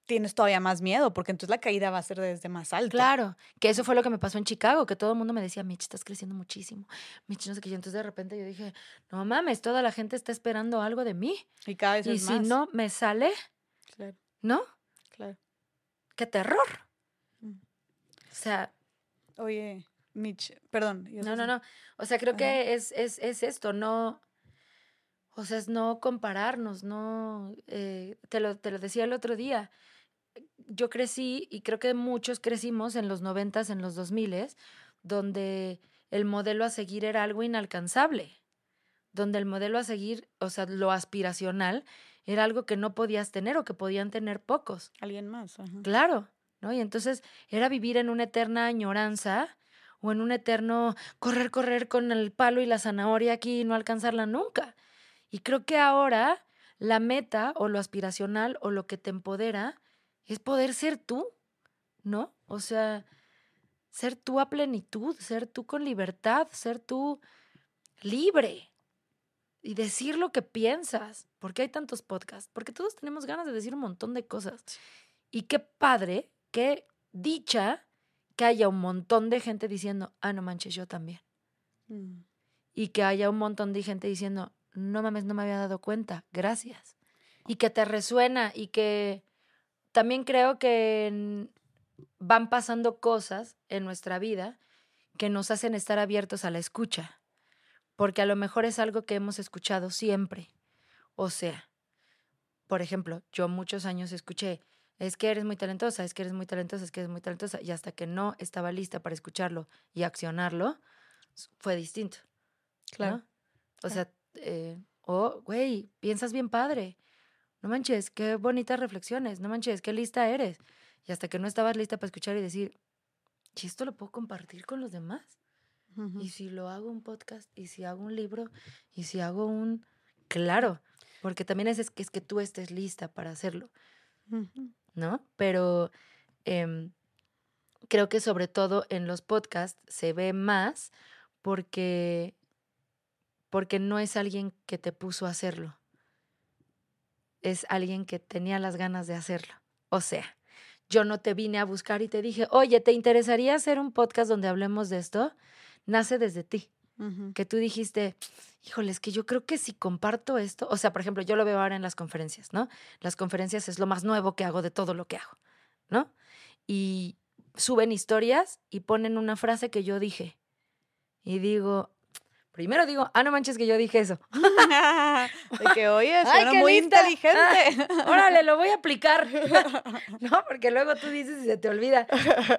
tienes todavía más miedo, porque entonces la caída va a ser desde más alto. Claro, que eso fue lo que me pasó en Chicago, que todo el mundo me decía, Mitch, estás creciendo muchísimo. Mitch, no sé qué. Y entonces de repente yo dije, no mames, toda la gente está esperando algo de mí. Y cada vez y si no me sale. ¿No? Claro. ¡Qué terror! Mm. O sea... Oye, Mitch, perdón. No, no, no. O sea, creo que es, es, es esto, no... O sea, es no compararnos, no... Eh, te, lo, te lo decía el otro día yo crecí y creo que muchos crecimos en los noventas, en los dos miles, donde el modelo a seguir era algo inalcanzable, donde el modelo a seguir, o sea, lo aspiracional, era algo que no podías tener o que podían tener pocos. Alguien más. Claro, ¿no? Y entonces era vivir en una eterna añoranza o en un eterno correr, correr con el palo y la zanahoria aquí y no alcanzarla nunca. Y creo que ahora la meta o lo aspiracional o lo que te empodera es poder ser tú, ¿no? O sea, ser tú a plenitud, ser tú con libertad, ser tú libre y decir lo que piensas. ¿Por qué hay tantos podcasts? Porque todos tenemos ganas de decir un montón de cosas. Y qué padre, qué dicha que haya un montón de gente diciendo, ah, no manches, yo también. Mm. Y que haya un montón de gente diciendo, no mames, no me había dado cuenta, gracias. Y que te resuena y que también creo que van pasando cosas en nuestra vida que nos hacen estar abiertos a la escucha, porque a lo mejor es algo que hemos escuchado siempre. O sea, por ejemplo, yo muchos años escuché, es que eres muy talentosa, es que eres muy talentosa, es que eres muy talentosa, y hasta que no estaba lista para escucharlo y accionarlo, fue distinto. Claro. O sea, eh, oh, güey, piensas bien padre. No manches, qué bonitas reflexiones. No manches, qué lista eres. Y hasta que no estabas lista para escuchar y decir, ¿y esto lo puedo compartir con los demás? Y si lo hago un podcast, y si hago un libro, y si hago un... Claro, porque también es, es, que, es que tú estés lista para hacerlo, ¿no? Pero em, creo que sobre todo en los podcasts se ve más porque porque no es alguien que te puso a hacerlo, es alguien que tenía las ganas de hacerlo. O sea, yo no te vine a buscar y te dije, oye, ¿te interesaría hacer un podcast donde hablemos de esto? Nace desde ti. Que tú dijiste, híjole, es que yo creo que si comparto esto, o sea, por ejemplo, yo lo veo ahora en las conferencias, ¿no? Las conferencias es lo más nuevo que hago de todo lo que hago, ¿no? Y suben historias y ponen una frase que yo dije. Y digo, Primero digo, ah, no manches que yo dije eso. de que, oye, suena muy inteligente. Ah, órale, lo voy a aplicar. no, porque luego tú dices y se te olvida.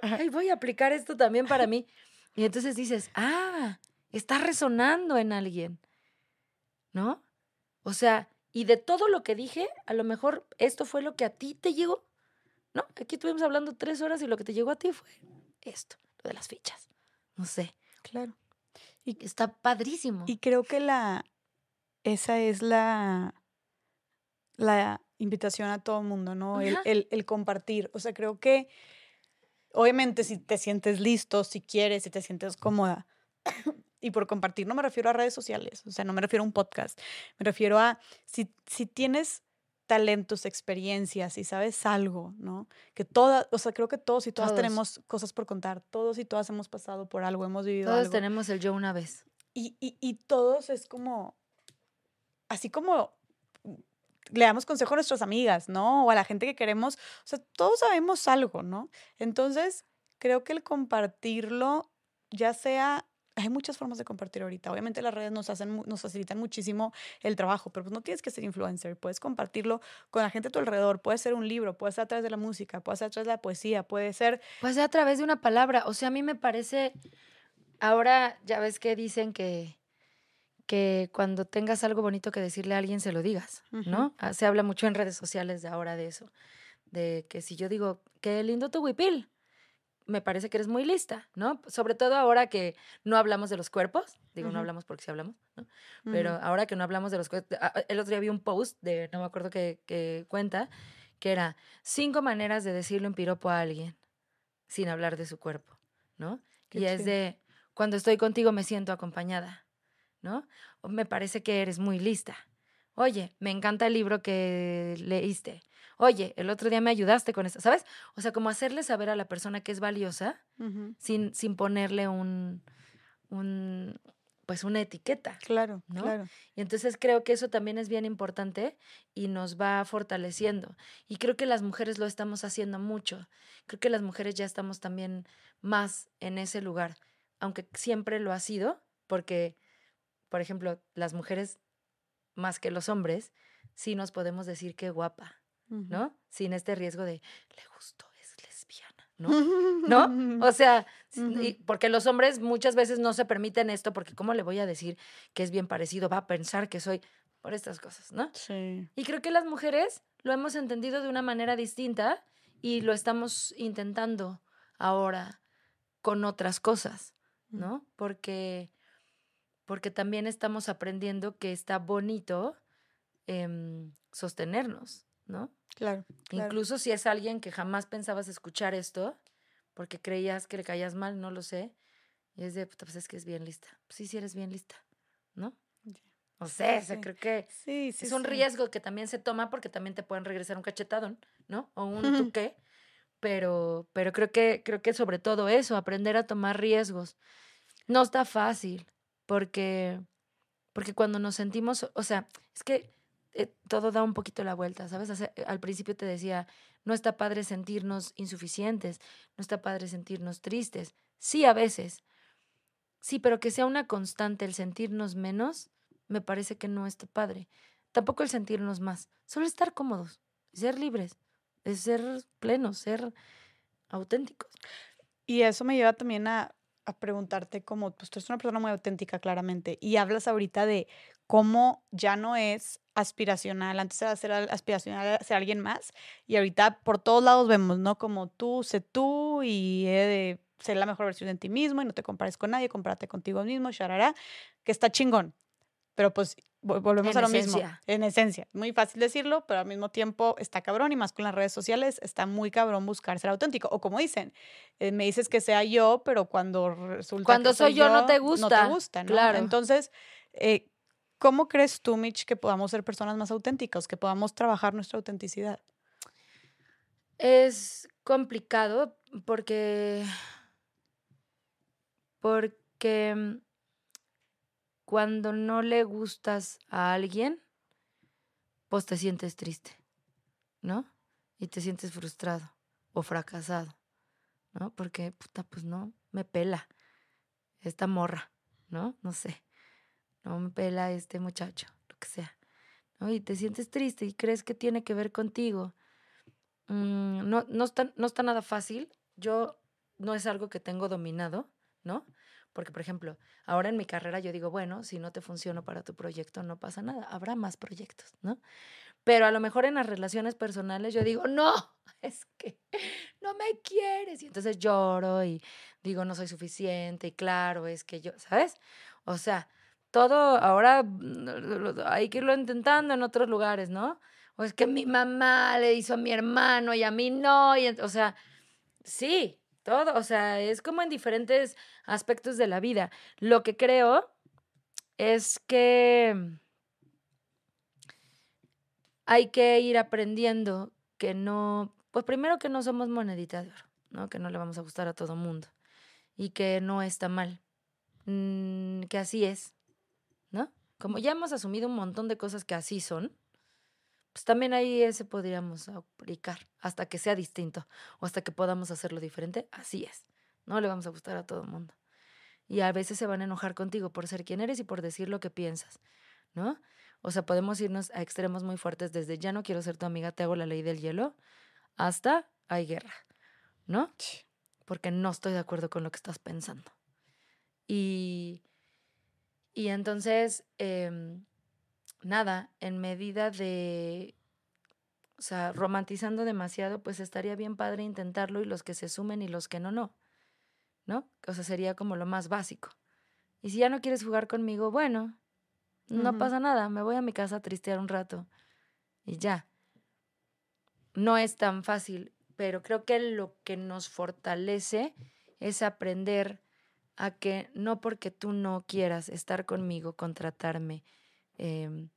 Ay, voy a aplicar esto también para mí. Y entonces dices, ah, está resonando en alguien. ¿No? O sea, y de todo lo que dije, a lo mejor esto fue lo que a ti te llegó. ¿No? Aquí estuvimos hablando tres horas y lo que te llegó a ti fue esto, lo de las fichas. No sé. Claro. Y está padrísimo. Y creo que la, esa es la, la invitación a todo el mundo, ¿no? El, el, el, compartir. O sea, creo que, obviamente, si te sientes listo, si quieres, si te sientes cómoda, y por compartir no me refiero a redes sociales, o sea, no me refiero a un podcast, me refiero a si, si tienes talentos, experiencias y sabes algo, ¿no? Que todas, o sea, creo que todos y todas tenemos cosas por contar, todos y todas hemos pasado por algo, hemos vivido todos tenemos el yo una vez. Y, y, y todos es como, así como le damos consejo a nuestras amigas, ¿no? O a la gente que queremos, o sea, todos sabemos algo, ¿no? Entonces, creo que el compartirlo, ya sea hay muchas formas de compartir ahorita. Obviamente las redes nos, hacen, nos facilitan muchísimo el trabajo, pero pues no tienes que ser influencer. Puedes compartirlo con la gente a tu alrededor. Puede ser un libro, puede ser a través de la música, puede ser a través de la poesía, puede ser... Puede ser a través de una palabra. O sea, a mí me parece... Ahora ya ves que dicen que, que cuando tengas algo bonito que decirle a alguien se lo digas, ¿no? Ah, se habla mucho en redes sociales de ahora de eso. De que si yo digo, qué lindo tu huipil, me parece que eres muy lista, ¿no? Sobre todo ahora que no hablamos de los cuerpos, digo, no hablamos porque sí hablamos, ¿no? Pero ahora que no hablamos de los cuerpos, el otro día vi un post de, no me acuerdo qué, cuenta, que era cinco maneras de decirle un piropo a alguien sin hablar de su cuerpo, ¿no? y es de, cuando estoy contigo me siento acompañada, ¿no? me parece que eres muy lista. Oye, me encanta el libro que leíste oye, el otro día me ayudaste con esto, ¿sabes? O sea, como hacerle saber a la persona que es valiosa sin, sin ponerle un, un, pues una etiqueta. Claro, ¿no? claro. Y entonces creo que eso también es bien importante y nos va fortaleciendo. Y creo que las mujeres lo estamos haciendo mucho. Creo que las mujeres ya estamos también más en ese lugar, aunque siempre lo ha sido, porque, por ejemplo, las mujeres más que los hombres, sí nos podemos decir qué guapa, ¿no? Sin este riesgo de, le gustó, es lesbiana, ¿no? ¿No? O sea, porque los hombres muchas veces no se permiten esto, porque ¿cómo le voy a decir que es bien parecido? Va a pensar que soy, por estas cosas, ¿no? Sí. Y creo que las mujeres lo hemos entendido de una manera distinta y lo estamos intentando ahora con otras cosas, ¿no? Porque, porque también estamos aprendiendo que está bonito em, sostenernos, ¿no? Claro, Incluso si es alguien que jamás pensabas escuchar esto, porque creías que le caías mal, no lo sé, y es de, pues es que es bien lista. Pues sí, sí eres bien lista, ¿no? O sea, creo que es un riesgo que también se toma porque también te pueden regresar un cachetadón, ¿no? O un tú qué. Pero, pero creo que, creo que sobre todo eso, aprender a tomar riesgos. No está fácil, porque, porque cuando nos sentimos, o sea, es que eh, todo da un poquito la vuelta, ¿sabes? al principio te decía, no está padre sentirnos insuficientes, no está padre sentirnos tristes. Sí, a veces. Sí, pero que sea una constante el sentirnos menos, me parece que no está padre. Tampoco el sentirnos más, solo estar cómodos, ser libres, ser plenos, ser auténticos. Y eso me lleva también a, a preguntarte como, pues tú eres una persona muy auténtica claramente y hablas ahorita de cómo ya no es aspiracional, antes era ser aspiracional ser alguien más y ahorita por todos lados vemos, ¿no? Como tú, sé tú y de ser la mejor versión de ti mismo y no te compares con nadie, compárate contigo mismo, sharara, que está chingón. Pero pues volvemos a lo mismo. En esencia. Muy fácil decirlo, pero al mismo tiempo está cabrón y más con las redes sociales está muy cabrón buscar ser auténtico. O como dicen, eh, me dices que sea yo, pero cuando resulta cuando que soy, yo, no te gusta. No te gusta, ¿no? Claro. Entonces, eh, ¿cómo crees tú, Mitch, que podamos ser personas más auténticas, que podamos trabajar nuestra autenticidad? Es complicado porque porque cuando no le gustas a alguien, pues te sientes triste, ¿no? Y te sientes frustrado o fracasado, ¿no? Porque, puta, pues no, me pela esta morra, ¿no? No sé, no me pela este muchacho, lo que sea. Y te sientes triste y crees que tiene que ver contigo. Mm, no, no, está, no está nada fácil. Yo no es algo que tengo dominado ¿no? Porque, por ejemplo, ahora en mi carrera yo digo, bueno, si no te funciona para tu proyecto, no pasa nada, habrá más proyectos, ¿no? Pero a lo mejor en las relaciones personales yo digo, no, es que no me quieres. Y entonces lloro y digo, no soy suficiente. Y claro, es que yo, ¿sabes? O sea, todo ahora mm, hay que irlo intentando en otros lugares, ¿no? O es que mi mamá le hizo a mi hermano y a mí no. Y, o sea, sí, todo, o sea, es como en diferentes aspectos de la vida. Lo que creo es que hay que ir aprendiendo que no, pues primero que no somos monedita de oro, ¿no? Que no le vamos a gustar a todo mundo y que no está mal, mm, que así es, ¿no? Como ya hemos asumido un montón de cosas que así son, pues también ahí ese podríamos aplicar hasta que sea distinto o hasta que podamos hacerlo diferente. Así es. No le vamos a gustar a todo el mundo. Y a veces se van a enojar contigo por ser quien eres y por decir lo que piensas, ¿no? O sea, podemos irnos a extremos muy fuertes desde ya no quiero ser tu amiga, te hago la ley del hielo, hasta hay guerra, ¿no? Porque no estoy de acuerdo con lo que estás pensando. Y, y entonces, em, nada, en medida de, o sea, romantizando demasiado, pues estaría bien padre intentarlo y los que se sumen y los que no, no, ¿no? O sea, sería como lo más básico. Y si ya no quieres jugar conmigo, bueno, no pasa nada, me voy a mi casa a tristear un rato y ya. No es tan fácil, pero creo que lo que nos fortalece es aprender a que no porque tú no quieras estar conmigo, contratarme, Em,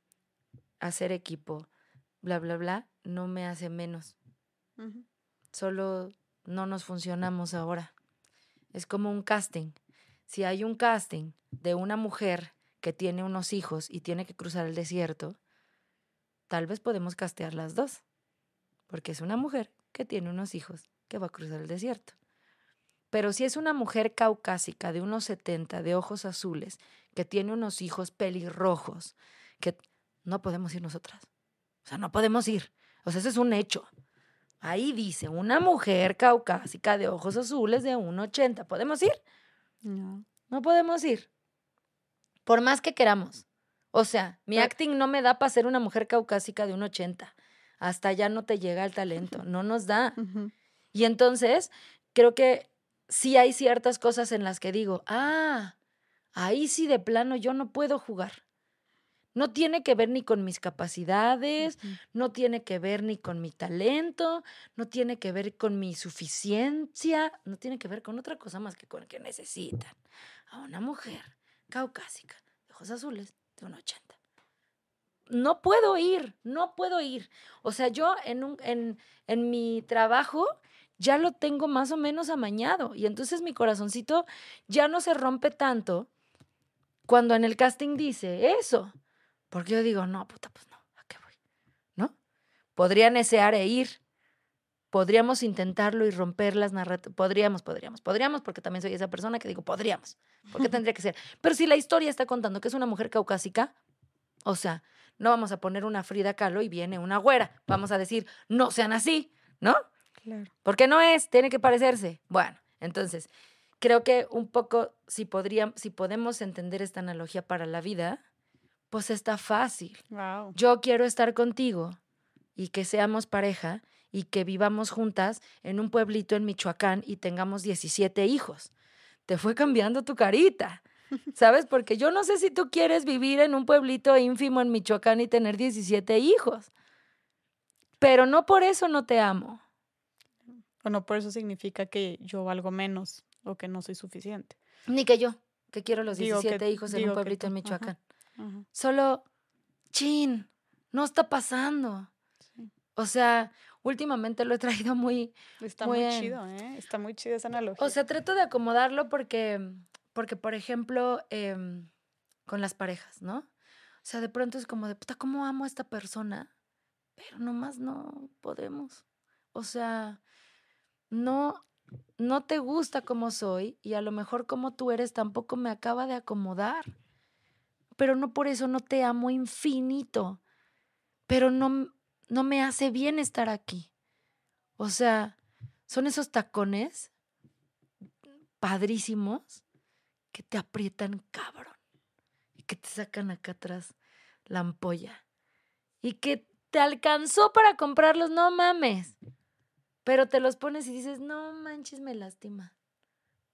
hacer equipo, bla, bla, bla, no me hace menos. Solo no nos funcionamos ahora. Es como un casting. Si hay un casting de una mujer que tiene unos hijos y tiene que cruzar el desierto, tal vez podemos castear las dos, porque es una mujer que tiene unos hijos que va a cruzar el desierto. Pero si es una mujer caucásica de unos 70, de ojos azules, que tiene unos hijos pelirrojos, que no podemos ir nosotras. O sea, no podemos ir. O sea, eso es un hecho. Ahí dice, una mujer caucásica de ojos azules de 1,80. ¿Podemos ir? No. No podemos ir. Por más que queramos. O sea, mi acting no me da para ser una mujer caucásica de un 80. Hasta allá no te llega el talento, no nos da. Y entonces, creo que sí hay ciertas cosas en las que digo, ah, ahí sí de plano yo no puedo jugar. No tiene que ver ni con mis capacidades, no tiene que ver ni con mi talento, no tiene que ver con mi suficiencia, no tiene que ver con otra cosa más que con que necesitan a una mujer caucásica, de ojos azules, de un 80. No puedo ir, no puedo ir. O sea, yo en, un, en, en mi trabajo ya lo tengo más o menos amañado y entonces mi corazoncito ya no se rompe tanto cuando en el casting dice eso. Porque yo digo, no, puta, pues no, ¿a qué voy? ¿No? Podría desear e ir. Podríamos intentarlo y romper las narrativas. Podríamos, podríamos, podríamos, porque también soy esa persona que digo, podríamos. Porque tendría que ser. Pero si la historia está contando que es una mujer caucásica, o sea, no vamos a poner una Frida Kahlo y viene una güera. Vamos a decir, no sean así, ¿no? Claro. Porque no es, tiene que parecerse. Bueno, entonces, creo que un poco, si, podría, si podemos entender esta analogía para la vida, pues está fácil. Yo quiero estar contigo y que seamos pareja y que vivamos juntas en un pueblito en Michoacán y tengamos 17 hijos. Te fue cambiando tu carita. ¿Sabes? Porque yo no sé si tú quieres vivir en un pueblito ínfimo en Michoacán y tener 17 hijos. Pero no por eso no te amo. O no por eso significa que yo valgo menos o que no soy suficiente. Ni que yo, que quiero los 17 hijos en un pueblito en Michoacán. Solo, chin, no está pasando. O sea, últimamente lo he traído muy... Está muy, chido, ¿eh? Está muy chido esa analogía. O sea, trato de acomodarlo porque, porque por ejemplo, em, con las parejas, ¿no? O sea, de pronto es como de, puta, ¿cómo amo a esta persona? Pero nomás no podemos. O sea, no, no te gusta como soy y a lo mejor como tú eres tampoco me acaba de acomodar pero no por eso no te amo infinito, pero no, no me hace bien estar aquí. O sea, son esos tacones padrísimos que te aprietan cabrón y que te sacan acá atrás la ampolla y que te alcanzó para comprarlos, no mames. Pero te los pones y dices, no manches, me lastima.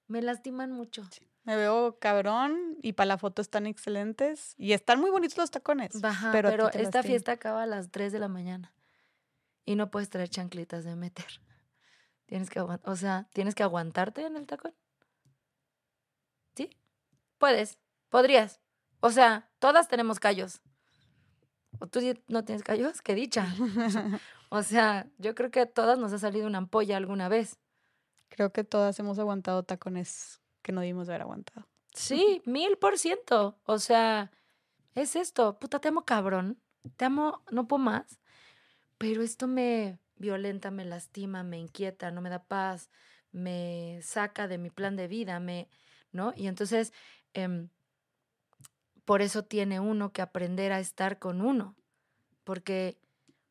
Me lastiman mucho. Me veo cabrón y para la foto están excelentes y están muy bonitos los tacones. pero, esta fiesta acaba a las 3 de la mañana y no puedes traer chanclitas de meter. Tienes que o sea, tienes que aguantarte en el tacón. ¿Sí? Puedes, podrías. O sea, todas tenemos callos. ¿O tú no tienes callos? ¡Qué dicha! o sea, yo creo que a todas nos ha salido una ampolla alguna vez. Creo que todas hemos aguantado tacones que no dimos haber aguantado. Sí, mil por ciento. O sea, es esto. Puta, te amo cabrón. Te amo, no puedo más. Pero esto me violenta, me lastima, me inquieta, no me da paz, me saca de mi plan de vida, me, ¿no? Y entonces, em, por eso tiene uno que aprender a estar con uno. Porque,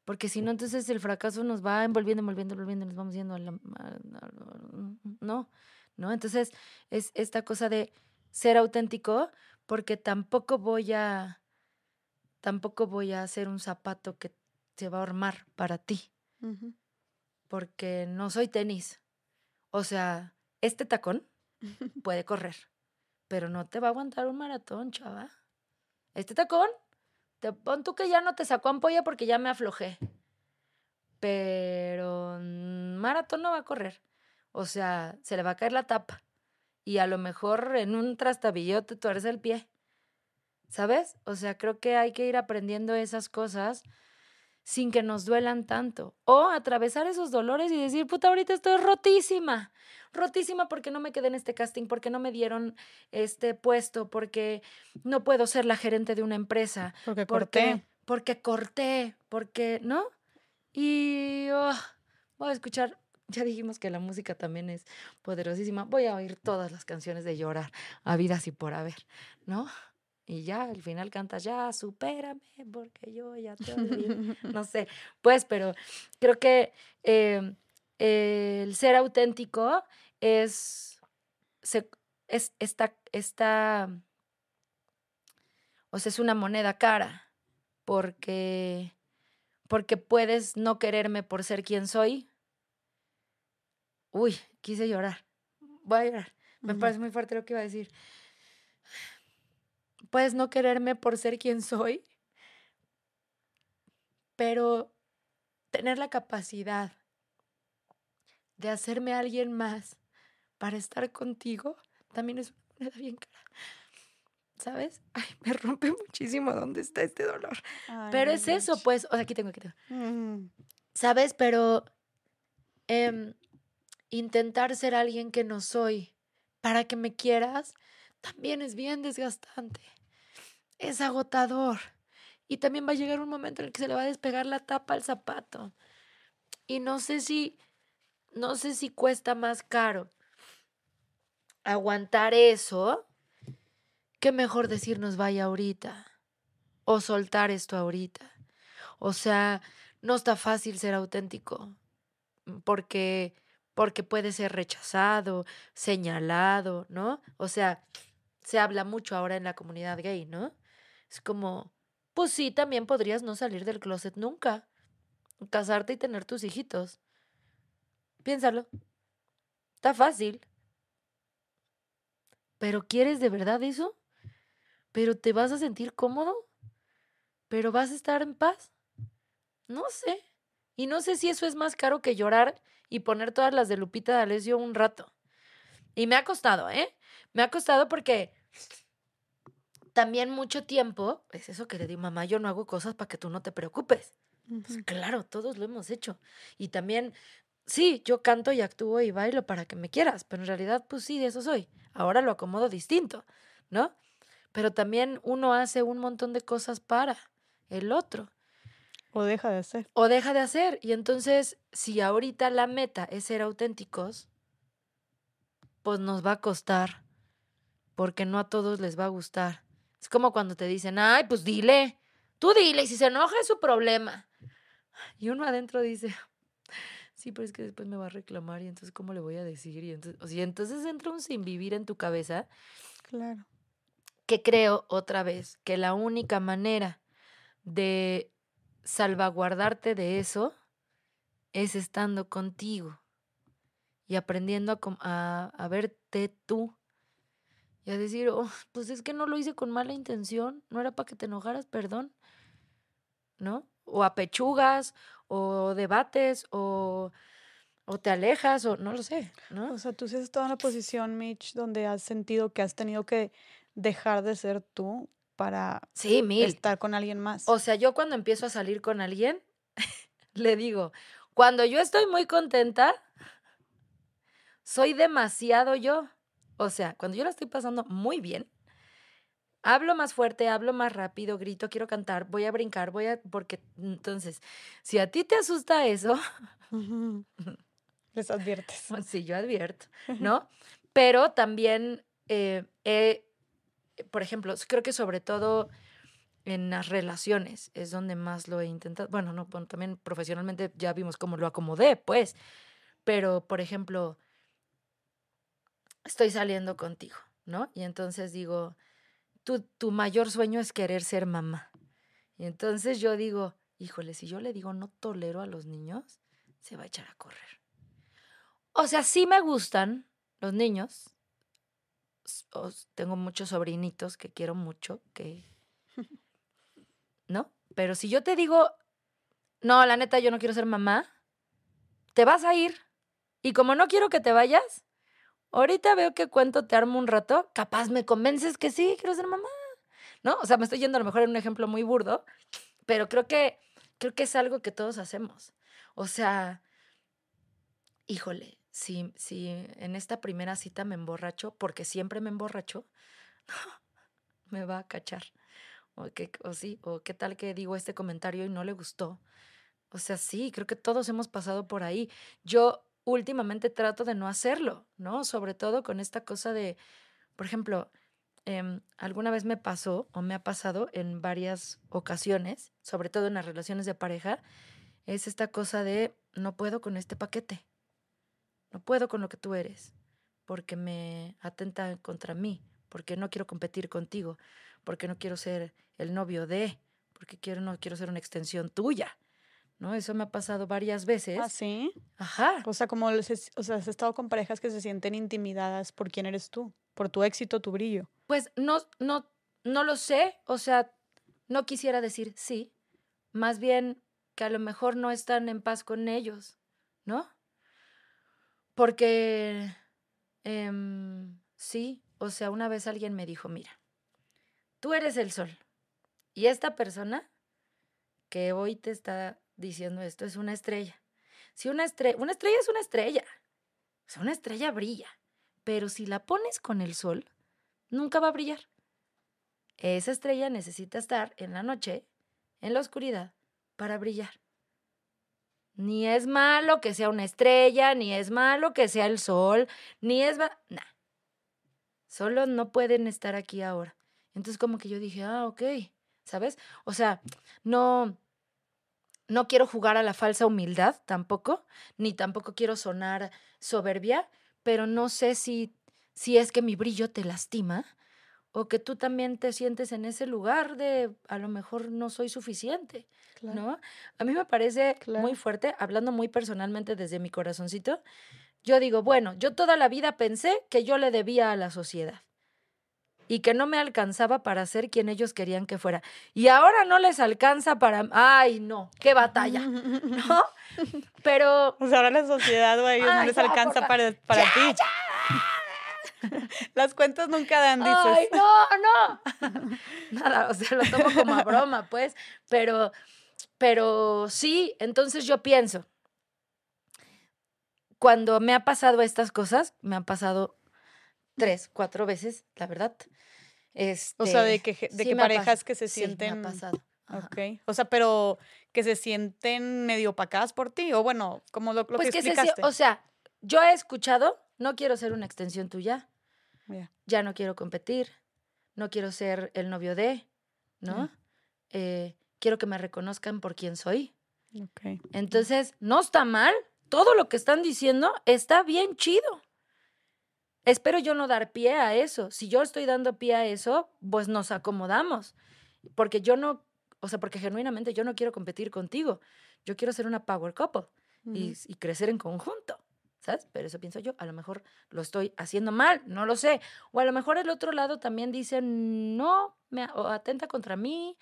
porque si no, entonces el fracaso nos va envolviendo, envolviendo, envolviendo, nos vamos yendo a la... No. ¿no? Entonces, es esta cosa de ser auténtico porque tampoco voy a, tampoco voy a hacer un zapato que se va a armar para ti, porque no soy tenis. O sea, este tacón puede correr, pero no te va a aguantar un maratón, chava. Este tacón, te pon tú que ya no te sacó ampolla porque ya me aflojé. Pero maratón no va a correr. O sea, se le va a caer la tapa y a lo mejor en un trastabillo te tuerce el pie. ¿Sabes? O sea, creo que hay que ir aprendiendo esas cosas sin que nos duelan tanto. O atravesar esos dolores y decir, puta, ahorita estoy rotísima. Rotísima porque no me quedé en este casting, porque no me dieron este puesto, porque no puedo ser la gerente de una empresa. Porque corté. Porque, corté, porque, ¿no? Y oh, voy a escuchar ya dijimos que la música también es poderosísima. Voy a oír todas las canciones de llorar, a vidas y por haber, ¿no? Y ya al final cantas, ya, supérame, porque yo ya te. No sé, pues, pero creo que em, el ser auténtico es, es esta, esta O sea, es una moneda cara porque porque puedes no quererme por ser quien soy. Uy, quise llorar. Voy a llorar. Me parece muy fuerte lo que iba a decir. Puedes no quererme por ser quien soy, pero tener la capacidad de hacerme alguien más para estar contigo también es una moneda bien cara. ¿Sabes? Ay, me rompe muchísimo dónde está este dolor. Pero es eso, pues. O sea, aquí tengo, aquí tengo. ¿Sabes? Pero em, intentar ser alguien que no soy para que me quieras también es bien desgastante. Es agotador. Y también va a llegar un momento en el que se le va a despegar la tapa al zapato. Y no sé si, no sé si cuesta más caro aguantar eso qué mejor decirnos vaya ahorita o soltar esto ahorita. O sea, no está fácil ser auténtico mm, porque porque puede ser rechazado, señalado, ¿no? O sea, se habla mucho ahora en la comunidad gay, ¿no? Es como, pues sí, también podrías no salir del closet nunca, casarte y tener tus hijitos. Piénsalo. Está fácil. ¿Pero quieres de verdad eso? pero te vas a sentir cómodo, pero vas a estar en paz. No sé. Y no sé si eso es más caro que llorar y poner todas las de Lupita D'Alessio un rato. Y me ha costado, ¿eh? Me ha costado porque también mucho tiempo, es eso que le digo, mamá, yo no hago cosas para que tú no te preocupes. Pues claro, todos lo hemos hecho. Y también, sí, yo canto y actúo y bailo para que me quieras, pero en realidad, pues sí, de eso soy. Ahora lo acomodo distinto, ¿no? pero también uno hace un montón de cosas para el otro. O deja de hacer. O deja de hacer. Y entonces, si ahorita la meta es ser auténticos, pues nos va a costar, porque no a todos les va a gustar. Es como cuando te dicen, ay, pues dile, tú dile, y si se enoja es su problema. Y uno adentro dice, sí, pero es que después me va a reclamar y entonces, ¿cómo le voy a decir? Y entonces, o sea, entonces entra un sin vivir en tu cabeza. Claro que creo otra vez que la única manera de salvaguardarte de eso es estando contigo y aprendiendo a, a, verte tú y a decir, oh, pues es que no lo hice con mala intención, no era para que te enojaras, perdón, ¿no? O apechugas, o debates, o, o te alejas, o no lo sé, ¿no? O sea, tú sí has estado en una posición, Mitch, donde has sentido que has tenido que dejar de ser tú para sí, estar con alguien más. O sea, yo cuando empiezo a salir con alguien, le digo, cuando yo estoy muy contenta, soy demasiado yo. O sea, cuando yo la estoy pasando muy bien, hablo más fuerte, hablo más rápido, grito, quiero cantar, voy a brincar, voy a... Porque entonces, si a ti te asusta eso... Les adviertes. Sí, yo advierto, ¿no? Pero también eh, he por ejemplo, creo que sobre todo en las relaciones es donde más lo he intentado. Bueno, no, también profesionalmente ya vimos cómo lo acomodé, pues. Pero, por ejemplo, estoy saliendo contigo, ¿no? Y entonces digo, tu, tu mayor sueño es querer ser mamá. Y entonces yo digo, híjole, si yo le digo no tolero a los niños, se va a echar a correr. O sea, sí me gustan los niños, tengo muchos sobrinitos que quiero mucho, que... ¿No? Pero si yo te digo, no, la neta, yo no quiero ser mamá, te vas a ir. Y como no quiero que te vayas, ahorita veo que cuento te armo un rato, capaz me convences que sí, quiero ser mamá. ¿No? O sea, me estoy yendo a lo mejor en un ejemplo muy burdo, pero creo que, creo que es algo que todos hacemos. O sea, híjole, si, si en esta primera cita me emborracho, porque siempre me emborracho, me va a cachar. O, que, o sí, o qué tal que digo este comentario y no le gustó. O sea, sí, creo que todos hemos pasado por ahí. Yo últimamente trato de no hacerlo, ¿no? Sobre todo con esta cosa de, por ejemplo, em, alguna vez me pasó o me ha pasado en varias ocasiones, sobre todo en las relaciones de pareja, es esta cosa de no puedo con este paquete. No puedo con lo que tú eres, porque me atenta contra mí, porque no quiero competir contigo, porque no quiero ser el novio de, porque quiero, no quiero ser una extensión tuya. ¿No? Eso me ha pasado varias veces. ¿Ah, sí? Ajá. O sea, como, o sea, has estado con parejas que se sienten intimidadas por quién eres tú, por tu éxito, tu brillo. Pues no, no, no lo sé, o sea, no quisiera decir sí, más bien que a lo mejor no están en paz con ellos, ¿no? Porque, em, sí, o sea, una vez alguien me dijo, mira, tú eres el sol y esta persona que hoy te está diciendo esto es una estrella. Si una estrella, una estrella es una estrella, una estrella brilla, pero si la pones con el sol, nunca va a brillar. Esa estrella necesita estar en la noche, en la oscuridad, para brillar. Ni es malo que sea una estrella, ni es malo que sea el sol, ni es... Nah. Solo no pueden estar aquí ahora. Entonces como que yo dije, ah, ok, ¿sabes? O sea, no, no quiero jugar a la falsa humildad tampoco, ni tampoco quiero sonar soberbia, pero no sé si, si es que mi brillo te lastima o que tú también te sientes en ese lugar de a lo mejor no soy suficiente, ¿no? A mí me parece muy fuerte, hablando muy personalmente desde mi corazoncito, yo digo, bueno, yo toda la vida pensé que yo le debía a la sociedad y que no me alcanzaba para ser quien ellos querían que fuera. Y ahora no les alcanza para... Ay, no, qué batalla, ¿no? Pero... Pues ahora la sociedad, güey, no les alcanza para, para ti. Las cuentas nunca dan, dices. Ay, no, no. Nada, o sea, lo tomo como a broma, pues. Pero, pero sí, entonces yo pienso, cuando me ha pasado estas cosas, me han pasado tres, cuatro veces, la verdad. Este, o sea, de que, de que parejas que se sienten. Sí, me ha pasado. Ok. O sea, pero que se sienten medio opacadas por ti, o bueno, como lo, pues que, explicaste. o sea, yo he escuchado, no quiero ser una extensión tuya, ya no quiero competir, no quiero ser el novio de, ¿no? Eh, quiero que me reconozcan por quién soy. Okay. Entonces, no está mal, todo lo que están diciendo está bien chido. Espero yo no dar pie a eso. Si yo estoy dando pie a eso, pues nos acomodamos. Porque yo no, o sea, porque genuinamente yo no quiero competir contigo. Yo quiero ser una power couple y, crecer en conjunto. ¿Sabes? Pero eso pienso yo. A lo mejor lo estoy haciendo mal, no lo sé. O a lo mejor el otro lado también dice, no, me atenta contra mí,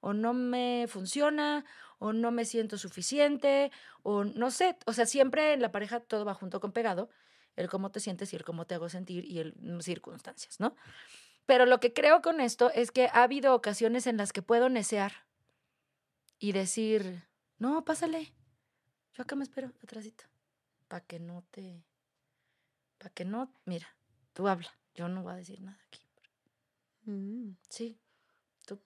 o no me funciona, o no me siento suficiente, o no sé. O sea, siempre en la pareja todo va junto con pegado el cómo te sientes y el cómo te hago sentir y el mm, circunstancias, ¿no? Pero lo que creo con esto es que ha habido ocasiones en las que puedo necear y decir, no, pásale, yo acá me espero atrásito, para que no te, para que no, mira, tú habla, yo no voy a decir nada aquí. Mm. Sí, tú,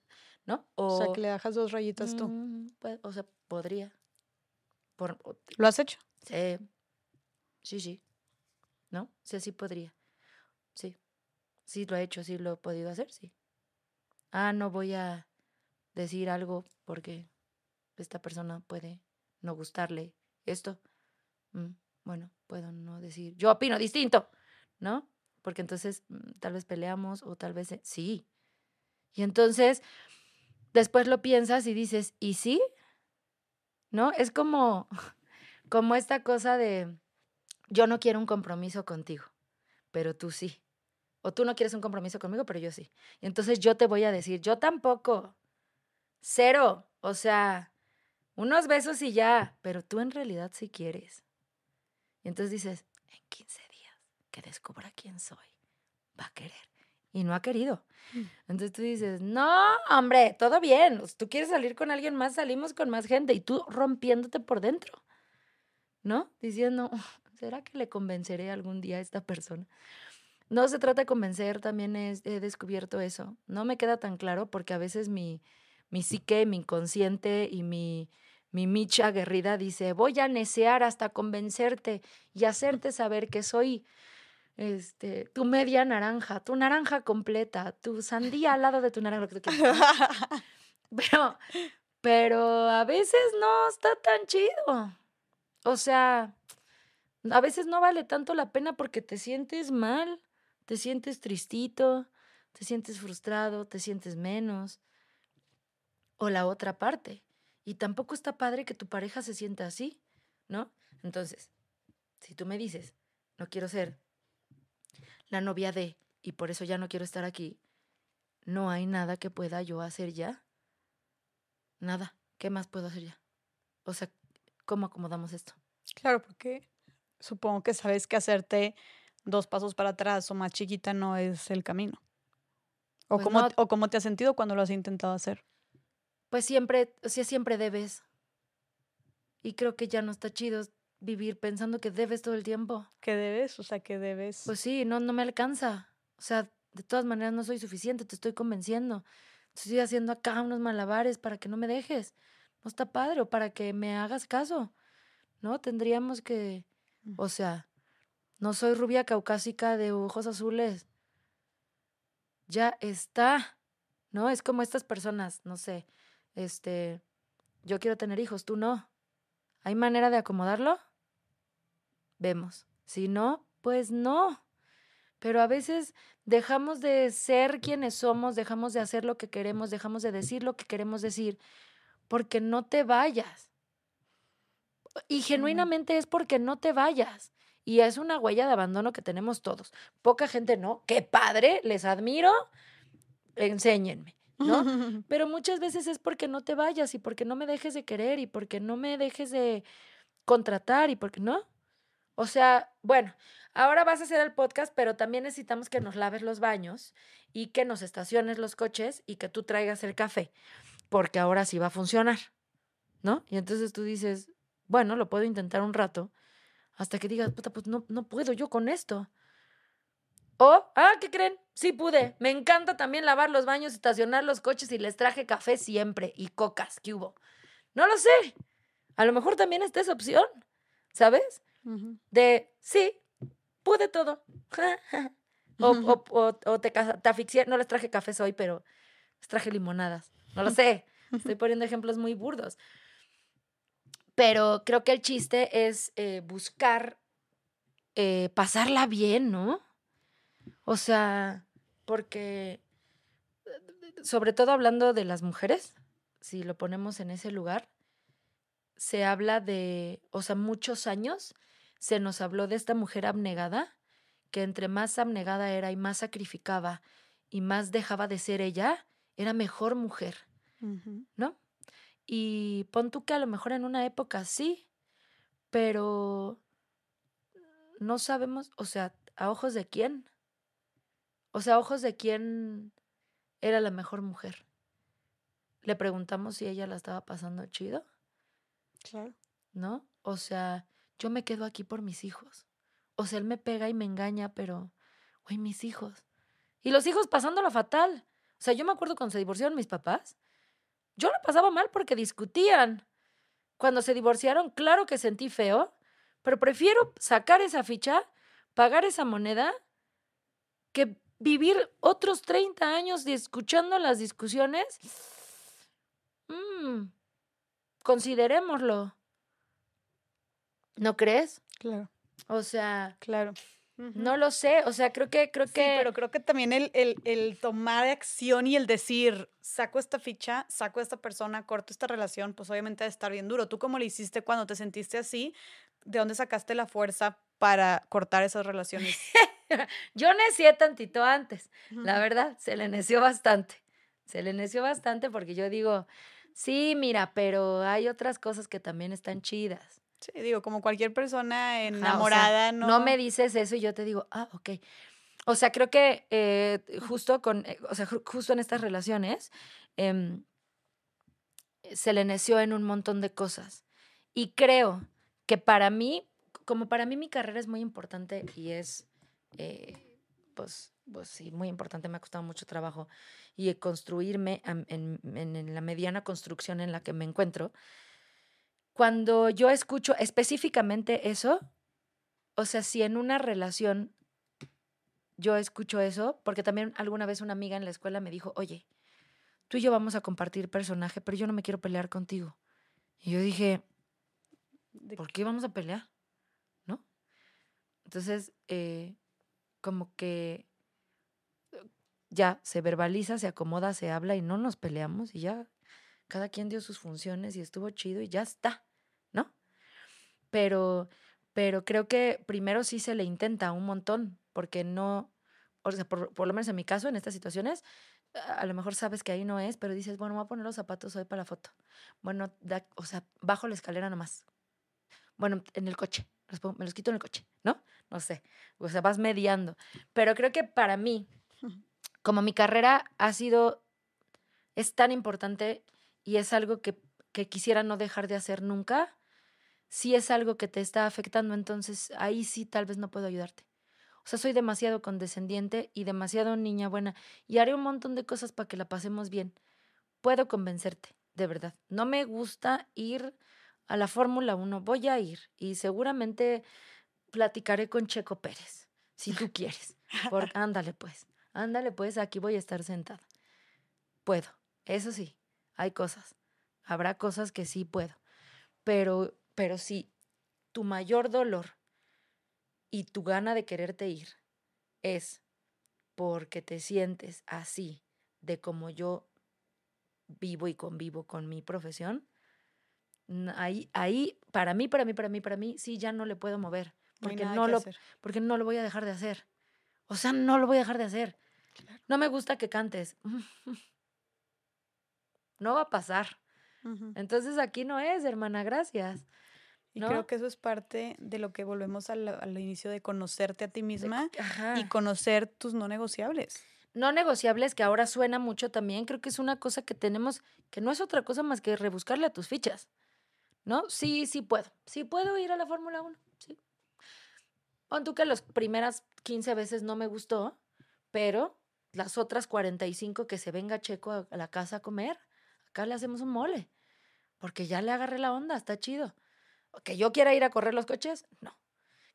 ¿no? O, sea, que le bajas dos rayitas tú. Mm, pues, o sea, podría. Por, ¿Lo has hecho? Sí, sí, sí. ¿No? Sí, sí podría. Sí. Sí lo he hecho, sí lo he podido hacer, sí. Ah, no voy a decir algo porque esta persona puede no gustarle esto. Mm, bueno, puedo no decir, yo opino distinto, ¿no? Porque entonces mm, tal vez peleamos o tal vez sí. Y entonces después lo piensas y dices, ¿y sí? ¿No? Es como, como esta cosa de, yo no quiero un compromiso contigo, pero tú sí. O tú no quieres un compromiso conmigo, pero yo sí. Y entonces yo te voy a decir, yo tampoco. Cero. O sea, unos besos y ya, pero tú en realidad sí quieres. Y entonces dices, en 15 días que descubra quién soy, va a querer. Y no ha querido. Mm. Entonces tú dices, no, hombre, todo bien. Tú quieres salir con alguien más, salimos con más gente. Y tú rompiéndote por dentro. ¿No? Diciendo, ¿será que le convenceré algún día a esta persona? No se trata de convencer, también he descubierto eso. No me queda tan claro porque a veces mi, mi psique, mi inconsciente y mi, mi micha aguerrida dice, voy a necear hasta convencerte y hacerte saber que soy este, tu media naranja, tu naranja completa, tu sandía al lado de tu naranja. Pero, pero a veces no está tan chido. O sea, a veces no vale tanto la pena porque te sientes mal, te sientes tristito, te sientes frustrado, te sientes menos. O la otra parte. Y tampoco está padre que tu pareja se sienta así, ¿no? Entonces, si tú me dices, no quiero ser la novia de, y por eso ya no quiero estar aquí, no hay nada que pueda yo hacer ya. Nada. ¿Qué más puedo hacer ya? O sea, ¿cómo acomodamos esto? Claro, porque supongo que sabes que hacerte dos pasos para atrás o más chiquita no es el camino. ¿O, pues cómo, ¿O cómo te has sentido cuando lo has intentado hacer? Pues siempre, o sea, siempre debes. Y creo que ya no está chido vivir pensando que debes todo el tiempo. ¿Qué debes? O sea, que debes. Pues sí, no, no me alcanza. O sea, de todas maneras no soy suficiente, te estoy convenciendo. estoy haciendo acá unos malabares para que no me dejes. No está padre, o para que me hagas caso. ¿No? Tendríamos que. O sea, no soy rubia caucásica de ojos azules. Ya está. ¿No? Es como estas personas, no sé. Este. Yo quiero tener hijos, tú no. ¿Hay manera de acomodarlo? Vemos. Si no, pues no. Pero a veces dejamos de ser quienes somos, dejamos de hacer lo que queremos, dejamos de decir lo que queremos decir, porque no te vayas. Y genuinamente es porque no te vayas. Y es una huella de abandono que tenemos todos. Poca gente no. Qué padre, les admiro. Enséñenme. ¿no? Pero muchas veces es porque no te vayas y porque no me dejes de querer y porque no me dejes de contratar y porque no. O sea, bueno, ahora vas a hacer el podcast, pero también necesitamos que nos laves los baños y que nos estaciones los coches y que tú traigas el café, porque ahora sí va a funcionar, ¿no? Y entonces tú dices, bueno, lo puedo intentar un rato hasta que digas, puta, pues no, no puedo yo con esto. O, ah, ¿qué creen? Sí pude. Me encanta también lavar los baños, estacionar los coches y les traje café siempre y cocas que hubo. No lo sé. A lo mejor también está esa opción, ¿sabes? De, sí, pude todo. o, o, te, te asfixié. No les traje cafés hoy, pero les traje limonadas. No lo sé. Estoy poniendo ejemplos muy burdos. Pero creo que el chiste es eh, buscar eh, pasarla bien, ¿no? O sea, porque, sobre todo hablando de las mujeres, si lo ponemos en ese lugar, se habla de, o sea, muchos años se nos habló de esta mujer abnegada, que entre más abnegada era y más sacrificaba y más dejaba de ser ella, era mejor mujer, ¿no? Y pon tú que a lo mejor en una época sí, pero no sabemos, o sea, ¿a ojos de quién? O sea, ojos de quién era la mejor mujer. Le preguntamos si ella la estaba pasando chido. Claro. ¿No? O sea, yo me quedo aquí por mis hijos. O sea, él me pega y me engaña, pero, güey, mis hijos. Y los hijos pasándolo fatal. O sea, yo me acuerdo cuando se divorciaron mis papás. Yo lo pasaba mal porque discutían. Cuando se divorciaron, claro que sentí feo, pero prefiero sacar esa ficha, pagar esa moneda, que vivir otros 30 años escuchando las discusiones, mm, considerémoslo. ¿No crees? Claro. O sea, claro. No lo sé, o sea, creo que, creo que. Sí, pero creo que también el, el, el, tomar acción y el decir, saco esta ficha, saco a esta persona, corto esta relación, pues obviamente debe estar bien duro. ¿Tú cómo le hiciste cuando te sentiste así? ¿De dónde sacaste la fuerza para cortar esas relaciones? Yo necié tantito antes, la verdad, se le neció bastante. Se le neció bastante porque yo digo, sí, mira, pero hay otras cosas que también están chidas. Sí, digo, como cualquier persona enamorada, ¿no? No me dices eso y yo te digo, ah, ok. O sea, creo que eh, justo con, eh, o sea, justo en estas relaciones, em, se le neció en un montón de cosas. Y creo que para mí, como para mí mi carrera es muy importante y es eh, pues, pues sí, muy importante, me ha costado mucho trabajo y construirme en, en, la mediana construcción en la que me encuentro. Cuando yo escucho específicamente eso, o sea, si en una relación yo escucho eso, porque también alguna vez una amiga en la escuela me dijo, oye, tú y yo vamos a compartir personaje, pero yo no me quiero pelear contigo. Y yo dije, ¿por qué vamos a pelear? ¿No? Entonces, eh, como que ya se verbaliza, se acomoda, se habla y no nos peleamos y ya cada quien dio sus funciones y estuvo chido y ya está. Pero, pero creo que primero sí se le intenta un montón, porque no, o sea, por, por lo menos en mi caso, en estas situaciones, a lo mejor sabes que ahí no es, pero dices, bueno, voy a poner los zapatos hoy para la foto. Bueno, o sea, bajo la escalera nomás. Bueno, en el coche, me los quito en el coche, ¿no? No sé, o sea, vas mediando. Pero creo que para mí, como mi carrera ha sido, es tan importante y es algo que, que quisiera no dejar de hacer nunca, si es algo que te está afectando, entonces ahí sí tal vez no puedo ayudarte. O sea, soy demasiado condescendiente y demasiado niña buena y haré un montón de cosas para que la pasemos bien. Puedo convencerte, de verdad. No me gusta ir a la Fórmula 1, voy a ir y seguramente platicaré con Checo Pérez, si tú quieres. Porque, ándale pues, ándale pues, aquí voy a estar sentada. Puedo, eso sí, hay cosas. Habrá cosas que sí puedo. Pero, pero si tu mayor dolor y tu gana de quererte ir es porque te sientes así de como yo vivo y convivo con mi profesión, ahí, ahí, para mí, para mí, para mí, para mí, sí ya no le puedo mover. Porque no, lo, porque no lo voy a dejar de hacer. O sea, no lo voy a dejar de hacer. No me gusta que cantes. No va a pasar. Entonces aquí no es, hermana, gracias. Y creo que eso es parte de lo que volvemos al, inicio de conocerte a ti misma y conocer tus no negociables. No negociables, que ahora suena mucho también, creo que es una cosa que tenemos, que no es otra cosa más que rebuscarle a tus fichas. ¿No? Sí, sí puedo. Sí puedo ir a la Fórmula 1. Sí. Pon tú que las primeras 15 veces no me gustó, pero las otras 45 que se venga Checo a la casa a comer, acá le hacemos un mole. Porque ya le agarré la onda, está chido. Que yo quiera ir a correr los coches, no.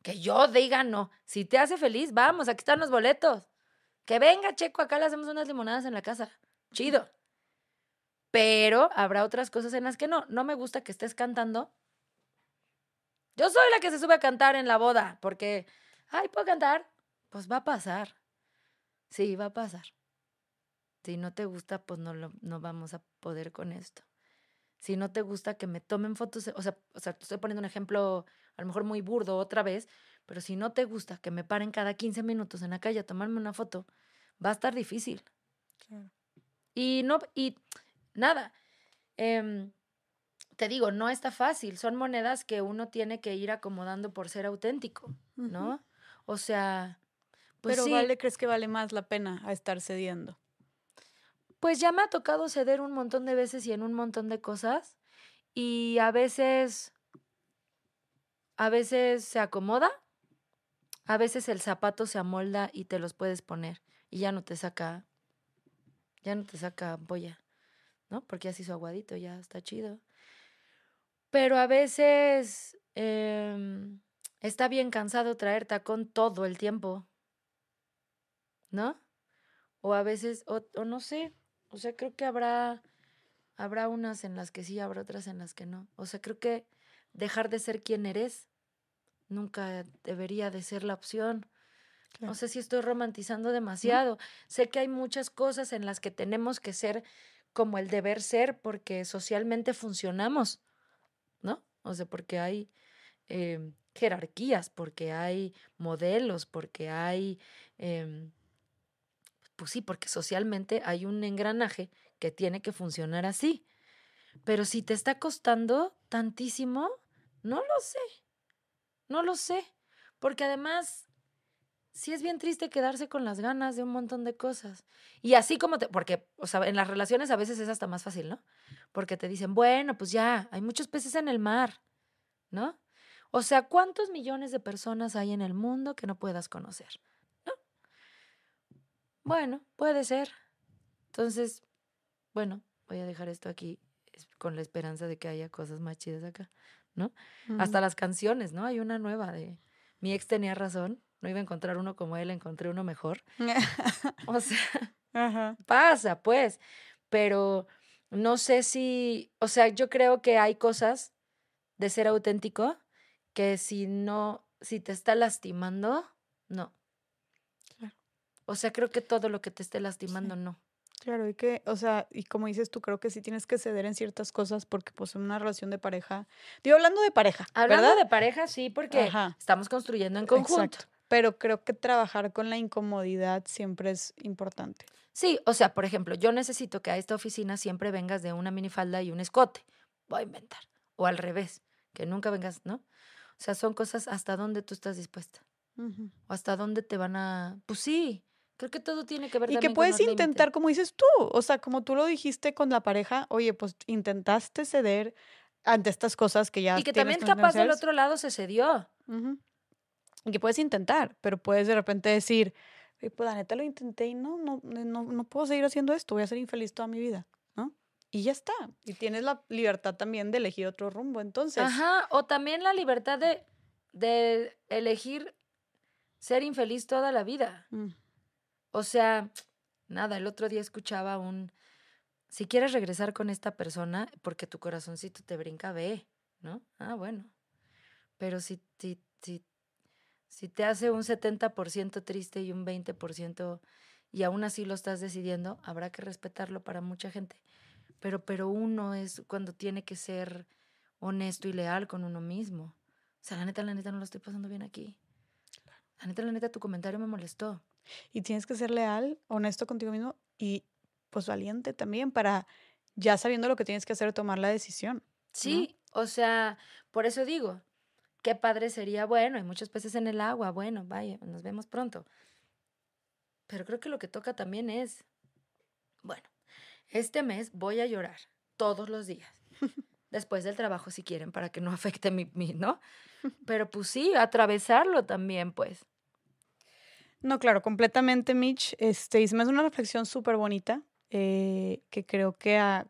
Que yo diga no. Si te hace feliz, vamos, aquí están los boletos. Que venga, Checo, acá le hacemos unas limonadas en la casa. Chido. Pero habrá otras cosas en las que no. No me gusta que estés cantando. Yo soy la que se sube a cantar en la boda, porque, ay, ¿puedo cantar? Pues va a pasar. Sí, va a pasar. Si no te gusta, pues no, lo, no vamos a poder con esto si no te gusta que me tomen fotos, o sea, o sea, te estoy poniendo un ejemplo a lo mejor muy burdo otra vez, pero si no te gusta que me paren cada 15 minutos en la calle a tomarme una foto, va a estar difícil. Claro. Y no, y nada, em, te digo, no está fácil, son monedas que uno tiene que ir acomodando por ser auténtico, ¿no? O sea, pues Pero vale, ¿crees que vale más la pena a estar cediendo? Pues ya me ha tocado ceder un montón de veces y en un montón de cosas. Y a veces, a veces se acomoda, a veces el zapato se amolda y te los puedes poner y ya no te saca, ya no te saca boya, ¿no? Porque ya se hizo aguadito, ya está chido. Pero a veces em, está bien cansado traer tacón todo el tiempo, ¿no? O a veces, o no sé, o sea, creo que habrá, habrá unas en las que sí, habrá otras en las que no. O sea, creo que dejar de ser quien eres nunca debería de ser la opción. No sé si estoy romantizando demasiado. Sé que hay muchas cosas en las que tenemos que ser como el deber ser porque socialmente funcionamos, ¿no? O sea, porque hay em, jerarquías, porque hay modelos, porque hay em, pues sí, porque socialmente hay un engranaje que tiene que funcionar así. Pero si te está costando tantísimo, no lo sé. No lo sé. Porque además, sí es bien triste quedarse con las ganas de un montón de cosas. Y así como te, porque, o sea, en las relaciones a veces es hasta más fácil, ¿no? Porque te dicen, bueno, pues ya, hay muchos peces en el mar, ¿no? O sea, ¿cuántos millones de personas hay en el mundo que no puedas conocer? Bueno, puede ser. Entonces, bueno, voy a dejar esto aquí con la esperanza de que haya cosas más chidas acá, ¿no? Hasta las canciones, ¿no? Hay una nueva de Mi ex tenía razón, no iba a encontrar uno como él, encontré uno mejor. o sea, pasa, pues, pero no sé si, o sea, yo creo que hay cosas de ser auténtico que si no, si te está lastimando. O sea, creo que todo lo que te esté lastimando, no. Claro, y que, o sea, y como dices tú, creo que sí tienes que ceder en ciertas cosas porque pues en una relación de pareja, digo, hablando de pareja, Hablando de pareja, sí, porque estamos construyendo en conjunto. Pero creo que trabajar con la incomodidad siempre es importante. Sí, o sea, por ejemplo, yo necesito que a esta oficina siempre vengas de una minifalda y un escote. Voy a inventar. O al revés, que nunca vengas, ¿no? O sea, son cosas hasta dónde tú estás dispuesta. O hasta dónde te van a... Pues sí, Creo que todo tiene que ver Y que puedes intentar, como dices tú, o sea, como tú lo dijiste con la pareja, oye, pues intentaste ceder ante estas cosas que ya. Y que también capaz del otro lado se cedió. Y que puedes intentar, pero puedes de repente decir, pues la neta lo intenté y no, no, no, no puedo seguir haciendo esto, voy a ser infeliz toda mi vida, ¿no? Y ya está. Y tienes la libertad también de elegir otro rumbo, entonces. Ajá, o también la libertad de, de elegir ser infeliz toda la vida. Mm. O sea, nada, el otro día escuchaba un, si quieres regresar con esta persona porque tu corazoncito te brinca, ve, ¿no? Ah, bueno. Pero si, si, si, si te hace un 70% triste y un 20% y aún así lo estás decidiendo, habrá que respetarlo para mucha gente. Pero, pero uno es cuando tiene que ser honesto y leal con uno mismo. O sea, la neta, la neta, no lo estoy pasando bien aquí. La neta, la neta, tu comentario me molestó. Y tienes que ser leal, honesto contigo mismo y pues valiente también para ya sabiendo lo que tienes que hacer, tomar la decisión. Sí, o sea, por eso digo, qué padre sería, bueno, hay muchos peces en el agua, bueno, vaya, nos vemos pronto. Pero creo que lo que toca también es, bueno, este mes voy a llorar todos los días. Después del trabajo, si quieren, para que no afecte mi, mi, ¿no? Pero pues sí, atravesarlo también, pues. No, claro, completamente, Mitch. Este, y me una reflexión súper bonita eh, que creo que a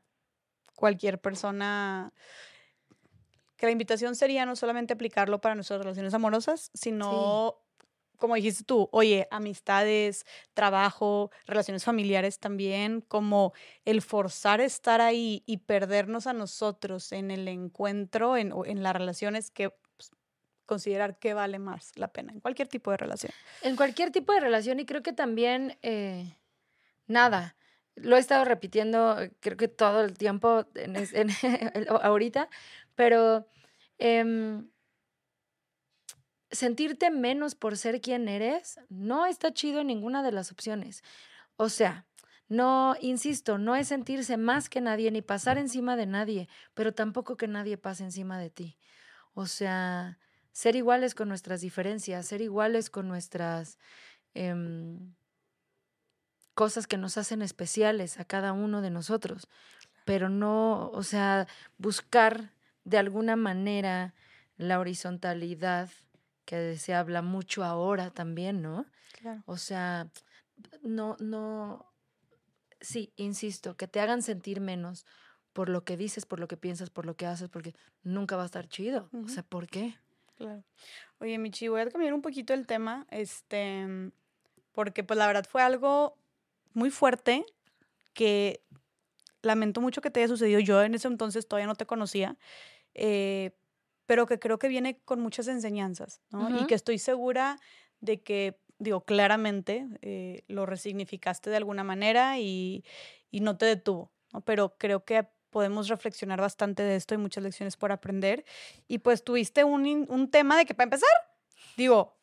cualquier persona, que la invitación sería no solamente aplicarlo para nuestras relaciones amorosas, sino, como dijiste tú, oye, amistades, trabajo, relaciones familiares también, como el forzar estar ahí y perdernos a nosotros en el encuentro, en, en las relaciones que considerar qué vale más la pena en cualquier tipo de relación. En cualquier tipo de relación y creo que también, eh, nada, lo he estado repitiendo creo que todo el tiempo ahorita, pero em, sentirte menos por ser quien eres no está chido en ninguna de las opciones. O sea, no, insisto, no es sentirse más que nadie ni pasar encima de nadie, pero tampoco que nadie pase encima de ti. O sea, ser iguales con nuestras diferencias, ser iguales con nuestras em, cosas que nos hacen especiales a cada uno de nosotros, pero no, o sea, buscar de alguna manera la horizontalidad que se habla mucho ahora también, ¿no? O sea, no, no, sí, insisto, que te hagan sentir menos por lo que dices, por lo que piensas, por lo que haces, porque nunca va a estar chido. O sea, ¿por qué? Claro. Oye, Michi, voy a cambiar un poquito el tema, este, porque pues la verdad fue algo muy fuerte que lamento mucho que te haya sucedido. Yo en ese entonces todavía no te conocía, eh, pero que creo que viene con muchas enseñanzas, ¿no? Y que estoy segura de que, digo, claramente eh, lo resignificaste de alguna manera y, y no te detuvo, ¿no? Pero creo que podemos reflexionar bastante de esto y muchas lecciones por aprender. Y pues tuviste un, un tema de que para empezar, digo,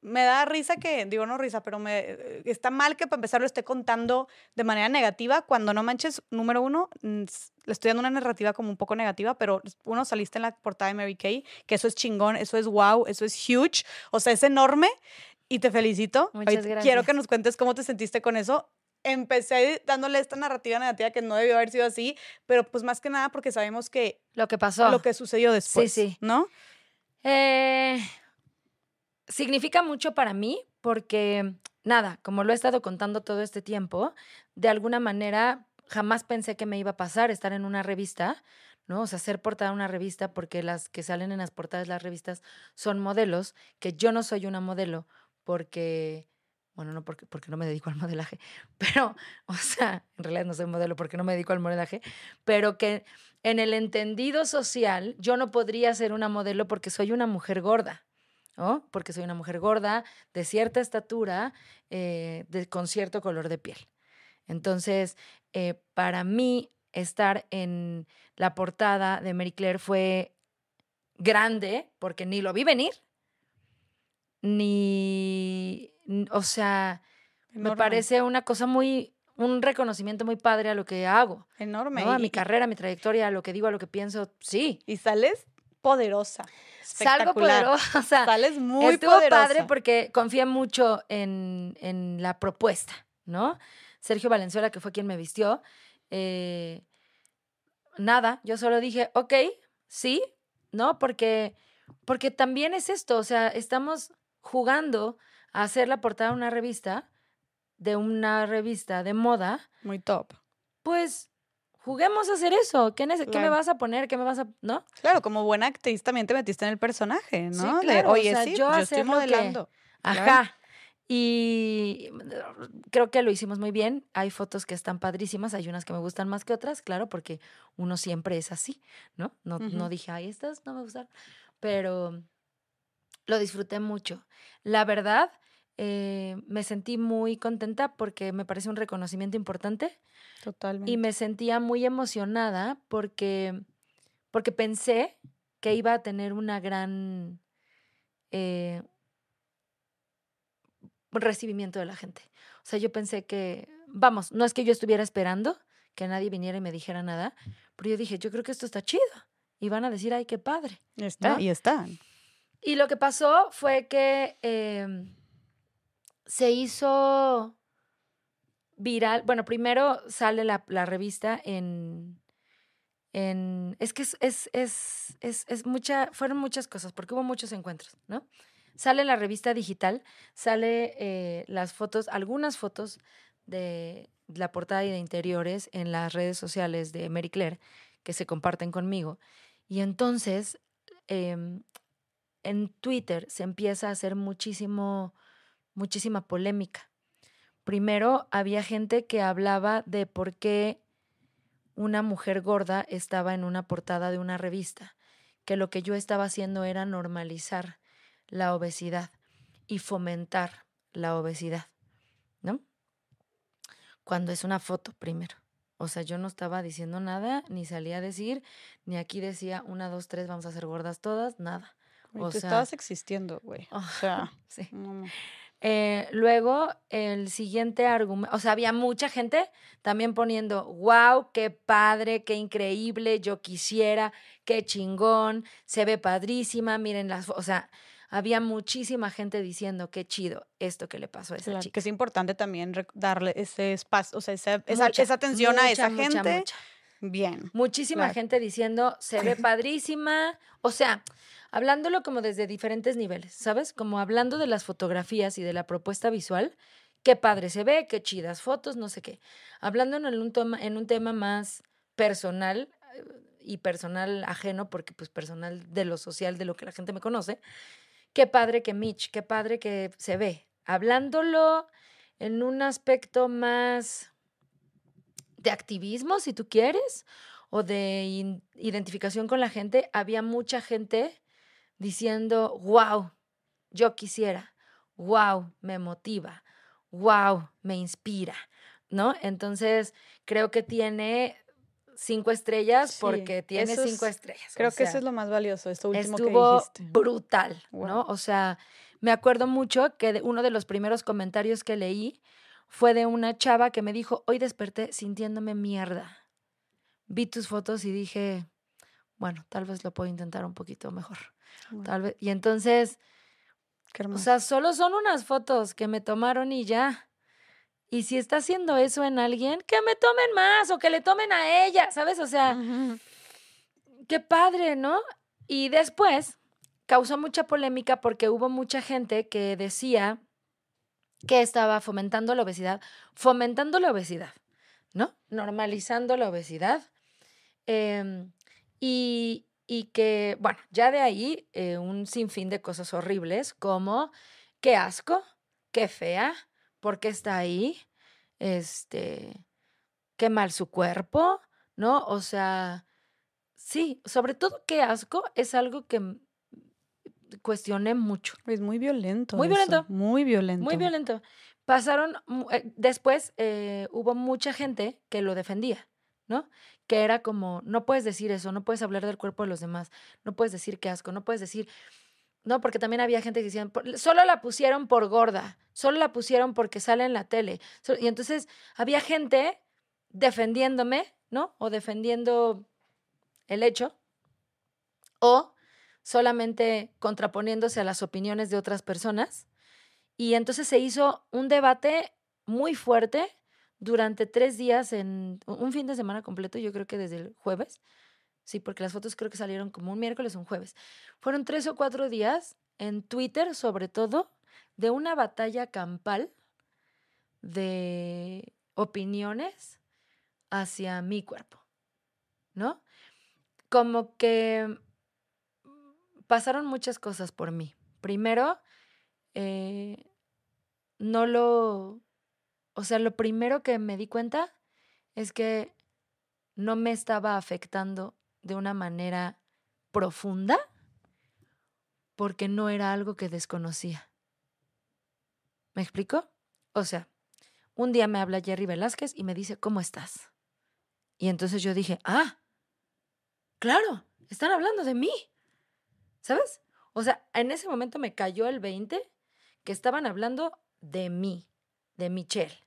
me da risa que, digo no risa, pero me eh, está mal que para empezar lo esté contando de manera negativa cuando no manches, número uno, le estoy dando una narrativa como un poco negativa, pero uno saliste en la portada de Mary Kay, que eso es chingón, eso es wow, eso es huge, o sea, es enorme y te felicito. Muchas gracias. Quiero que nos cuentes cómo te sentiste con eso empecé dándole esta narrativa negativa que no debió haber sido así, pero pues más que nada porque sabemos que... Lo que pasó. Lo que sucedió después. Sí, sí. ¿No? Eh, significa mucho para mí porque, nada, como lo he estado contando todo este tiempo, de alguna manera jamás pensé que me iba a pasar estar en una revista, ¿no? O sea, ser portada de una revista porque las que salen en las portadas de las revistas son modelos, que yo no soy una modelo porque bueno, no porque, porque no me dedico al modelaje, pero, o sea, en realidad no soy modelo porque no me dedico al modelaje, pero que en el entendido social yo no podría ser una modelo porque soy una mujer gorda. ¿no? Porque soy una mujer gorda, de cierta estatura, eh, con cierto color de piel. Entonces, eh, para mí, estar en la portada de Mary Claire fue grande, porque ni lo vi venir, ni, o sea, me parece una cosa muy, un reconocimiento muy padre a lo que hago. Enorme. A mi carrera, a mi trayectoria, a lo que digo, a lo que pienso, sí. Y sales poderosa. Salgo poderosa. Sales muy estuvo padre porque confié mucho en, en, la propuesta, ¿no? Sergio Valenzuela, que fue quien me vistió, eh, nada, yo solo dije, ok, sí, ¿no? Porque, porque también es esto, o sea, estamos jugando a hacer la portada de una revista, de una revista de moda. Muy top. Pues juguemos a hacer eso. ¿Qué, ¿Qué, me vas a poner? ¿Qué me vas a.? ¿No? Claro, como buena actriz también te metiste en el personaje, ¿no? Sí, claro. Oye, sí, yo, estoy modelando. Ajá. Y creo que lo hicimos muy bien. Hay fotos que están padrísimas, hay unas que me gustan más que otras, claro, porque uno siempre es así, ¿no? No, no dije, ay, estas no me gustan, pero lo disfruté mucho. La verdad, eh, me sentí muy contenta porque me parece un reconocimiento importante. Totalmente. Y me sentía muy emocionada porque, porque pensé que iba a tener una gran, eh, recibimiento de la gente. O sea, yo pensé que, vamos, no es que yo estuviera esperando que nadie viniera y me dijera nada, pero yo dije, yo creo que esto está chido. Y van a decir, ay, qué padre. Está, y está. Y lo que pasó fue que em, se hizo viral. Bueno, primero sale la, revista en, en. Es que es, es, es, es, es mucha. Fueron muchas cosas, porque hubo muchos encuentros, ¿no? Sale la revista digital, sale eh, las fotos, algunas fotos de la portada y de interiores en las redes sociales de Mary Claire que se comparten conmigo. Y entonces em, en Twitter se empieza a hacer muchísimo, muchísima polémica. Primero había gente que hablaba de por qué una mujer gorda estaba en una portada de una revista, que lo que yo estaba haciendo era normalizar la obesidad y fomentar la obesidad, ¿no? Cuando es una foto primero. O sea, yo no estaba diciendo nada, ni salía a decir, ni aquí decía una, dos, tres, vamos a ser gordas todas, nada. O sea, estabas existiendo, güey. O sea, sí. Eh, luego, el siguiente argumento, o sea, había mucha gente también poniendo, wow, qué padre, qué increíble, yo quisiera, qué chingón, se ve padrísima, miren las, o sea, había muchísima gente diciendo qué chido esto que le pasó a esa chica. Que es importante también darle ese espacio, o sea, esa, esa, atención a esa gente. Bien. Muchísima gente diciendo, se ve padrísima. O sea, hablándolo como desde diferentes niveles, ¿sabes? Como hablando de las fotografías y de la propuesta visual. Qué padre se ve, qué chidas fotos, no sé qué. Hablando en un, tema, en un tema más personal y personal ajeno, porque pues personal de lo social, de lo que la gente me conoce, qué padre que Mitch, qué padre que se ve. Hablándolo en un aspecto más de activismo, si tú quieres, o de identificación con la gente, había mucha gente diciendo, wow, yo quisiera, wow, me motiva, wow, me inspira, ¿no? Entonces, creo que tiene cinco estrellas porque tiene cinco estrellas. Creo que eso es lo más valioso, esto último estuvo que dijiste. brutal, ¿no? O sea, me acuerdo mucho que uno de los primeros comentarios que leí fue de una chava que me dijo, hoy desperté sintiéndome mierda. Vi tus fotos y dije, bueno, tal vez lo puedo intentar un poquito mejor. Tal vez. Y entonces, o sea, solo son unas fotos que me tomaron y ya. Y si está haciendo eso en alguien, que me tomen más o que le tomen a ella, ¿sabes? O sea, qué padre, ¿no? Y después causó mucha polémica porque hubo mucha gente que decía que estaba fomentando la obesidad, fomentando la obesidad, ¿no? Normalizando la obesidad. Em, y, que, bueno, ya de ahí eh, un sinfín de cosas horribles como qué asco, qué fea, ¿por qué está ahí? Este, qué mal su cuerpo, ¿no? O sea, sí, sobre todo qué asco es algo que cuestioné mucho. Es muy violento. Muy violento. Muy violento. Muy violento. Pasaron, eh, después eh, hubo mucha gente que lo defendía, ¿no? Que era como, no puedes decir eso, no puedes hablar del cuerpo de los demás, no puedes decir qué asco, no puedes decir, no, porque también había gente que decían, solo la pusieron por gorda, solo la pusieron porque sale en la tele. Y entonces había gente defendiéndome, ¿no? O defendiendo el hecho, o solamente contraponiéndose a las opiniones de otras personas. Y entonces se hizo un debate muy fuerte durante tres días, en un fin de semana completo, yo creo que desde el jueves, sí, porque las fotos creo que salieron como un miércoles un jueves. Fueron tres o cuatro días en Twitter, sobre todo, de una batalla campal de opiniones hacia mi cuerpo, ¿no? Como que pasaron muchas cosas por mí. Primero, eh, no lo, o sea, lo primero que me di cuenta es que no me estaba afectando de una manera profunda porque no era algo que desconocía. ¿Me explico? O sea, un día me habla Jerry Velázquez y me dice, ¿cómo estás? Y entonces yo dije, ah, claro, están hablando de mí. ¿Sabes? O sea, en ese momento me cayó el 20 que estaban hablando de mí, de Michelle,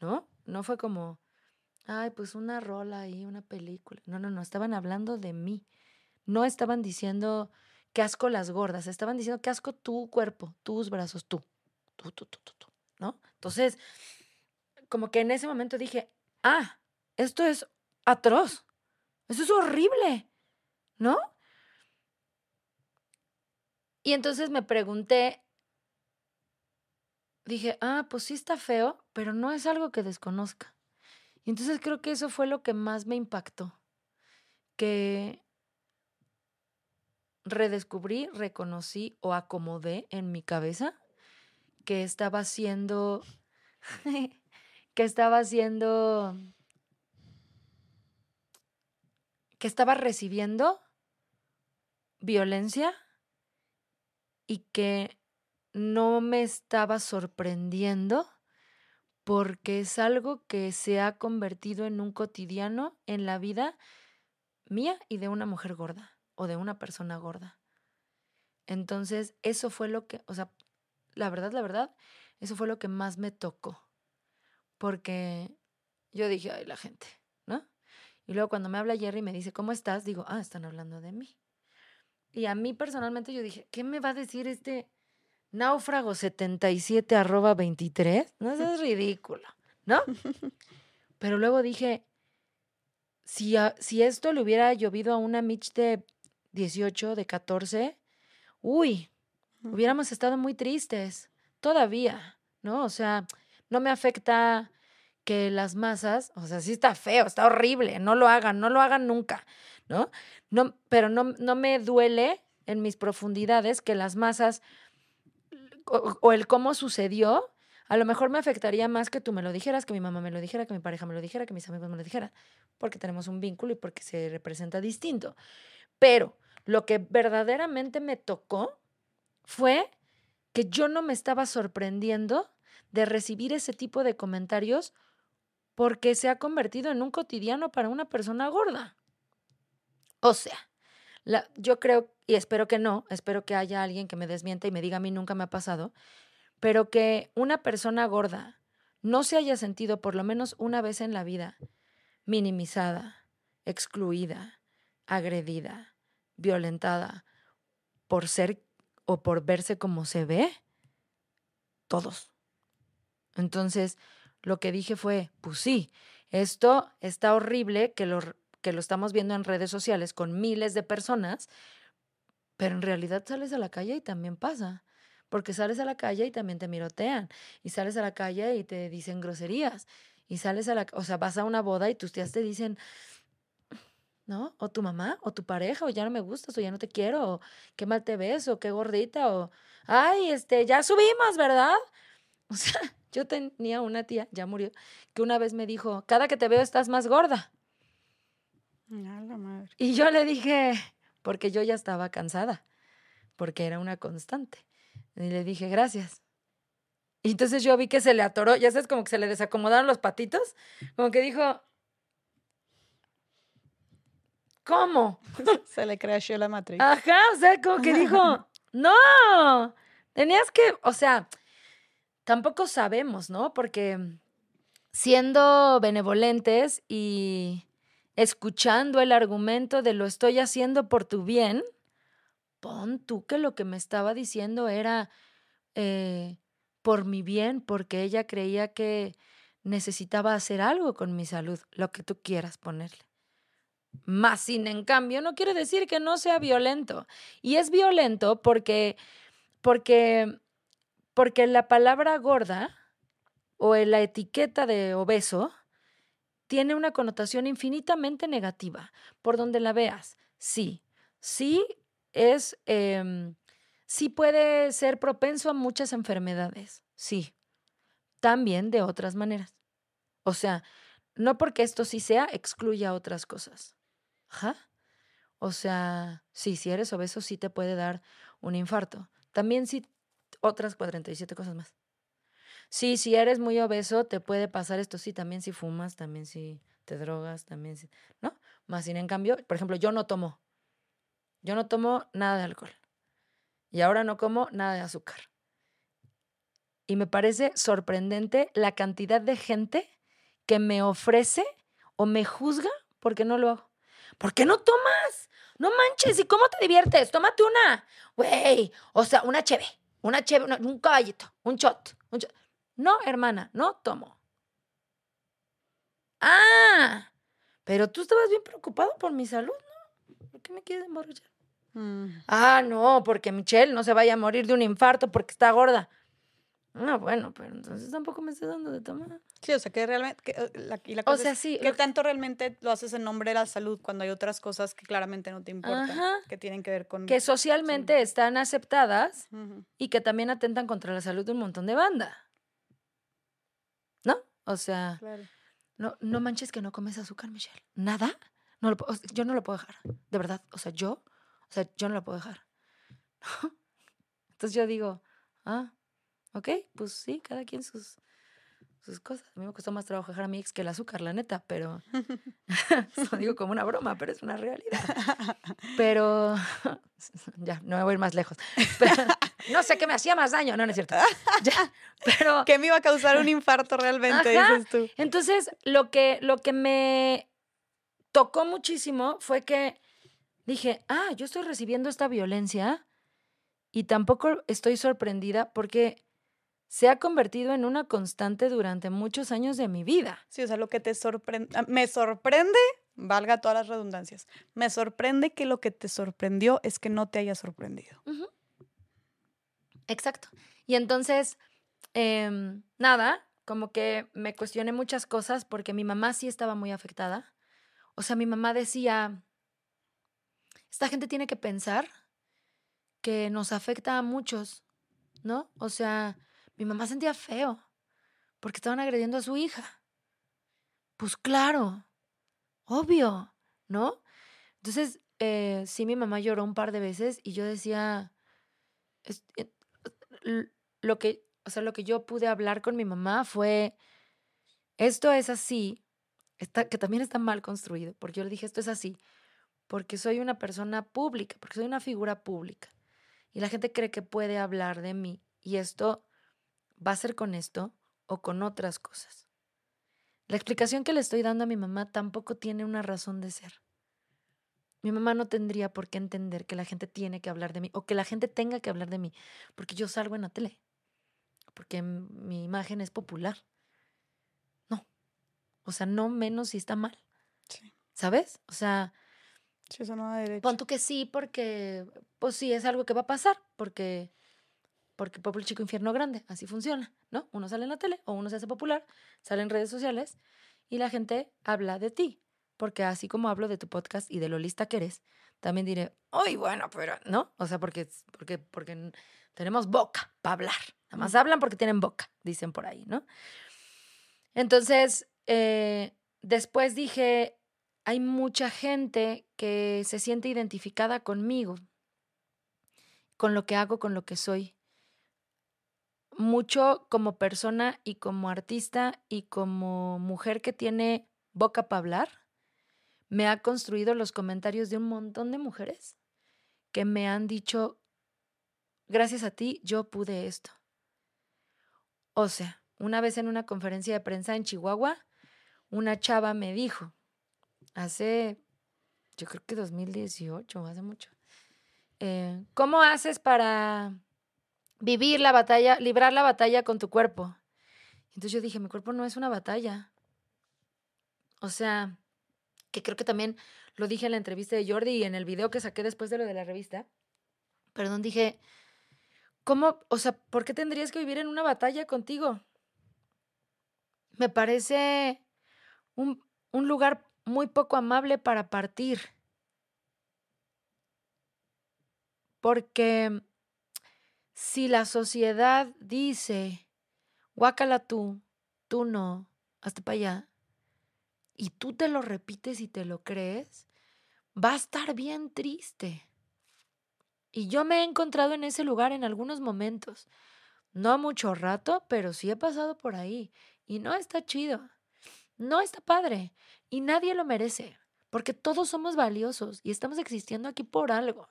¿no? No fue como, ay, pues una rola y una película. No, no, no, estaban hablando de mí. No estaban diciendo qué asco las gordas, estaban diciendo qué asco tu cuerpo, tus brazos, tú, tú, tú, tú, tú, tú, ¿no? Entonces, como que en ese momento dije, ah, esto es atroz, eso es horrible, ¿no? Y entonces me pregunté, dije, ah, pues sí está feo, pero no es algo que desconozca. Y entonces creo que eso fue lo que más me impactó, que redescubrí, reconocí o acomodé en mi cabeza que estaba haciendo, que estaba haciendo, que estaba recibiendo violencia y que no me estaba sorprendiendo porque es algo que se ha convertido en un cotidiano en la vida mía y de una mujer gorda o de una persona gorda. Entonces, eso fue lo que, o sea, la verdad, la verdad, eso fue lo que más me tocó. Porque yo dije, ay, la gente, ¿no? Y luego cuando me habla Jerry y me dice, ¿cómo estás? Digo, ah, están hablando de mí. Y a mí personalmente yo dije, ¿qué me va a decir este náufrago 77 arroba 23? No, eso es ridículo, ¿no? Pero luego dije, si, si esto le hubiera llovido a una Mitch de 18, de 14, uy, hubiéramos estado muy tristes, todavía, ¿no? O sea, no me afecta que las masas, o sea, sí está feo, está horrible, no lo hagan, no lo hagan nunca, ¿no? no pero no, no me duele en mis profundidades que las masas o, el cómo sucedió, a lo mejor me afectaría más que tú me lo dijeras, que mi mamá me lo dijera, que mi pareja me lo dijera, que mis amigos me lo dijeran, porque tenemos un vínculo y porque se representa distinto. Pero lo que verdaderamente me tocó fue que yo no me estaba sorprendiendo de recibir ese tipo de comentarios porque se ha convertido en un cotidiano para una persona gorda. O sea, yo creo, y espero que no, espero que haya alguien que me desmienta y me diga a mí nunca me ha pasado, pero que una persona gorda no se haya sentido por lo menos una vez en la vida minimizada, excluida, agredida, violentada por ser o por verse como se ve, todos. Entonces, lo que dije fue, pues sí, esto está horrible que lo, que lo estamos viendo en redes sociales con miles de personas, pero en realidad sales a la calle y también pasa. Porque sales a la calle y también te mirotean. Y sales a la calle y te dicen groserías. Y sales a la, o sea, vas a una boda y tus tías te dicen, ¿no? O tu mamá, o tu pareja, o ya no me gustas, o ya no te quiero, o qué mal te ves, o qué gordita, o, ay, este, ya subimos, ¿verdad? O sea, yo tenía una tía, ya murió, que una vez me dijo, cada que te veo estás más gorda. la madre. Y yo le dije, porque yo ya estaba cansada. porque era una constante. Y le dije, gracias. Y entonces yo vi que se le atoró, ya sabes, como que se le desacomodaron los patitos, como que dijo, ¿cómo? Se le crashó la matriz. Ajá, o sea, como que dijo, no, tenías que, o sea, tampoco sabemos, ¿no? Porque siendo benevolentes y escuchando el argumento de lo estoy haciendo por tu bien, pon tú que lo que me estaba diciendo era... Eh, por mi bien, porque ella creía que necesitaba hacer algo con mi salud, lo que tú quieras ponerle. Más sin en cambio no quiere decir que no sea violento. Y es violento porque, porque, porque la palabra gorda o la etiqueta de obeso tiene una connotación infinitamente negativa, por donde la veas. Sí, sí es em, sí puede ser propenso a muchas enfermedades, sí. También de otras maneras. O sea, no porque esto sí sea, excluye a otras cosas. Ajá. O sea, sí, si eres obeso, sí te puede dar un infarto. También sí, otras 47 cosas más. Sí, si eres muy obeso, te puede pasar esto. Sí, también si fumas, también si te drogas, también si. ¿No? Más sin en cambio, por ejemplo, yo no tomo. Yo no tomo nada de alcohol y ahora no como nada de azúcar. Y me parece sorprendente la cantidad de gente que me ofrece o me juzga porque no lo hago. ¿Por qué no tomas? No manches, ¿y cómo te diviertes? Tómate una. Güey, o sea, una cheve, una cheve, un caballito, un shot, un shot. No, hermana, no tomo. Ah, pero tú estabas bien preocupado por mi salud, ¿no? ¿Por qué me quieres emborrachar? Mm. Ah, no, porque Michelle no se vaya a morir de un infarto porque está gorda. No, bueno, pero entonces tampoco me estoy dando de tomar. Sí, o sea, que realmente. Eh, la, y la cosa o sea, sí. ¿Qué tanto realmente lo haces en nombre de la salud cuando hay otras cosas que claramente no te importan? Que tienen que ver con. Que socialmente están aceptadas y que también atentan contra la salud de un montón de banda. ¿No? O sea. No, no manches que no comes azúcar, Michelle. ¿Nada? No lo, yo no lo puedo dejar. De verdad. O sea, yo o sea, yo no la puedo dejar. Entonces yo digo, ah, ok, pues sí, cada quien sus, sus cosas. A mí me costó más trabajo dejar a mi ex que el azúcar, la neta, pero lo digo como una broma, pero es una realidad. Pero ya, no me voy a ir más lejos. no sé qué me hacía más daño, no, no es cierto. Ya, pero que me iba a causar un infarto realmente, dices tú. Entonces, lo que, lo que me tocó muchísimo fue que dije, ah, yo estoy recibiendo esta violencia y tampoco estoy sorprendida porque se ha convertido en una constante durante muchos años de mi vida. Sí, o sea, lo que te sorprende, ah, me sorprende, valga todas las redundancias, me sorprende que lo que te sorprendió es que no te haya sorprendido. Exacto. Y entonces, em, nada, como que me cuestioné muchas cosas porque mi mamá sí estaba muy afectada. O sea, mi mamá decía, esta gente tiene que pensar que nos afecta a muchos, ¿no? O sea, mi mamá sentía feo porque estaban agrediendo a su hija. Pues claro, obvio, ¿no? Entonces, eh, sí, mi mamá lloró un par de veces y yo decía, eh, lo que, o sea, lo que yo pude hablar con mi mamá fue, esto es así, que también está mal construido, porque yo le dije, esto es así, porque soy una persona pública, porque soy una figura pública. Y la gente cree que puede hablar de mí. Y esto va a ser con esto o con otras cosas. La explicación que le estoy dando a mi mamá tampoco tiene una razón de ser. Mi mamá no tendría por qué entender que la gente tiene que hablar de mí o que la gente tenga que hablar de mí porque yo salgo en la tele, porque mi imagen es popular. No. O sea, no menos si está mal. ¿Sabes? O sea, Sí, eso no. Pon tú que sí, porque, pues sí, es algo que va a pasar, porque, porque Pueblo Chico Infierno Grande, así funciona, ¿no? Uno sale en la tele o uno se hace popular, sale en redes sociales y la gente habla de ti, porque así como hablo de tu podcast y de lo lista que eres, también diré, ¡ay, bueno, pero, ¿no? O sea, porque, porque, porque tenemos boca para hablar. Nada más hablan porque tienen boca, dicen por ahí, ¿no? Entonces, eh, después dije, hay mucha gente que se siente identificada conmigo. con lo que hago, con lo que soy. Mucho como persona y como artista y como mujer que tiene boca para hablar, me ha construido los comentarios de un montón de mujeres que me han dicho, gracias a ti yo pude esto. O sea, una vez en una conferencia de prensa en Chihuahua, una chava me dijo, hace, yo creo que 2018, hace mucho, eh, ¿cómo haces para vivir la batalla, librar la batalla con tu cuerpo? Entonces yo dije, mi cuerpo no es una batalla. O sea, que creo que también lo dije en la entrevista de Jordi y en el video que saqué después de lo de la revista. Perdón, dije, ¿cómo, o sea, por qué tendrías que vivir en una batalla contigo? Me parece un, un lugar muy poco amable para partir. Porque si la sociedad dice, guácala tú, tú no, hasta para allá, y tú te lo repites y te lo crees, va a estar bien triste. Y yo me he encontrado en ese lugar en algunos momentos. No mucho rato, pero sí he pasado por ahí. Y no está chido. No está padre. Y nadie lo merece. Porque todos somos valiosos y estamos existiendo aquí por algo.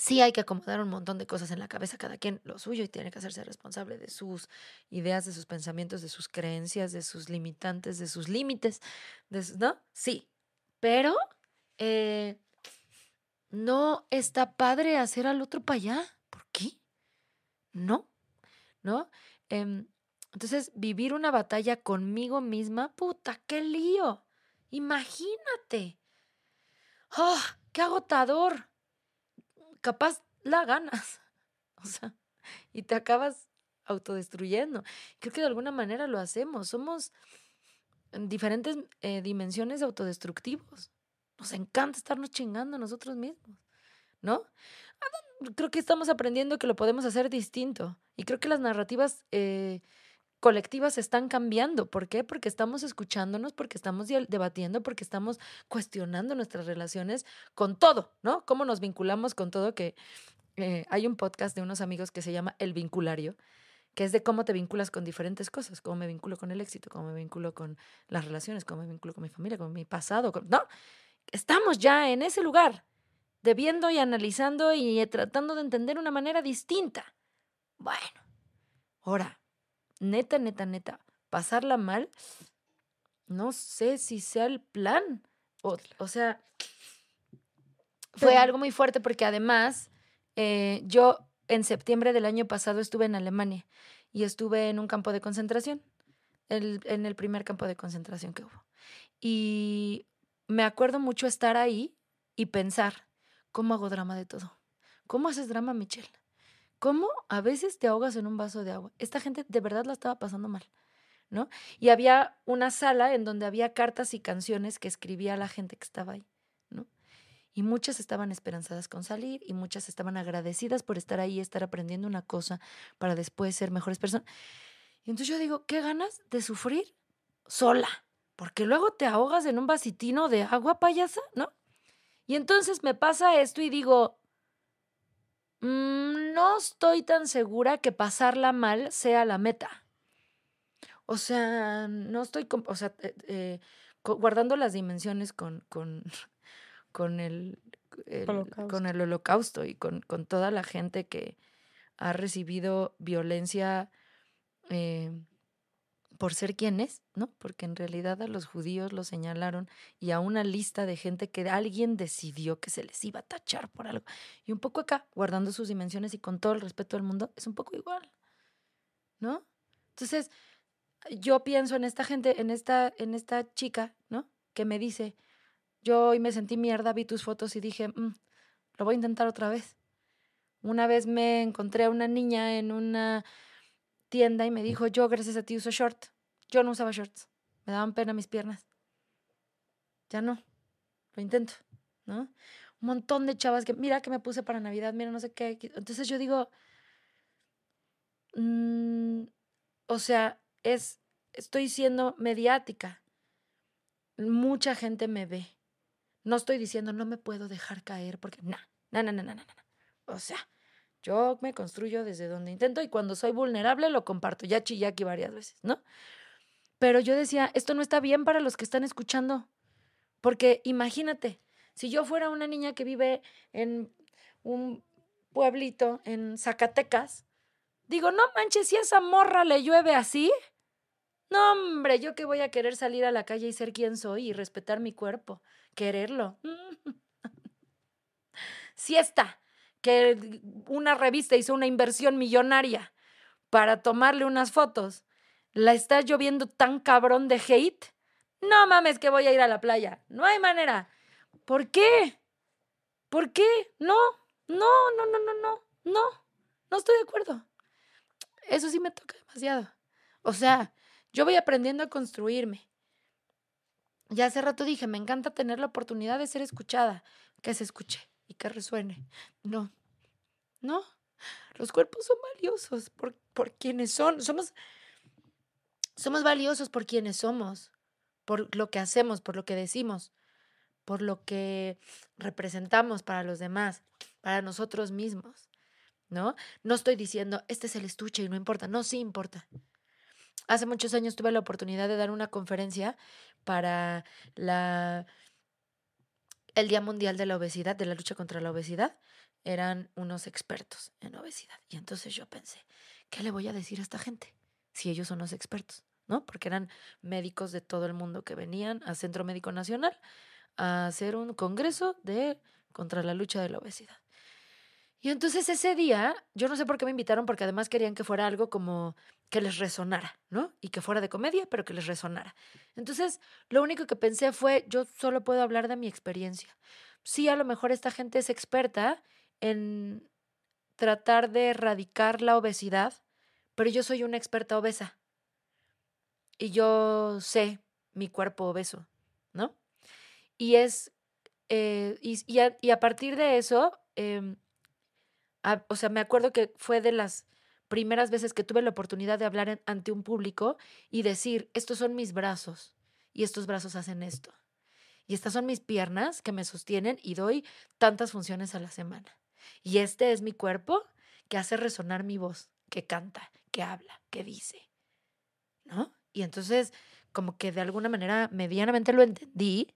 Sí hay que acomodar un montón de cosas en la cabeza, cada quien lo suyo, y tiene que hacerse responsable de sus ideas, de sus pensamientos, de sus creencias, de sus limitantes, de sus límites, ¿no? Sí, pero eh, no está padre hacer al otro para allá. ¿Por qué? No, ¿no? Em, entonces, vivir una batalla conmigo misma, puta, qué lío. Imagínate. ¡Oh, qué agotador! Capaz la ganas. O sea, y te acabas autodestruyendo. Creo que de alguna manera lo hacemos. Somos en diferentes eh, dimensiones autodestructivos. Nos encanta estarnos chingando a nosotros mismos, ¿no? Creo que estamos aprendiendo que lo podemos hacer distinto. Y creo que las narrativas eh, colectivas están cambiando. ¿Por qué? Porque estamos escuchándonos, porque estamos debatiendo, porque estamos cuestionando nuestras relaciones con todo, ¿no? Cómo nos vinculamos con todo, que eh, hay un podcast de unos amigos que se llama El Vinculario, que es de cómo te vinculas con diferentes cosas, cómo me vinculo con el éxito, cómo me vinculo con las relaciones, cómo me vinculo con mi familia, con mi pasado, ¿no? Estamos ya en ese lugar, debiendo y analizando y tratando de entender una manera distinta. Bueno, ahora, neta, neta, neta, pasarla mal, no sé si sea el plan. O, o sea, fue algo muy fuerte porque además eh, yo en septiembre del año pasado estuve en Alemania y estuve en un campo de concentración, en el primer campo de concentración que hubo. Y me acuerdo mucho estar ahí y pensar, ¿cómo hago drama de todo? ¿Cómo haces drama, Michelle? ¿Cómo a veces te ahogas en un vaso de agua? Esta gente de verdad la estaba pasando mal, ¿no? Y había una sala en donde había cartas y canciones que escribía la gente que estaba ahí, ¿no? Y muchas estaban esperanzadas con salir y muchas estaban agradecidas por estar ahí, estar aprendiendo una cosa para después ser mejores personas. Y entonces yo digo, ¿qué ganas de sufrir sola? Porque luego te ahogas en un vasitino de agua payasa, ¿no? Y entonces me pasa esto y digo, Mm, no estoy tan segura que pasarla mal sea la meta. O sea, no estoy, o sea, eh, eh, guardando las dimensiones con, con, con el, con el holocausto y con, con, toda la gente que ha recibido violencia eh, por ser quienes, ¿no? Porque en realidad a los judíos los señalaron y a una lista de gente que alguien decidió que se les iba a tachar por algo. Y un poco acá, guardando sus dimensiones y con todo el respeto del mundo, es un poco igual, ¿no? Entonces, yo pienso en esta gente, en esta, en esta chica, ¿no? Que me dice, yo hoy me sentí mierda, vi tus fotos y dije, mm, lo voy a intentar otra vez. Una vez me encontré a una niña en una tienda y me dijo, yo gracias a ti uso short. Yo no usaba shorts. Me daban pena mis piernas. Ya no. Lo intento, ¿no? Un montón de chavas que, mira que me puse para Navidad, mira no sé qué. Entonces yo digo, mm, o sea, es, estoy siendo mediática. Mucha gente me ve. No estoy diciendo, no me puedo dejar caer porque, no, no, no, no, no, no. O sea, yo me construyo desde donde intento y cuando soy vulnerable lo comparto. Ya chillé aquí varias veces, ¿no? Pero yo decía, esto no está bien para los que están escuchando. Porque imagínate, si yo fuera una niña que vive en un pueblito en Zacatecas, digo, no manches, si a esa morra le llueve así, no, hombre, yo que voy a querer salir a la calle y ser quien soy y respetar mi cuerpo, quererlo. si está, que una revista hizo una inversión millonaria para tomarle unas fotos, la está lloviendo tan cabrón de hate, no mames que voy a ir a la playa, no hay manera. ¿Por qué? ¿Por qué? No, no, no, no, no, no, no, no estoy de acuerdo. Eso sí me toca demasiado. O sea, yo voy aprendiendo a construirme. Ya hace rato dije, me encanta tener la oportunidad de ser escuchada, que se escuche y que resuene. No, no. Los cuerpos son valiosos por, por quienes son. Somos, somos valiosos por quienes somos, por lo que hacemos, por lo que decimos, por lo que representamos para los demás, para nosotros mismos. ¿No? No estoy diciendo, este es el estuche y no importa. No, sí importa. Hace muchos años tuve la oportunidad de dar una conferencia para la, el Día Mundial de la Obesidad, de la lucha contra la obesidad. Eran unos expertos en obesidad. Y entonces yo pensé, ¿qué le voy a decir a esta gente si ellos son los expertos? ¿No? Porque eran médicos de todo el mundo que venían al Centro Médico Nacional a hacer un congreso de contra la lucha de la obesidad. Y entonces ese día, yo no sé por qué me invitaron, porque además querían que fuera algo como que les resonara, ¿no? Y que fuera de comedia, pero que les resonara. Entonces, lo único que pensé fue, yo solo puedo hablar de mi experiencia. Sí, a lo mejor esta gente es experta en tratar de erradicar la obesidad, pero yo soy una experta obesa. Y yo sé mi cuerpo obeso, ¿no? Y es, eh, y, a, partir de eso, o sea, me acuerdo que fue de las primeras veces que tuve la oportunidad de hablar ante un público y decir, estos son mis brazos y estos brazos hacen esto. Y estas son mis piernas que me sostienen y doy tantas funciones a la semana. Y este es mi cuerpo que hace resonar mi voz, que canta, que habla, que dice. ¿No? Y entonces, como que de alguna manera medianamente lo entendí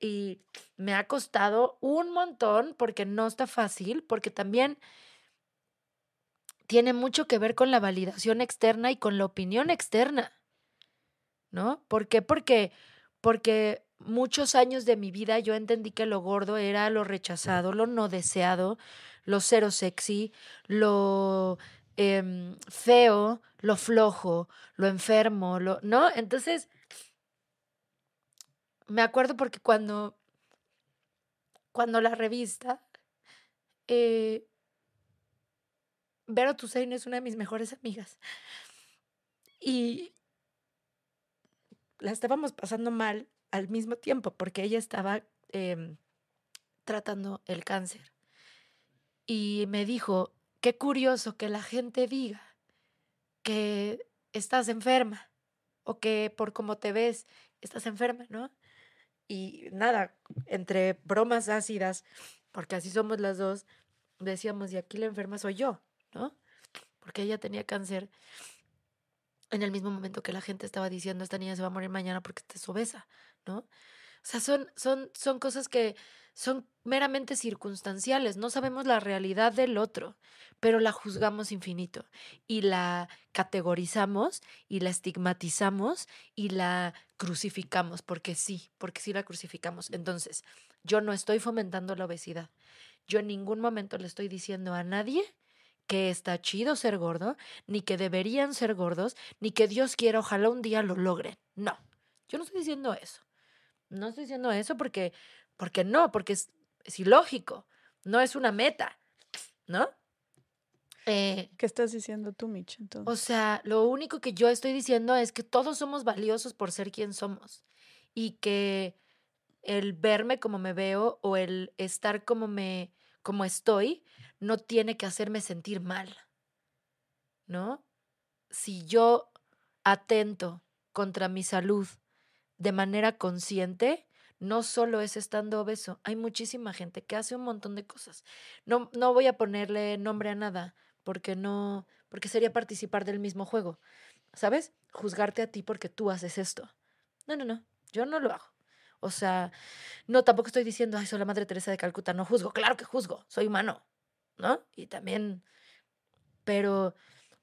y me ha costado un montón porque no está fácil, porque también tiene mucho que ver con la validación externa y con la opinión externa. ¿No? ¿Por qué? Porque, porque muchos años de mi vida yo entendí que lo gordo era lo rechazado, lo no deseado, lo cero sexy, lo em, feo, lo flojo, lo enfermo, lo, ¿no? Entonces, me acuerdo porque cuando, cuando la revista, eh, Vero Tusein es una de mis mejores amigas. Y la estábamos pasando mal al mismo tiempo porque ella estaba em, tratando el cáncer. Y me dijo, qué curioso que la gente diga que estás enferma o que por cómo te ves estás enferma, ¿no? Y nada, entre bromas ácidas, porque así somos las dos, decíamos, y aquí la enferma soy yo, ¿no? Porque ella tenía cáncer en el mismo momento que la gente estaba diciendo, esta niña se va a morir mañana porque está obesa, ¿no? O sea, son, son, son cosas que son meramente circunstanciales, no sabemos la realidad del otro, pero la juzgamos infinito y la categorizamos y la estigmatizamos y la crucificamos, porque sí, porque sí la crucificamos. Entonces, yo no estoy fomentando la obesidad. Yo en ningún momento le estoy diciendo a nadie que está chido ser gordo, ni que deberían ser gordos, ni que Dios quiera, ojalá un día lo logren. No, yo no estoy diciendo eso. No estoy diciendo eso porque porque no, porque es, ilógico, no es una meta, ¿no? Eh, ¿Qué estás diciendo tú, Mitch? Entonces? O sea, lo único que yo estoy diciendo es que todos somos valiosos por ser quien somos y que el verme como me veo o el estar como me como estoy no tiene que hacerme sentir mal. ¿No? Si yo atento contra mi salud de manera consciente, no solo es estando obeso, hay muchísima gente que hace un montón de cosas. No, no voy a ponerle nombre a nada porque no, porque sería participar del mismo juego, ¿sabes? Juzgarte a ti porque tú haces esto. No, no, no, yo no lo hago. O sea, no, tampoco estoy diciendo, ay, soy la Madre Teresa de Calcuta, no juzgo, claro que juzgo, soy humano, ¿no? Y también, pero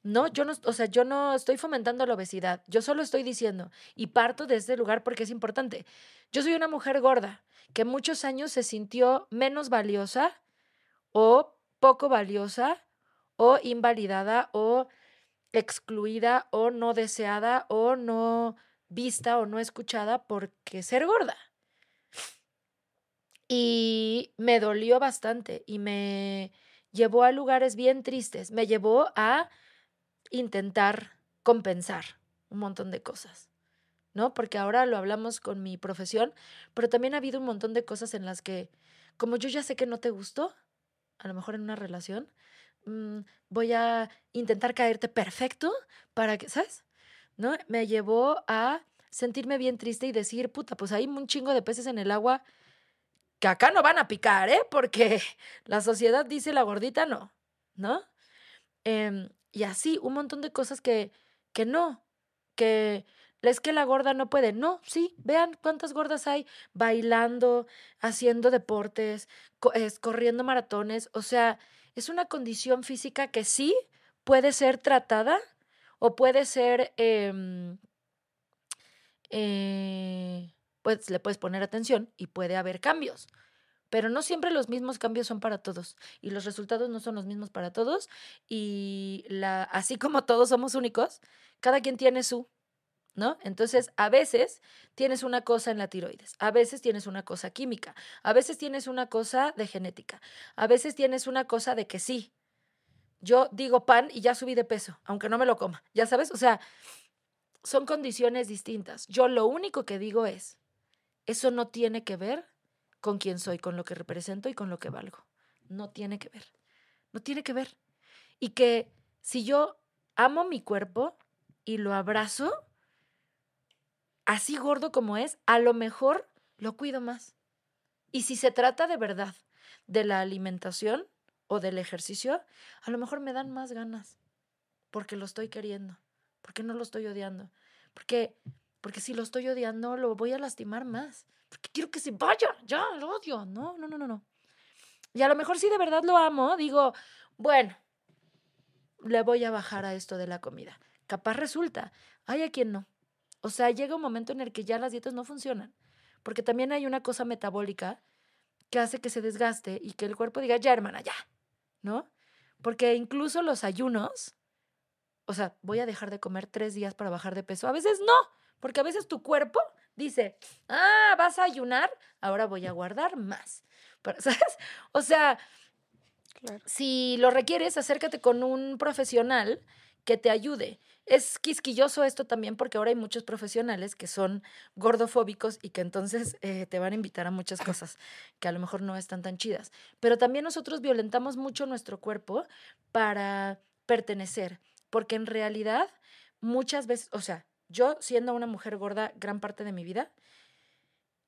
no, yo no, o sea, yo no estoy fomentando la obesidad, yo solo estoy diciendo, y parto de este lugar porque es importante, yo soy una mujer gorda que muchos años se sintió menos valiosa o poco valiosa o invalidada o excluida o no deseada o no vista o no escuchada porque ser gorda. Y me dolió bastante y me llevó a lugares bien tristes, me llevó a intentar compensar un montón de cosas, ¿no? Porque ahora lo hablamos con mi profesión, pero también ha habido un montón de cosas en las que, como yo ya sé que no te gustó, a lo mejor en una relación, mm, voy a intentar caerte perfecto para que, ¿sabes? ¿no? Me llevó a sentirme bien triste y decir, puta, pues hay un chingo de peces en el agua que acá no van a picar, ¿eh? Porque la sociedad dice la gordita no, ¿no? Em, y así, un montón de cosas que, que no, que es que la gorda no puede. No, sí, vean cuántas gordas hay bailando, haciendo deportes, corriendo maratones. O sea, es una condición física que sí puede ser tratada o puede ser, em, eh, pues le puedes poner atención y puede haber cambios. Pero no siempre los mismos cambios son para todos y los resultados no son los mismos para todos y la, así como todos somos únicos, cada quien tiene su, ¿no? Entonces, a veces tienes una cosa en la tiroides, a veces tienes una cosa química, a veces tienes una cosa de genética, a veces tienes una cosa de que sí, yo digo pan y ya subí de peso, aunque no me lo coma. Ya sabes, o sea, son condiciones distintas. Yo lo único que digo es, eso no tiene que ver con quién soy, con lo que represento y con lo que valgo. No tiene que ver. No tiene que ver. Y que si yo amo mi cuerpo y lo abrazo, así gordo como es, a lo mejor lo cuido más. Y si se trata de verdad de la alimentación, o del ejercicio, a lo mejor me dan más ganas porque lo estoy queriendo, porque no lo estoy odiando, porque, porque si lo estoy odiando lo voy a lastimar más, porque quiero que se vaya, ya, lo odio, no, no, no, no, no. Y a lo mejor si de verdad lo amo, digo, bueno, le voy a bajar a esto de la comida. Capaz resulta, hay a quien no. O sea, llega un momento en el que ya las dietas no funcionan, porque también hay una cosa metabólica que hace que se desgaste y que el cuerpo diga, ya hermana, ya, ¿no? Porque incluso los ayunos, o sea, voy a dejar de comer tres días para bajar de peso. A veces no, porque a veces tu cuerpo dice, ah, vas a ayunar, ahora voy a guardar más. ¿Sabes? O sea, si lo requieres, acércate con un profesional que te ayude. Es quisquilloso esto también porque ahora hay muchos profesionales que son gordofóbicos y que entonces eh, te van a invitar a muchas cosas que a lo mejor no están tan chidas. Pero también nosotros violentamos mucho nuestro cuerpo para pertenecer, porque en realidad muchas veces, o sea, yo siendo una mujer gorda gran parte de mi vida,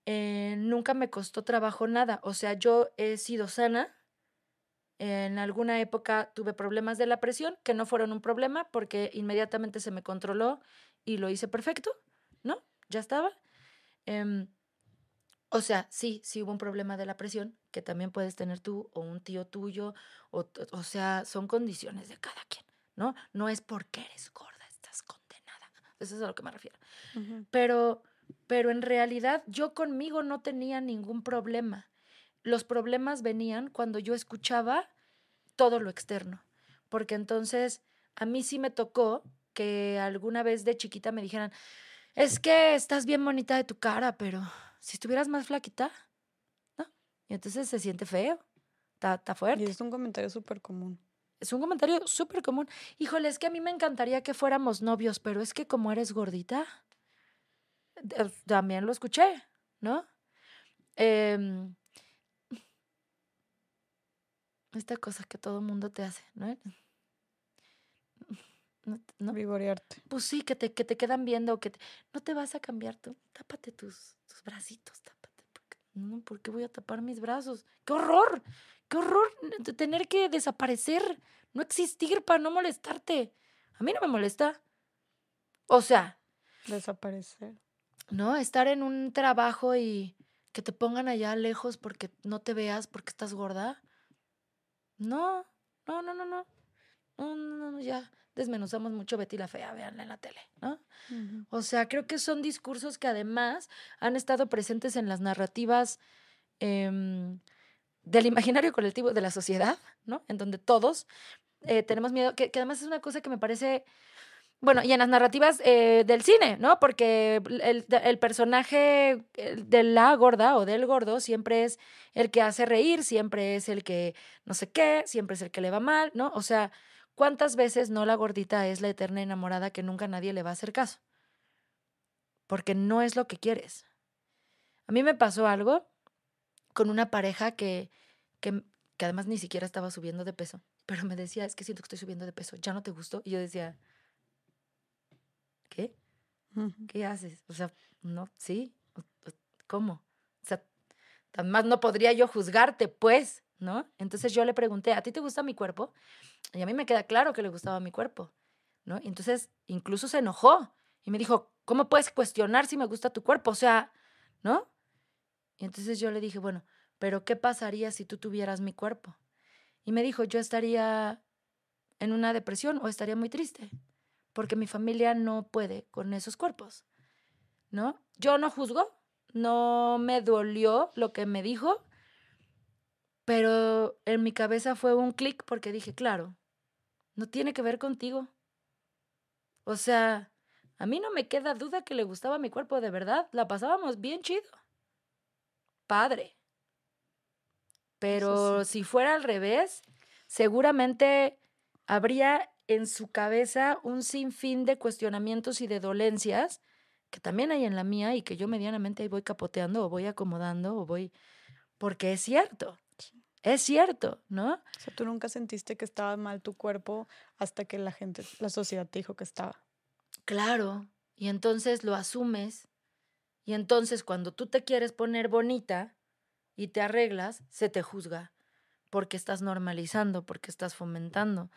eh, nunca me costó trabajo nada. O sea, yo he sido sana, en alguna época tuve problemas de la presión, que no fueron un problema porque inmediatamente se me controló y lo hice perfecto, ¿no? Ya estaba. Em, o sea, sí, sí hubo un problema de la presión, que también puedes tener tú o un tío tuyo, o, o sea, son condiciones de cada quien, ¿no? No es porque eres gorda. Eso es a lo que me refiero. Pero, pero en realidad yo conmigo no tenía ningún problema los problemas venían cuando yo escuchaba todo lo externo, porque entonces a mí sí me tocó que alguna vez de chiquita me dijeran, es que estás bien bonita de tu cara, pero si estuvieras más flaquita, ¿no? Y entonces se siente feo, está, fuerte. Y es un comentario súper común. Es un comentario súper común. Híjole, es que a mí me encantaría que fuéramos novios, pero es que como eres gordita, eh, también lo escuché, ¿no? Eh, esta cosa que todo mundo te hace, ¿no? ¿No? Vigorearte. Pues sí, que te, que te quedan viendo, que no te vas a cambiar tú. Tápate tus, tus bracitos, tápate. No, ¿por qué voy a tapar mis brazos? ¡Qué horror! ¡Qué horror tener que desaparecer! No existir para no molestarte. A mí no me molesta. O sea. Desaparecer. No, estar en un trabajo y que te pongan allá lejos porque no te veas porque estás gorda. No, no, no, no, no. No, no, no, ya desmenuzamos mucho Betty la Fea, véanla en la tele, ¿no? O sea, creo que son discursos que además han estado presentes en las narrativas em, del imaginario colectivo de la sociedad, ¿no? En donde todos eh, tenemos miedo, que, además es una cosa que me parece, bueno, y en las narrativas eh, del cine, ¿no? Porque el, el, personaje de la gorda o del gordo siempre es el que hace reír, siempre es el que no sé qué, siempre es el que le va mal, ¿no? O sea, ¿Cuántas veces no la gordita es la eterna enamorada que nunca nadie le va a hacer caso? Porque no es lo que quieres. A mí me pasó algo con una pareja que, que, además ni siquiera estaba subiendo de peso, pero me decía, es que siento que estoy subiendo de peso, ¿ya no te gustó? Y yo decía, ¿qué? ¿Qué haces? O sea, no, sí, ¿cómo? O sea, además no podría yo juzgarte, pues. ¿no? Entonces yo le pregunté, ¿a ti te gusta mi cuerpo? Y a mí me queda claro que le gustaba mi cuerpo, ¿no? Y entonces incluso se enojó y me dijo, ¿cómo puedes cuestionar si me gusta tu cuerpo? O sea, ¿no? Y entonces yo le dije, bueno, pero ¿qué pasaría si tú tuvieras mi cuerpo? Y me dijo, yo estaría en una depresión o estaría muy triste, porque mi familia no puede con esos cuerpos, ¿no? Yo no juzgo, no me dolió lo que me dijo, pero en mi cabeza fue un clic porque dije, claro, no tiene que ver contigo. O sea, a mí no me queda duda que le gustaba mi cuerpo de verdad. La pasábamos bien chido. Padre. Pero si fuera al revés, seguramente habría en su cabeza un sinfín de cuestionamientos y de dolencias que también hay en la mía y que yo medianamente ahí voy capoteando o voy acomodando o voy... Porque es cierto. Es cierto, ¿no? O sea, tú nunca sentiste que estaba mal tu cuerpo hasta que la gente, la sociedad te dijo que estaba. Claro, y entonces lo asumes. Y entonces cuando tú te quieres poner bonita y te arreglas, se te juzga. Porque estás normalizando, porque estás fomentando.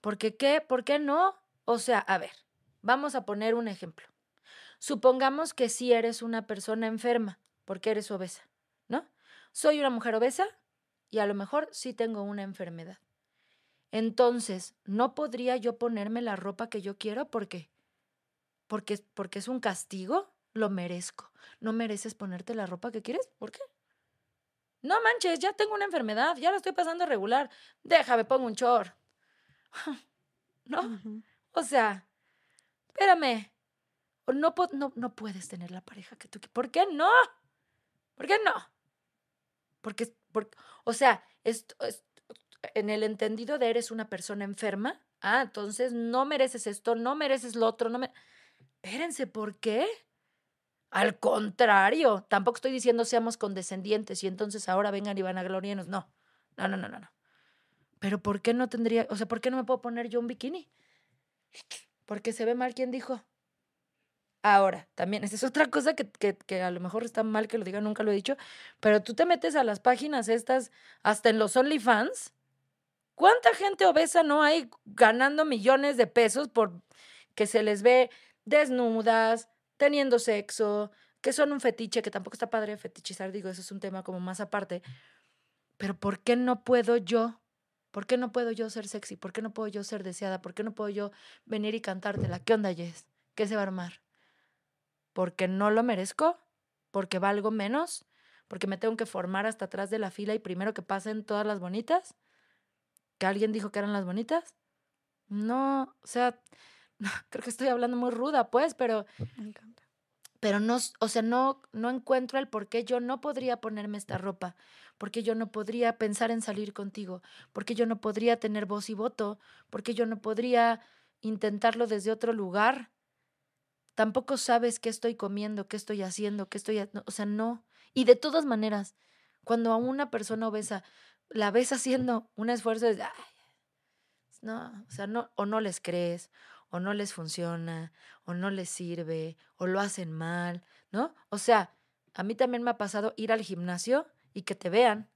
Porque qué, ¿por qué no? O sea, a ver, vamos a poner un ejemplo. Supongamos que si eres una persona enferma, porque eres obesa, ¿no? Soy una mujer obesa, y a lo mejor sí tengo una enfermedad. Entonces, ¿no podría yo ponerme la ropa que yo quiero? ¿Por qué? Porque, porque es un castigo, lo merezco. ¿No mereces ponerte la ropa que quieres? ¿Por qué? No manches, ya tengo una enfermedad, ya la estoy pasando regular. Déjame, pongo un chor. ¿No? O sea, espérame. No, no, no puedes tener la pareja que tú quieres. ¿Por qué no? ¿Por qué no? Porque, o sea, esto, en el entendido de eres una persona enferma, ah, entonces no mereces esto, no mereces lo otro, no me... Espérense, ¿por qué? Al contrario, tampoco estoy diciendo seamos condescendientes y entonces ahora vengan y van a gloriarnos. No, no, no, no, no. Pero ¿por qué no tendría, o sea, ¿por qué no me puedo poner yo un bikini? Porque se ve mal quien dijo. Ahora, también, esa es otra cosa que, que, a lo mejor está mal que lo diga, nunca lo he dicho, pero tú te metes a las páginas estas, hasta en los OnlyFans. ¿Cuánta gente obesa no hay ganando millones de pesos por que se les ve desnudas, teniendo sexo, que son un fetiche, que tampoco está padre fetichizar, digo, eso es un tema como más aparte. Pero ¿por qué no puedo yo? ¿Por qué no puedo yo ser sexy? ¿Por qué no puedo yo ser deseada? ¿Por qué no puedo yo venir y cantártela? ¿Qué onda, Jess? ¿Qué se va a armar? porque no lo merezco, porque valgo menos, porque me tengo que formar hasta atrás de la fila y primero que pasen todas las bonitas, que alguien dijo que eran las bonitas. No, o sea, creo que estoy hablando muy ruda, pues, pero me encanta. Pero no, o sea, no no encuentro el por qué yo no podría ponerme esta ropa, porque yo no podría pensar en salir contigo, porque yo no podría tener voz y voto, porque yo no podría intentarlo desde otro lugar tampoco sabes qué estoy comiendo, qué estoy haciendo, qué estoy, o sea, no. Y de todas maneras, cuando a una persona obesa la ves haciendo un esfuerzo, de, no, o sea, no, o no les crees, o no les funciona, o no les sirve, o lo hacen mal, ¿no? O sea, A mí también me ha pasado ir al gimnasio y que te vean.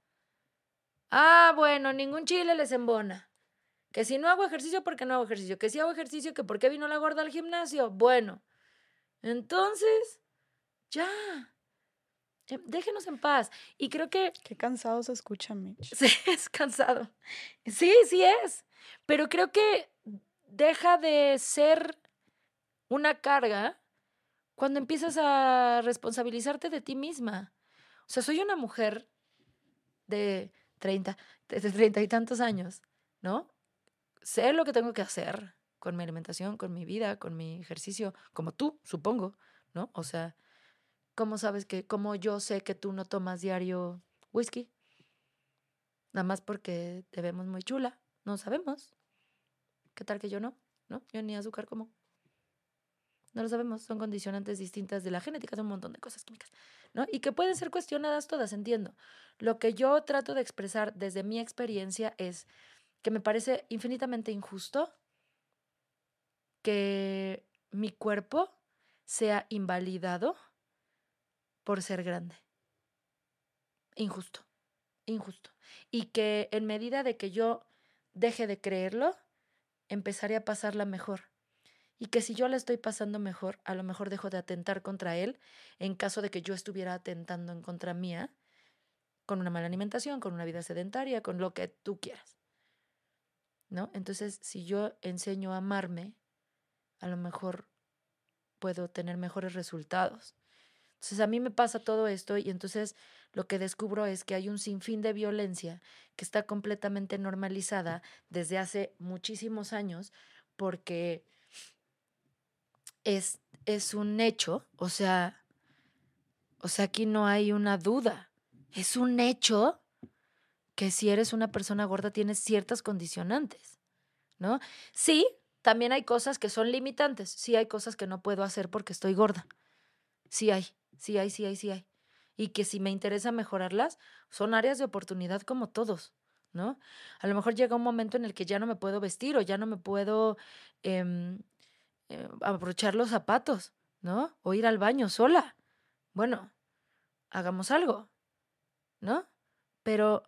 Ah, bueno, ningún chile les embona. Que si no hago ejercicio, ¿por qué no hago ejercicio? Que si hago ejercicio, que por qué vino la gorda al gimnasio. Bueno, entonces, ya. Déjenos en paz. Y creo que... Qué cansado se escucha, Mitch. Sí, es cansado. Sí, sí es. Pero creo que deja de ser una carga cuando empiezas a responsabilizarte de ti misma. O sea, soy una mujer de 30, de 30 y tantos años, ¿no? Sé lo que tengo que hacer con mi alimentación, con mi vida, con mi ejercicio, como tú, supongo, ¿no? O sea, ¿cómo sabes que, cómo yo sé que tú no tomas diario whisky? Nada más porque te vemos muy chula, no sabemos. ¿Qué tal que yo no? ¿No? Yo ni azúcar como. No lo sabemos, son condicionantes distintas de la genética, son un montón de cosas químicas, ¿no? Y que pueden ser cuestionadas todas, entiendo. Lo que yo trato de expresar desde mi experiencia es que me parece infinitamente injusto que mi cuerpo sea invalidado por ser grande. Injusto, injusto. Y que en medida de que yo deje de creerlo, empezaré a pasarla mejor. Y que si yo la estoy pasando mejor, a lo mejor dejo de atentar contra él en caso de que yo estuviera atentando en contra mía con una mala alimentación, con una vida sedentaria, con lo que tú quieras. ¿No? Entonces, si yo enseño a amarme, a lo mejor puedo tener mejores resultados. Entonces a mí me pasa todo esto y entonces lo que descubro es que hay un sinfín de violencia que está completamente normalizada desde hace muchísimos años porque es, es un hecho, o sea, o sea, aquí no hay una duda, es un hecho que si eres una persona gorda tienes ciertas condicionantes, ¿no? Sí, también hay cosas que son limitantes. Sí hay cosas que no puedo hacer porque estoy gorda. Sí hay, sí hay, sí hay, sí hay. Y que si me interesa mejorarlas, son áreas de oportunidad como todos, ¿no? A lo mejor llega un momento en el que ya no me puedo vestir o ya no me puedo eh, abrochar los zapatos, ¿no? O ir al baño sola. Bueno, hagamos algo, ¿no? Pero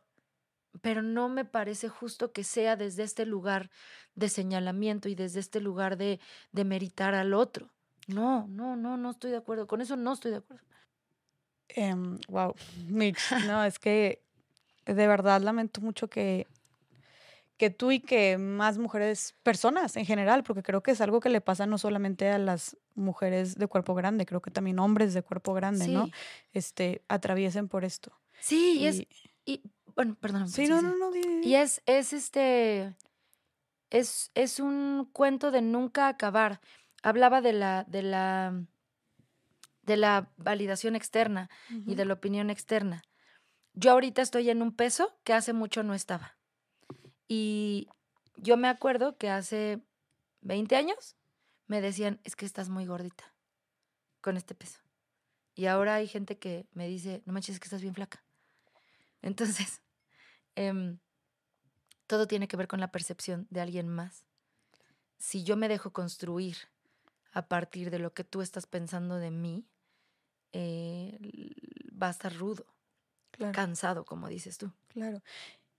pero no me parece justo que sea desde este lugar de señalamiento y desde este lugar de, de meritar al otro. No, no, no, no estoy de acuerdo. Con eso no estoy de acuerdo. wow, Mitch, no, es que de verdad lamento mucho que, que tú y que más mujeres, personas en general, porque creo que es algo que le pasa no solamente a las mujeres de cuerpo grande, creo que también hombres de cuerpo grande, ¿no? Este, atraviesen por esto. Sí, y, es, y bueno, perdón. Sí, no, no, no. Y es, es este, es, es un cuento de nunca acabar. Hablaba de la, de la, de la validación externa y de la opinión externa. Yo ahorita estoy en un peso que hace mucho no estaba. Y yo me acuerdo que hace 20 años me decían, es que estás muy gordita con este peso. Y ahora hay gente que me dice, no manches, es que estás bien flaca. Entonces, em, todo tiene que ver con la percepción de alguien más. Si yo me dejo construir a partir de lo que tú estás pensando de mí, eh, va a estar rudo, cansado, como dices tú. Claro.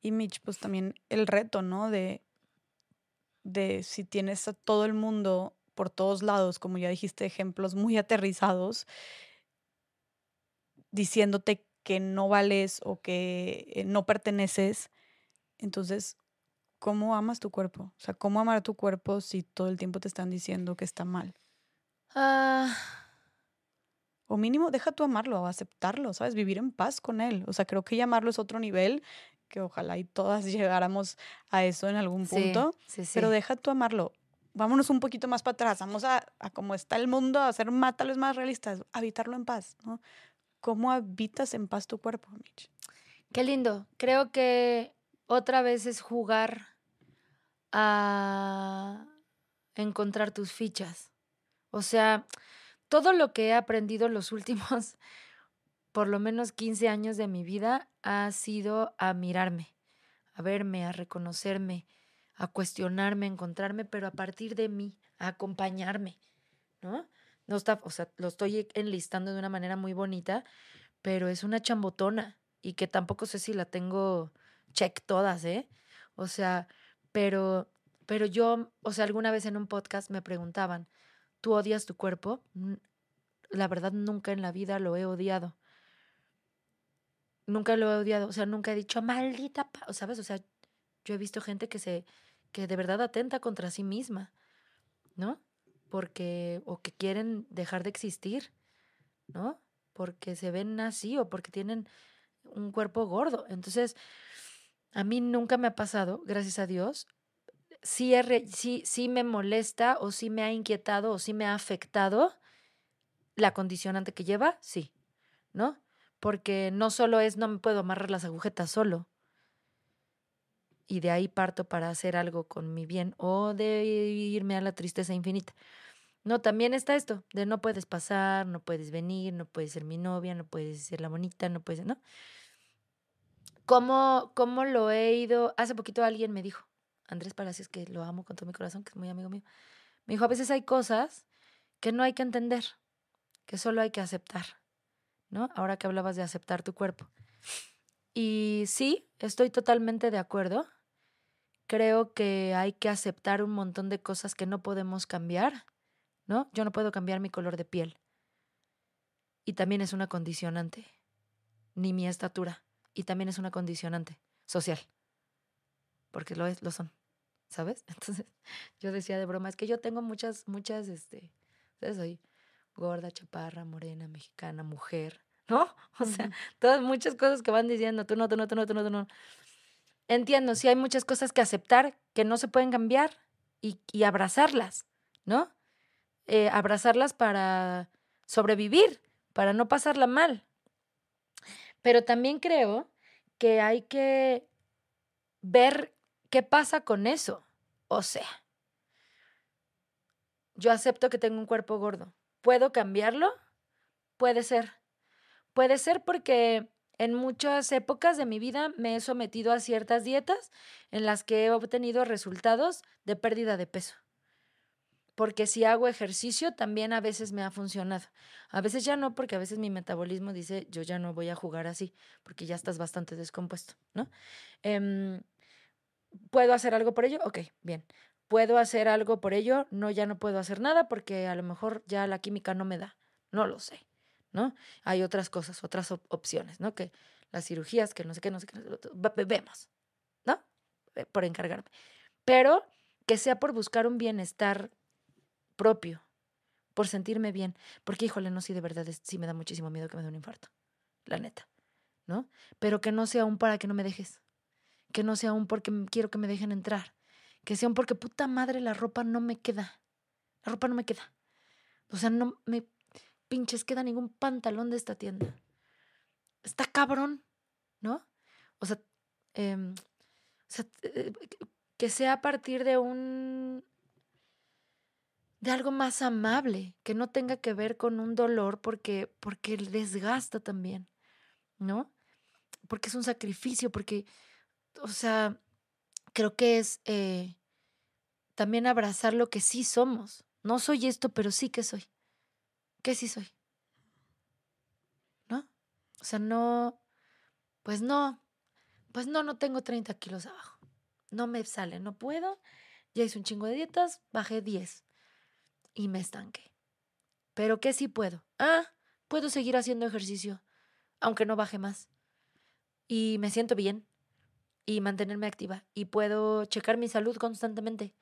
Y Mitch, pues también el reto, ¿no? De, de si tienes a todo el mundo por todos lados, como ya dijiste, ejemplos muy aterrizados, diciéndote que no vales o que eh, no perteneces, entonces, ¿cómo amas tu cuerpo? O sea, ¿cómo amar a tu cuerpo si todo el tiempo te están diciendo que está mal? Ah. O mínimo, deja tú amarlo o aceptarlo, ¿sabes? Vivir en paz con él. O sea, creo que llamarlo es otro nivel, que ojalá y todas llegáramos a eso en algún punto. Sí, sí, Pero deja tú amarlo. Vámonos un poquito más para atrás. Vamos a, a cómo está el mundo, a ser más, tal vez más realistas, habitarlo en paz, ¿no? ¿Cómo habitas en paz tu cuerpo, Mitch? Qué lindo. Creo que otra vez es jugar a encontrar tus fichas. O sea, todo lo que he aprendido los últimos, por lo menos 15 años de mi vida, ha sido a mirarme, a verme, a reconocerme, a cuestionarme, a encontrarme, pero a partir de mí, a acompañarme, ¿no? No está, o sea, lo estoy enlistando de una manera muy bonita, pero es una chambotona y que tampoco sé si la tengo check todas, ¿eh? O sea, pero, pero yo, o sea, alguna vez en un podcast me preguntaban, ¿tú odias tu cuerpo? La verdad, nunca en la vida lo he odiado. Nunca lo he odiado, o sea, nunca he dicho, maldita, ¿sabes? O sea, yo he visto gente que se, que de verdad atenta contra sí misma, ¿no? Porque, o que quieren dejar de existir, ¿no? Porque se ven así o porque tienen un cuerpo gordo. Entonces, a mí nunca me ha pasado, gracias a Dios. Sí, sí, sí me molesta o sí me ha inquietado o sí me ha afectado la condicionante que lleva, sí, ¿no? Porque no solo es no me puedo amarrar las agujetas solo, y de ahí parto para hacer algo con mi bien o de irme a la tristeza infinita. No, también está esto, de no puedes pasar, no puedes venir, no puedes ser mi novia, no puedes ser la bonita, no puedes, ¿no? ¿Cómo, cómo lo he ido? Hace poquito alguien me dijo, Andrés Palacios, que lo amo con todo mi corazón, que es muy amigo mío, me dijo, a veces hay cosas que no hay que entender, que solo hay que aceptar, ¿no? Ahora que hablabas de aceptar tu cuerpo. Y sí, estoy totalmente de acuerdo. Creo que hay que aceptar un montón de cosas que no podemos cambiar, ¿no? Yo no puedo cambiar mi color de piel. Y también es una condicionante. Ni mi estatura. Y también es una condicionante social. Porque lo es, lo son. ¿Sabes? Entonces, yo decía de broma, es que yo tengo muchas, muchas, este, Soy gorda, chaparra, morena, mexicana, mujer. ¿no? O sea, todas muchas cosas que van diciendo, tú no, tú no, tú no, tú no, tú no. Entiendo, sí hay muchas cosas que aceptar que no se pueden cambiar y, y abrazarlas, ¿no? Eh, abrazarlas para sobrevivir, para no pasarla mal. Pero también creo que hay que ver qué pasa con eso. O sea, yo acepto que tengo un cuerpo gordo. ¿Puedo cambiarlo? Puede ser. Puede ser porque en muchas épocas de mi vida me he sometido a ciertas dietas en las que he obtenido resultados de pérdida de peso. Porque si hago ejercicio también a veces me ha funcionado. A veces ya no, porque a veces mi metabolismo dice, yo ya no voy a jugar así, porque ya estás bastante descompuesto, ¿no? Em, ¿Puedo hacer algo por ello? Ok, bien. ¿Puedo hacer algo por ello? No, ya no puedo hacer nada porque a lo mejor ya la química no me da. No lo sé. ¿no? Hay otras cosas, otras opciones, ¿no? Que las cirugías, que no sé qué, no sé qué, vemos, ¿no? Por encargarme. Pero que sea por buscar un bienestar propio, por sentirme bien. Porque, híjole, no, sí, de verdad, sí me da muchísimo miedo que me dé un infarto, la neta, ¿no? Pero que no sea un para que no me dejes, que no sea un porque quiero que me dejen entrar, que sea un porque puta madre la ropa no me queda, la ropa no me queda. O sea, no me pinches queda ningún pantalón de esta tienda. Está cabrón, ¿no? O sea, em, eh, que sea a partir de un de algo más amable, que no tenga que ver con un dolor porque porque desgasta también, ¿no? Porque es un sacrificio, porque, o sea, creo que es eh, también abrazar lo que sí somos. No soy esto, pero sí que soy. ¿qué sí soy? ¿No? O sea, no, pues no, pues no, no tengo 30 kilos abajo. No me sale, no puedo. Ya hice un chingo de dietas, bajé 10 y me estanqué. Pero ¿qué sí puedo? Ah, puedo seguir haciendo ejercicio, aunque no baje más. Y me siento bien y mantenerme activa y puedo checar mi salud constantemente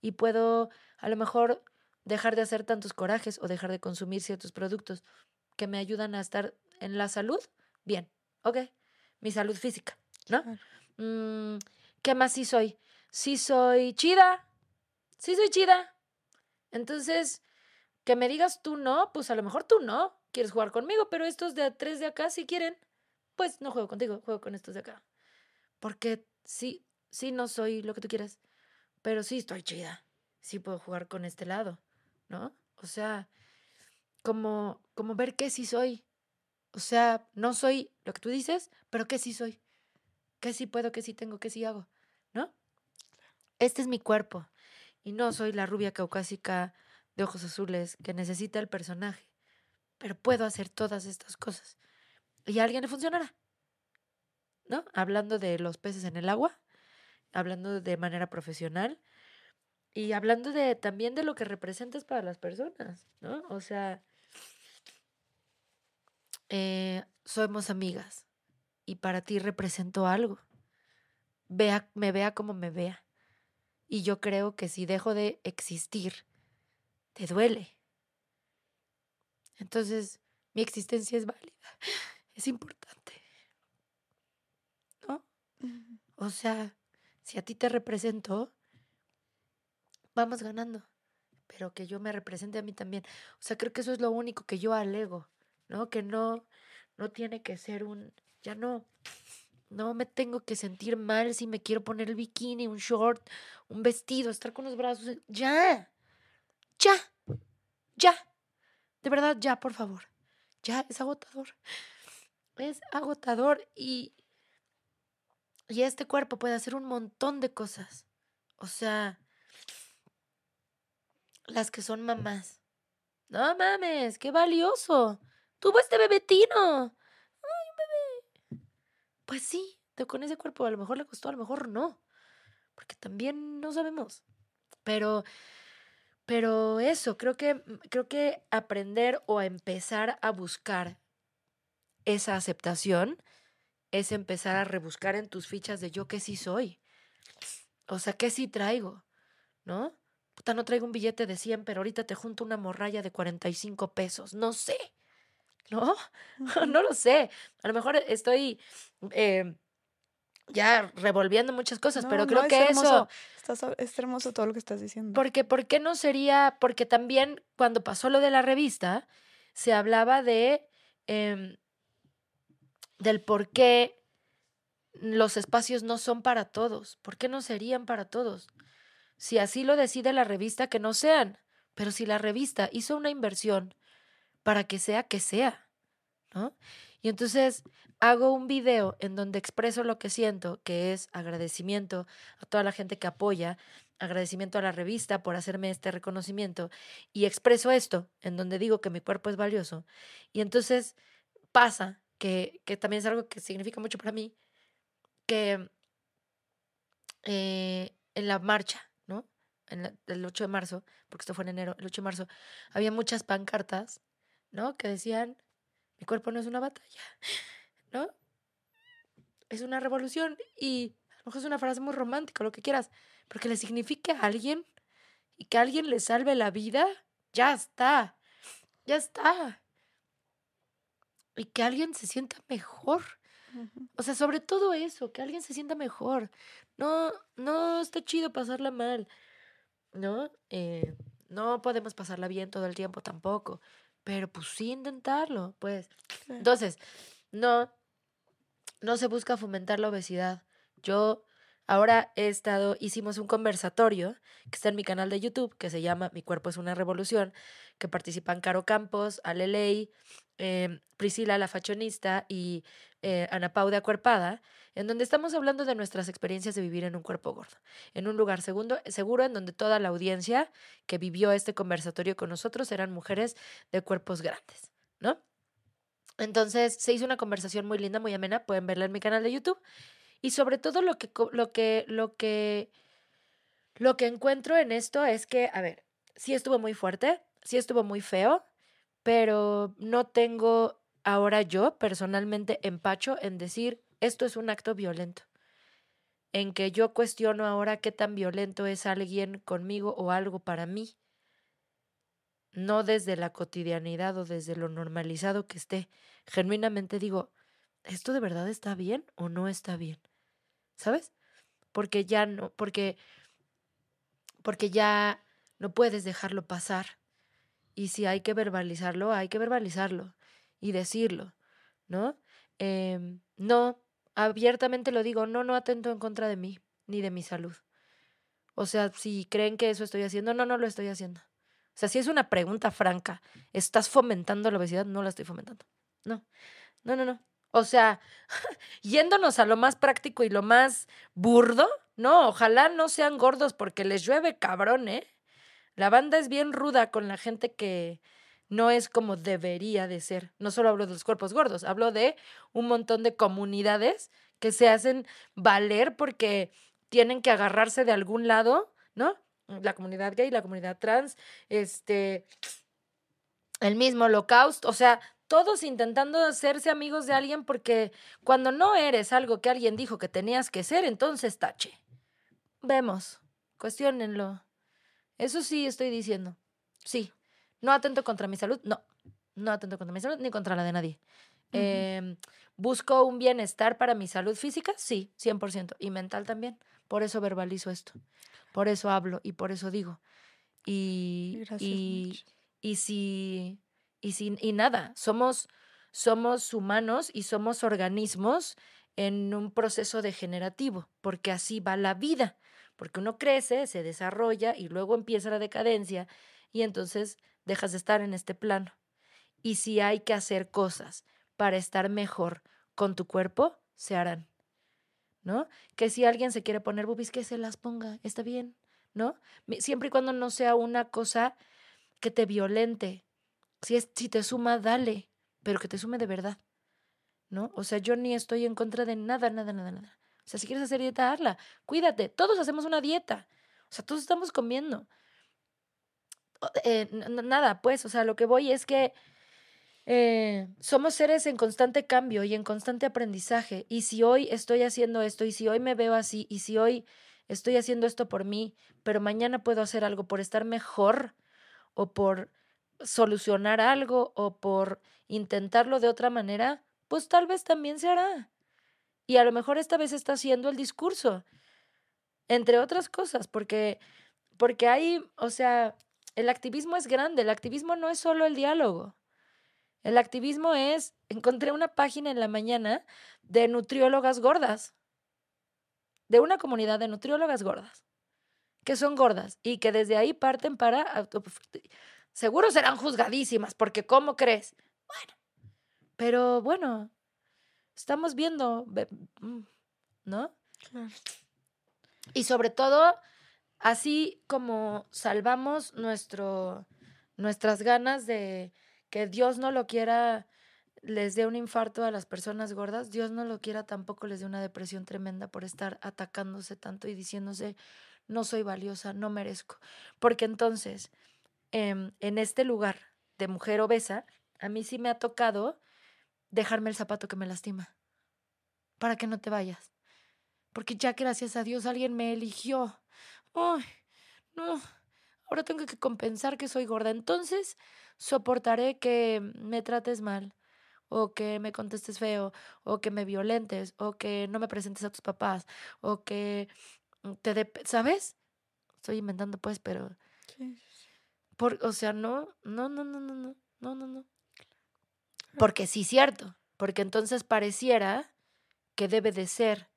y puedo a lo mejor dejar de hacer tantos corajes o dejar de consumir ciertos productos que me ayudan a estar en la salud, bien, ok, mi salud física, ¿no? Mm, ¿Qué más sí soy? Sí soy chida, sí soy chida. Entonces, que me digas tú no, pues a lo mejor tú no quieres jugar conmigo, pero estos de tres de acá si quieren, pues no juego contigo, juego con estos de acá. Porque sí, sí no soy lo que tú quieras, pero sí estoy chida, sí puedo jugar con este lado. ¿no? O sea, como, como ver qué sí soy. O sea, no soy lo que tú dices, pero qué sí soy. Qué sí puedo, qué sí tengo, qué sí hago, ¿no? Este es mi cuerpo. Y no soy la rubia caucásica de ojos azules que necesita el personaje. Pero puedo hacer todas estas cosas. y a alguien le funcionará. ¿No? Hablando de los peces en el agua, hablando de manera profesional y hablando de también de lo que representas para las personas, ¿no? O sea, eh, somos amigas y para ti represento algo. Vea, me vea como me vea. Y yo creo que si dejo de existir, te duele. Entonces, mi existencia es válida, es importante. ¿No? O sea, si a ti te represento, vamos ganando. Pero que yo me represente a mí también. O sea, creo que eso es lo único que yo alego, ¿no? Que no, no tiene que ser un, ya no, no me tengo que sentir mal si me quiero poner el bikini, un short, un vestido, estar con los brazos. Ya, ya, ya. De verdad, ya, por favor. Ya, es agotador. Es agotador y, y este cuerpo puede hacer un montón de cosas. O sea, las que son mamás. No mames, qué valioso. Tuvo este bebetino. Pues sí, con ese cuerpo a lo mejor le costó, a lo mejor no. Porque también no sabemos. Pero, pero eso, creo que, creo que aprender o empezar a buscar esa aceptación es empezar a rebuscar en tus fichas de yo que sí soy. O sea, que sí traigo, ¿no? Puta, no traigo un billete de 100, pero ahorita te junto una morralla de 45 pesos. No sé. ¿No? no lo sé. A lo mejor estoy eh, ya revolviendo muchas cosas, pero creo que eso... es hermoso todo lo que estás diciendo. Porque, ¿por qué no sería? Porque también cuando pasó lo de la revista, se hablaba de... Em, del por qué los espacios no son para todos. ¿Por qué no serían para todos? Si así lo decide la revista, que no sean. Pero si la revista hizo una inversión para que sea, que sea. ¿No? Y entonces hago un video en donde expreso lo que siento, que es agradecimiento a toda la gente que apoya, agradecimiento a la revista por hacerme este reconocimiento, y expreso esto, en donde digo que mi cuerpo es valioso. Y entonces pasa, que, que también es algo que significa mucho para mí, que eh, en la marcha, ¿no? En el 8 de marzo, porque esto fue en enero, el 8 de marzo, había muchas pancartas, ¿no? Que decían mi cuerpo no es una batalla, ¿no? Es una revolución y a lo mejor es una frase muy romántica, lo que quieras, pero que le signifique a alguien y que alguien le salve la vida, ya está, ya está. Y que alguien se sienta mejor. O sea, sobre todo eso, que alguien se sienta mejor. No, no está chido pasarla mal, ¿no? Eh, no podemos pasarla bien todo el tiempo tampoco pero pues sí intentarlo, pues. Entonces, no, no se busca fomentar la obesidad. Yo ahora he estado, hicimos un conversatorio que está en mi canal de YouTube, que se llama Mi cuerpo es una revolución, que participan Caro Campos, Aleley, eh, Priscila la fashionista y eh, Ana Pau de Acuerpada, en donde estamos hablando de nuestras experiencias de vivir en un cuerpo gordo, en un lugar segundo, seguro en donde toda la audiencia que vivió este conversatorio con nosotros eran mujeres de cuerpos grandes, ¿no? Entonces se hizo una conversación muy linda, muy amena, pueden verla en mi canal de YouTube. Y sobre todo lo que, lo que, lo que, lo que encuentro en esto es que, a ver, sí estuvo muy fuerte, sí estuvo muy feo, pero no tengo ahora yo personalmente empacho en decir esto es un acto violento. En que yo cuestiono ahora qué tan violento es alguien conmigo o algo para mí. No desde la cotidianidad o desde lo normalizado que esté. Genuinamente digo, ¿esto de verdad está bien o no está bien? ¿Sabes? Porque ya no, porque, porque ya no puedes dejarlo pasar. Y si hay que verbalizarlo, hay que verbalizarlo y decirlo, ¿no? Em, no, abiertamente lo digo, no, no atento en contra de mí, ni de mi salud. O sea, si creen que eso estoy haciendo, no, no lo estoy haciendo. O sea, si es una pregunta franca, ¿estás fomentando la obesidad? No la estoy fomentando. No, no, no, no. O sea, yéndonos a lo más práctico y lo más burdo, no, ojalá no sean gordos porque les llueve cabrón, ¿eh? La banda es bien ruda con la gente que, no es como debería de ser. No solo hablo de los cuerpos gordos, hablo de un montón de comunidades que se hacen valer porque tienen que agarrarse de algún lado, ¿no? La comunidad gay, la comunidad trans, este, el mismo holocausto, o sea, todos intentando hacerse amigos de alguien porque cuando no eres algo que alguien dijo que tenías que ser, entonces tache. Vemos, cuestionenlo. Eso sí estoy diciendo. Sí. No atento contra mi salud, no. No atento contra mi salud ni contra la de nadie. Em, ¿Busco un bienestar para mi salud física? Sí, 100%. Y mental también. Por eso verbalizo esto. Por eso hablo y por eso digo. Y, y, y, si, y si, y nada, somos, somos humanos y somos organismos en un proceso degenerativo, porque así va la vida, porque uno crece, se desarrolla y luego empieza la decadencia y entonces dejas de estar en este plano. Y si hay que hacer cosas para estar mejor con tu cuerpo, se harán. ¿No? Que si alguien se quiere poner boobies, que se las ponga, está bien, ¿no? Siempre y cuando no sea una cosa que te violente. Si, es, si te suma, dale, pero que te sume de verdad, ¿no? O sea, yo ni estoy en contra de nada, nada, nada, nada. O sea, si quieres hacer dieta, hazla. Cuídate. Todos hacemos una dieta. O sea, todos estamos comiendo. Eh, nada, pues, o sea, lo que voy es que eh, somos seres en constante cambio y en constante aprendizaje. Y si hoy estoy haciendo esto, y si hoy me veo así, y si hoy estoy haciendo esto por mí, pero mañana puedo hacer algo por estar mejor o por solucionar algo o por intentarlo de otra manera, pues tal vez también se hará. Y a lo mejor esta vez está haciendo el discurso, entre otras cosas, porque, porque hay, o sea, el activismo es grande, el activismo no es solo el diálogo. El activismo es, encontré una página en la mañana de nutriólogas gordas, de una comunidad de nutriólogas gordas, que son gordas y que desde ahí parten para, seguro serán juzgadísimas, porque ¿cómo crees? Bueno, pero bueno, estamos viendo, mm, ¿no? Y sobre todo, Así como salvamos nuestro, nuestras ganas de que Dios no lo quiera, les dé un infarto a las personas gordas, Dios no lo quiera tampoco les dé una depresión tremenda por estar atacándose tanto y diciéndose, no soy valiosa, no merezco. Porque entonces, em, en este lugar de mujer obesa, a mí sí me ha tocado dejarme el zapato que me lastima, para que no te vayas. Porque ya gracias a Dios alguien me eligió ay, no, ahora tengo que compensar que soy gorda. Entonces soportaré que me trates mal, o que me contestes feo, o que me violentes, o que no me presentes a tus papás, o que te ¿sabes? Estoy inventando pues, pero... Por, o sea, no, no, no, no, no, no, no, no, no. Porque sí, cierto. Porque entonces pareciera que debe de ser.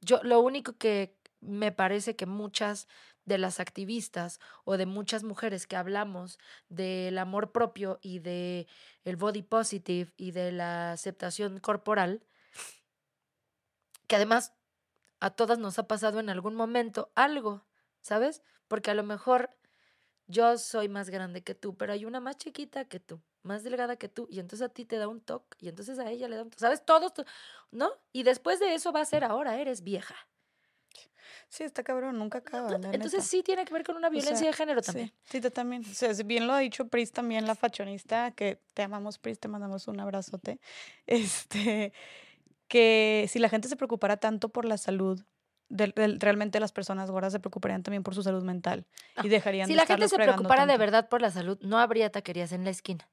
Yo, lo único que me parece que muchas de las activistas o de muchas mujeres que hablamos del amor propio y de el body positive y de la aceptación corporal, que además a todas nos ha pasado en algún momento algo, ¿sabes? Porque a lo mejor yo soy más grande que tú, pero hay una más chiquita que tú, más delgada que tú, y entonces a ti te da un toque, y entonces a ella le da un toque, ¿sabes? Todos, ¿no? Y después de eso va a ser ahora, eres vieja. Sí, está cabrón, nunca acaba. entonces sí tiene que ver con una violencia de género también. Sí, sí, también. O sea, bien lo ha dicho Pris también, la fashionista, que te amamos, Pris, te mandamos un abrazote. Este, que si la gente se preocupara tanto por la salud, realmente las personas gordas se preocuparían también por su salud mental y ah, dejarían Si la gente se preocupara de verdad por la salud, no habría taquerías en la esquina.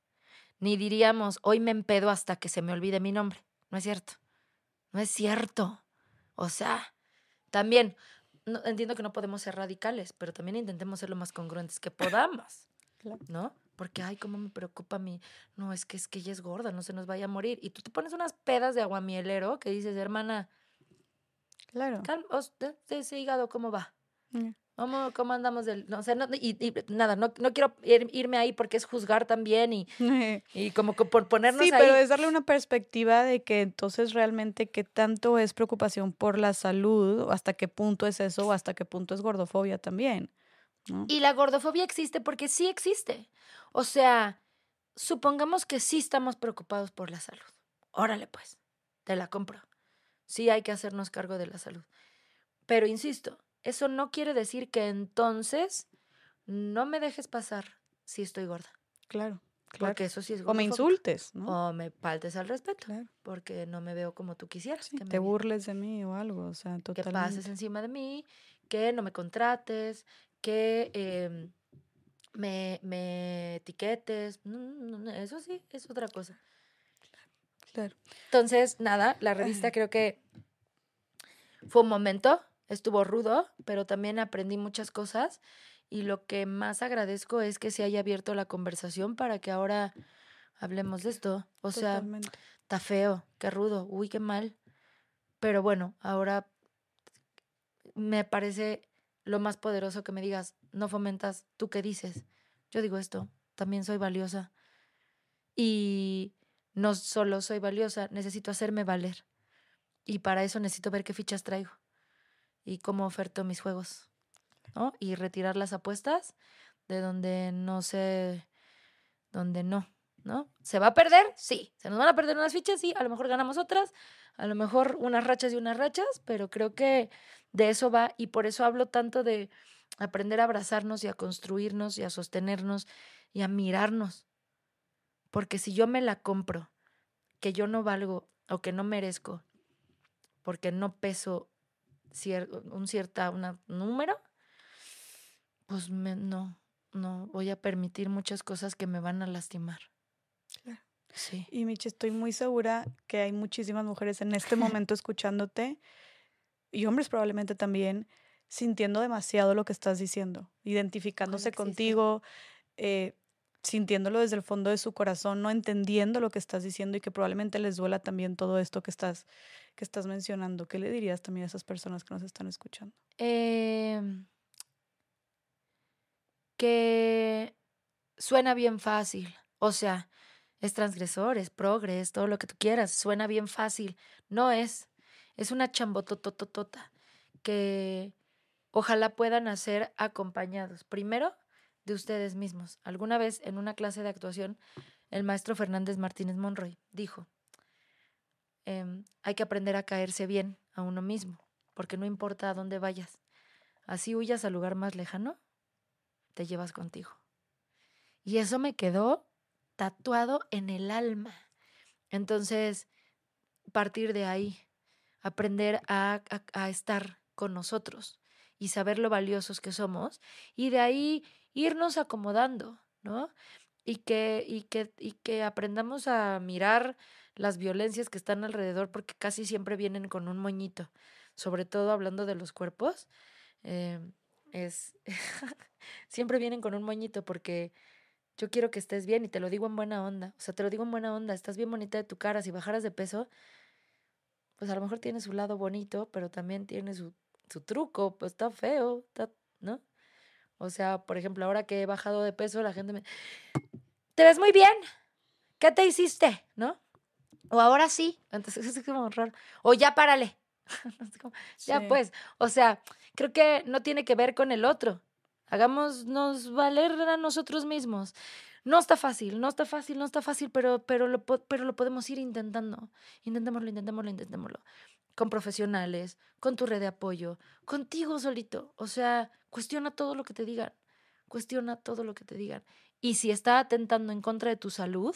Ni diríamos, hoy me empedo hasta que se me olvide mi nombre. No es cierto. No es cierto. O sea, también, entiendo que no podemos ser radicales, pero también intentemos ser lo más congruentes que podamos, ¿no? Porque, ay, cómo me preocupa a mí. No, es que es que ella es gorda, no se nos vaya a morir. Y tú te pones unas pedas de aguamielero que dices, hermana, claro. de, ese hígado, ¿cómo va? ¿Cómo, ¿Cómo, andamos del.? No, o sea, no, y, nada, no, no quiero irme ahí porque es juzgar también y, y como que por ponernos sí, pero es darle una perspectiva de que entonces realmente qué tanto es preocupación por la salud, o hasta qué punto es eso, o hasta qué punto es gordofobia también. Y la gordofobia existe porque sí existe. O sea, supongamos que sí estamos preocupados por la salud. Órale, pues, te la compro. Sí hay que hacernos cargo de la salud. Pero insisto, eso no quiere decir que entonces no me dejes pasar si estoy gorda. Claro. Porque eso sí es O me insultes, ¿no? O me faltes al respeto. Porque no me veo como tú quisieras. que te burles de mí o algo, o sea, totalmente. Que pases encima de mí, que no me contrates, que em, me, me, etiquetes. eso sí, es otra cosa. Claro. Entonces, nada, la revista creo que fue un momento, estuvo rudo, pero también aprendí muchas cosas y lo que más agradezco es que se haya abierto la conversación para que ahora hablemos de esto. O sea, está feo, qué rudo, uy, qué mal. Pero bueno, ahora me parece lo más poderoso que me digas, no fomentas, tú qué dices. Yo digo esto, también soy valiosa. Y no solo soy valiosa, necesito hacerme valer. Y para eso necesito ver qué fichas traigo y cómo oferto mis juegos. ¿no? Y retirar las apuestas de donde no sé, donde no, ¿no? ¿Se va a perder? Sí. ¿Se nos van a perder unas fichas? Sí. A lo mejor ganamos otras, a lo mejor unas rachas y unas rachas, pero creo que de eso va y por eso hablo tanto de aprender a abrazarnos y a construirnos y a sostenernos y a mirarnos. Porque si yo me la compro, que yo no valgo o que no merezco, porque no peso un cierta un número, pues no, no voy a permitir muchas cosas que me van a lastimar. Sí. Y Michi, estoy muy segura que hay muchísimas mujeres en este momento escuchándote y hombres probablemente también sintiendo demasiado lo que estás diciendo, identificándose contigo, eh, sintiéndolo desde el fondo de su corazón, no entendiendo lo que estás diciendo y que probablemente les duela también todo esto que estás, que estás mencionando. ¿Qué le dirías también a esas personas que nos están escuchando? Eh, que suena bien fácil. O sea, es transgresor, es progres, todo lo que tú quieras, suena bien fácil. No es. Es una chambotototota que ojalá puedan hacer acompañados. Primero, de ustedes mismos. Alguna vez en una clase de actuación, el maestro Fernández Martínez Monroy dijo, em, hay que aprender a caerse bien a uno mismo, porque no importa a dónde vayas. Así huyas al lugar más lejano, te llevas contigo. Y eso me quedó tatuado en el alma. Entonces, partir de ahí, aprender a, a, estar con nosotros y saber lo valiosos que somos y de ahí irnos acomodando, ¿no? Y que, y que, y que aprendamos a mirar las violencias que están alrededor porque casi siempre vienen con un moñito, sobre todo hablando de los cuerpos. Eh, es siempre vienen con un moñito porque yo quiero que estés bien y te lo digo en buena onda. O sea, te lo digo en buena onda, estás bien bonita de tu cara, si bajaras de peso, pues a lo mejor tiene su lado bonito, pero también tiene su, su truco, pues está feo, ¿no? O sea, por ejemplo, ahora que he bajado de peso, la gente me... Te ves muy bien. ¿Qué te hiciste? ¿No? O ahora sí. Entonces es como raro. O ya párale. ya pues. O sea, creo que no tiene que ver con el otro. Hagámonos valer a nosotros mismos. No está fácil, no está fácil, no está fácil, pero, pero, lo, pero lo podemos ir intentando. Intentémoslo, intentémoslo, intentémoslo. Con profesionales, con tu red de apoyo, contigo solito. O sea, cuestiona todo lo que te digan. Cuestiona todo lo que te digan. Y si está atentando en contra de tu salud,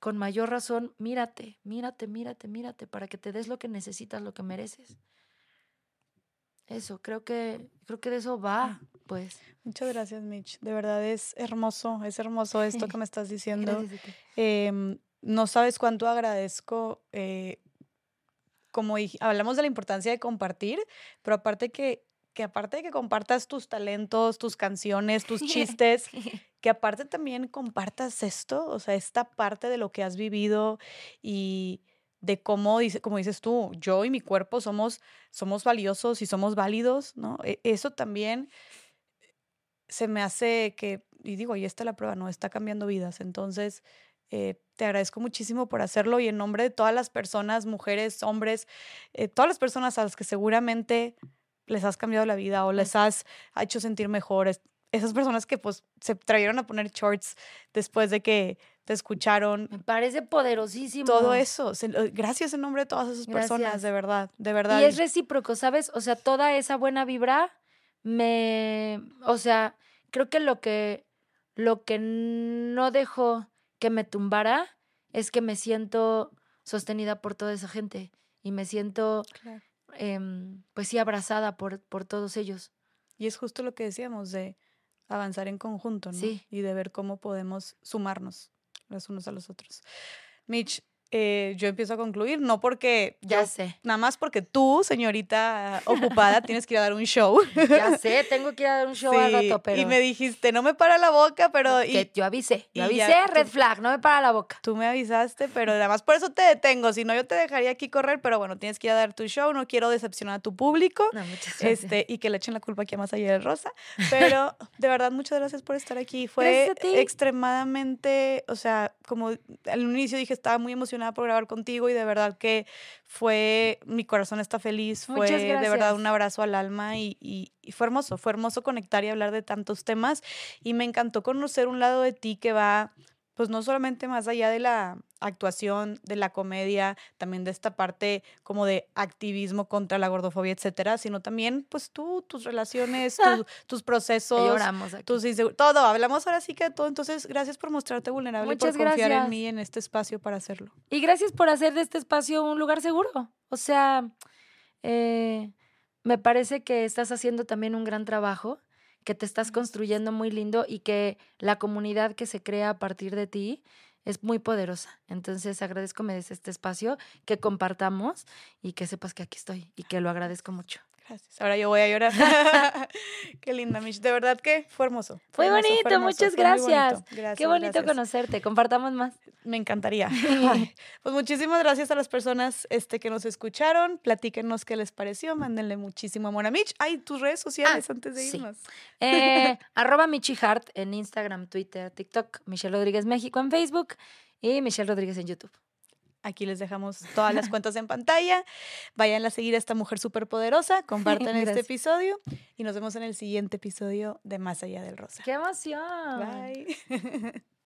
con mayor razón, mírate, mírate, mírate, mírate, para que te des lo que necesitas, lo que mereces. Eso, creo que, creo que de eso va, pues. Muchas gracias, Mitch. De verdad es hermoso, es hermoso esto que me estás diciendo. Em, no sabes cuánto agradezco, eh, como hablamos de la importancia de compartir, pero aparte que, que aparte de que compartas tus talentos, tus canciones, tus chistes, que aparte también compartas esto, o sea, esta parte de lo que has vivido y de cómo, dice, como dices tú, yo y mi cuerpo somos, somos valiosos y somos válidos, ¿no? E, eso también se me hace que, y digo, y esta es la prueba, ¿no? Está cambiando vidas. Entonces, eh, te agradezco muchísimo por hacerlo y en nombre de todas las personas, mujeres, hombres, eh, todas las personas a las que seguramente les has cambiado la vida o les has hecho sentir mejores. Esas personas que pues se trajeron a poner shorts después de que te escucharon. Me parece poderosísimo. Todo eso. Gracias en nombre de todas esas personas, de verdad, de verdad. Y es recíproco, ¿sabes? O sea, toda esa buena vibra me, o sea, creo que lo que, lo que no dejó que me tumbara es que me siento sostenida por toda esa gente y me siento, em, pues sí, abrazada por, por todos ellos. Y es justo lo que decíamos de avanzar en conjunto, ¿no? Sí. Y de ver cómo podemos sumarnos los unos a los otros. Mitch, eh, yo empiezo a concluir, no porque ya sé, nada más porque tú, señorita ocupada, tienes que ir a dar un show. Ya sé, tengo que ir a dar un show al rato, pero y me dijiste, no me para la boca, pero que yo avisé, yo avisé, red flag, no me para la boca. Tú me avisaste, pero además por eso te detengo, si no yo te dejaría aquí correr, pero bueno, tienes que ir a dar tu show, no quiero decepcionar a tu público. No, muchas gracias. Este, y que le echen la culpa aquí a más allá de Rosa, pero de verdad muchas gracias por estar aquí. Fue extremadamente, o sea, como al inicio dije, estaba muy emocionada por grabar contigo y de verdad que fue, mi corazón está feliz, fue de verdad un abrazo al alma y, y, fue hermoso, fue hermoso conectar y hablar de tantos temas y me encantó conocer un lado de ti que va pues no solamente más allá de la actuación, de la comedia, también de esta parte como de activismo contra la gordofobia, etcétera, sino también pues tú, tus relaciones, tus procesos, tus todo, hablamos ahora sí que de todo, entonces gracias por mostrarte vulnerable y por confiar en mí en este espacio para hacerlo. Y gracias por hacer de este espacio un lugar seguro, o sea, eh, me parece que estás haciendo también un gran trabajo que te estás construyendo muy lindo y que la comunidad que se crea a partir de ti es muy poderosa. Entonces agradezco me des este espacio, que compartamos y que sepas que aquí estoy y que lo agradezco mucho. Gracias. Ahora yo voy a llorar. Qué linda, Mish. De verdad que fue hermoso. Fue, bonito, muchas gracias. Qué bonito conocerte. Compartamos más. Me encantaría. pues muchísimas gracias a las personas este, que nos escucharon. Platíquenos qué les pareció. Mándenle muchísimo amor a Mitch. Hay tus redes sociales ah, antes de irnos. Eh, arroba Michi Hart en Instagram, Twitter, TikTok. Michelle Rodríguez México en Facebook y Michelle Rodríguez en YouTube. Aquí les dejamos todas las cuentas en pantalla. Vayan a seguir a esta mujer súper poderosa. Compartan este episodio y nos vemos en el siguiente episodio de Más Allá del Rosa. ¡Qué emoción! Bye.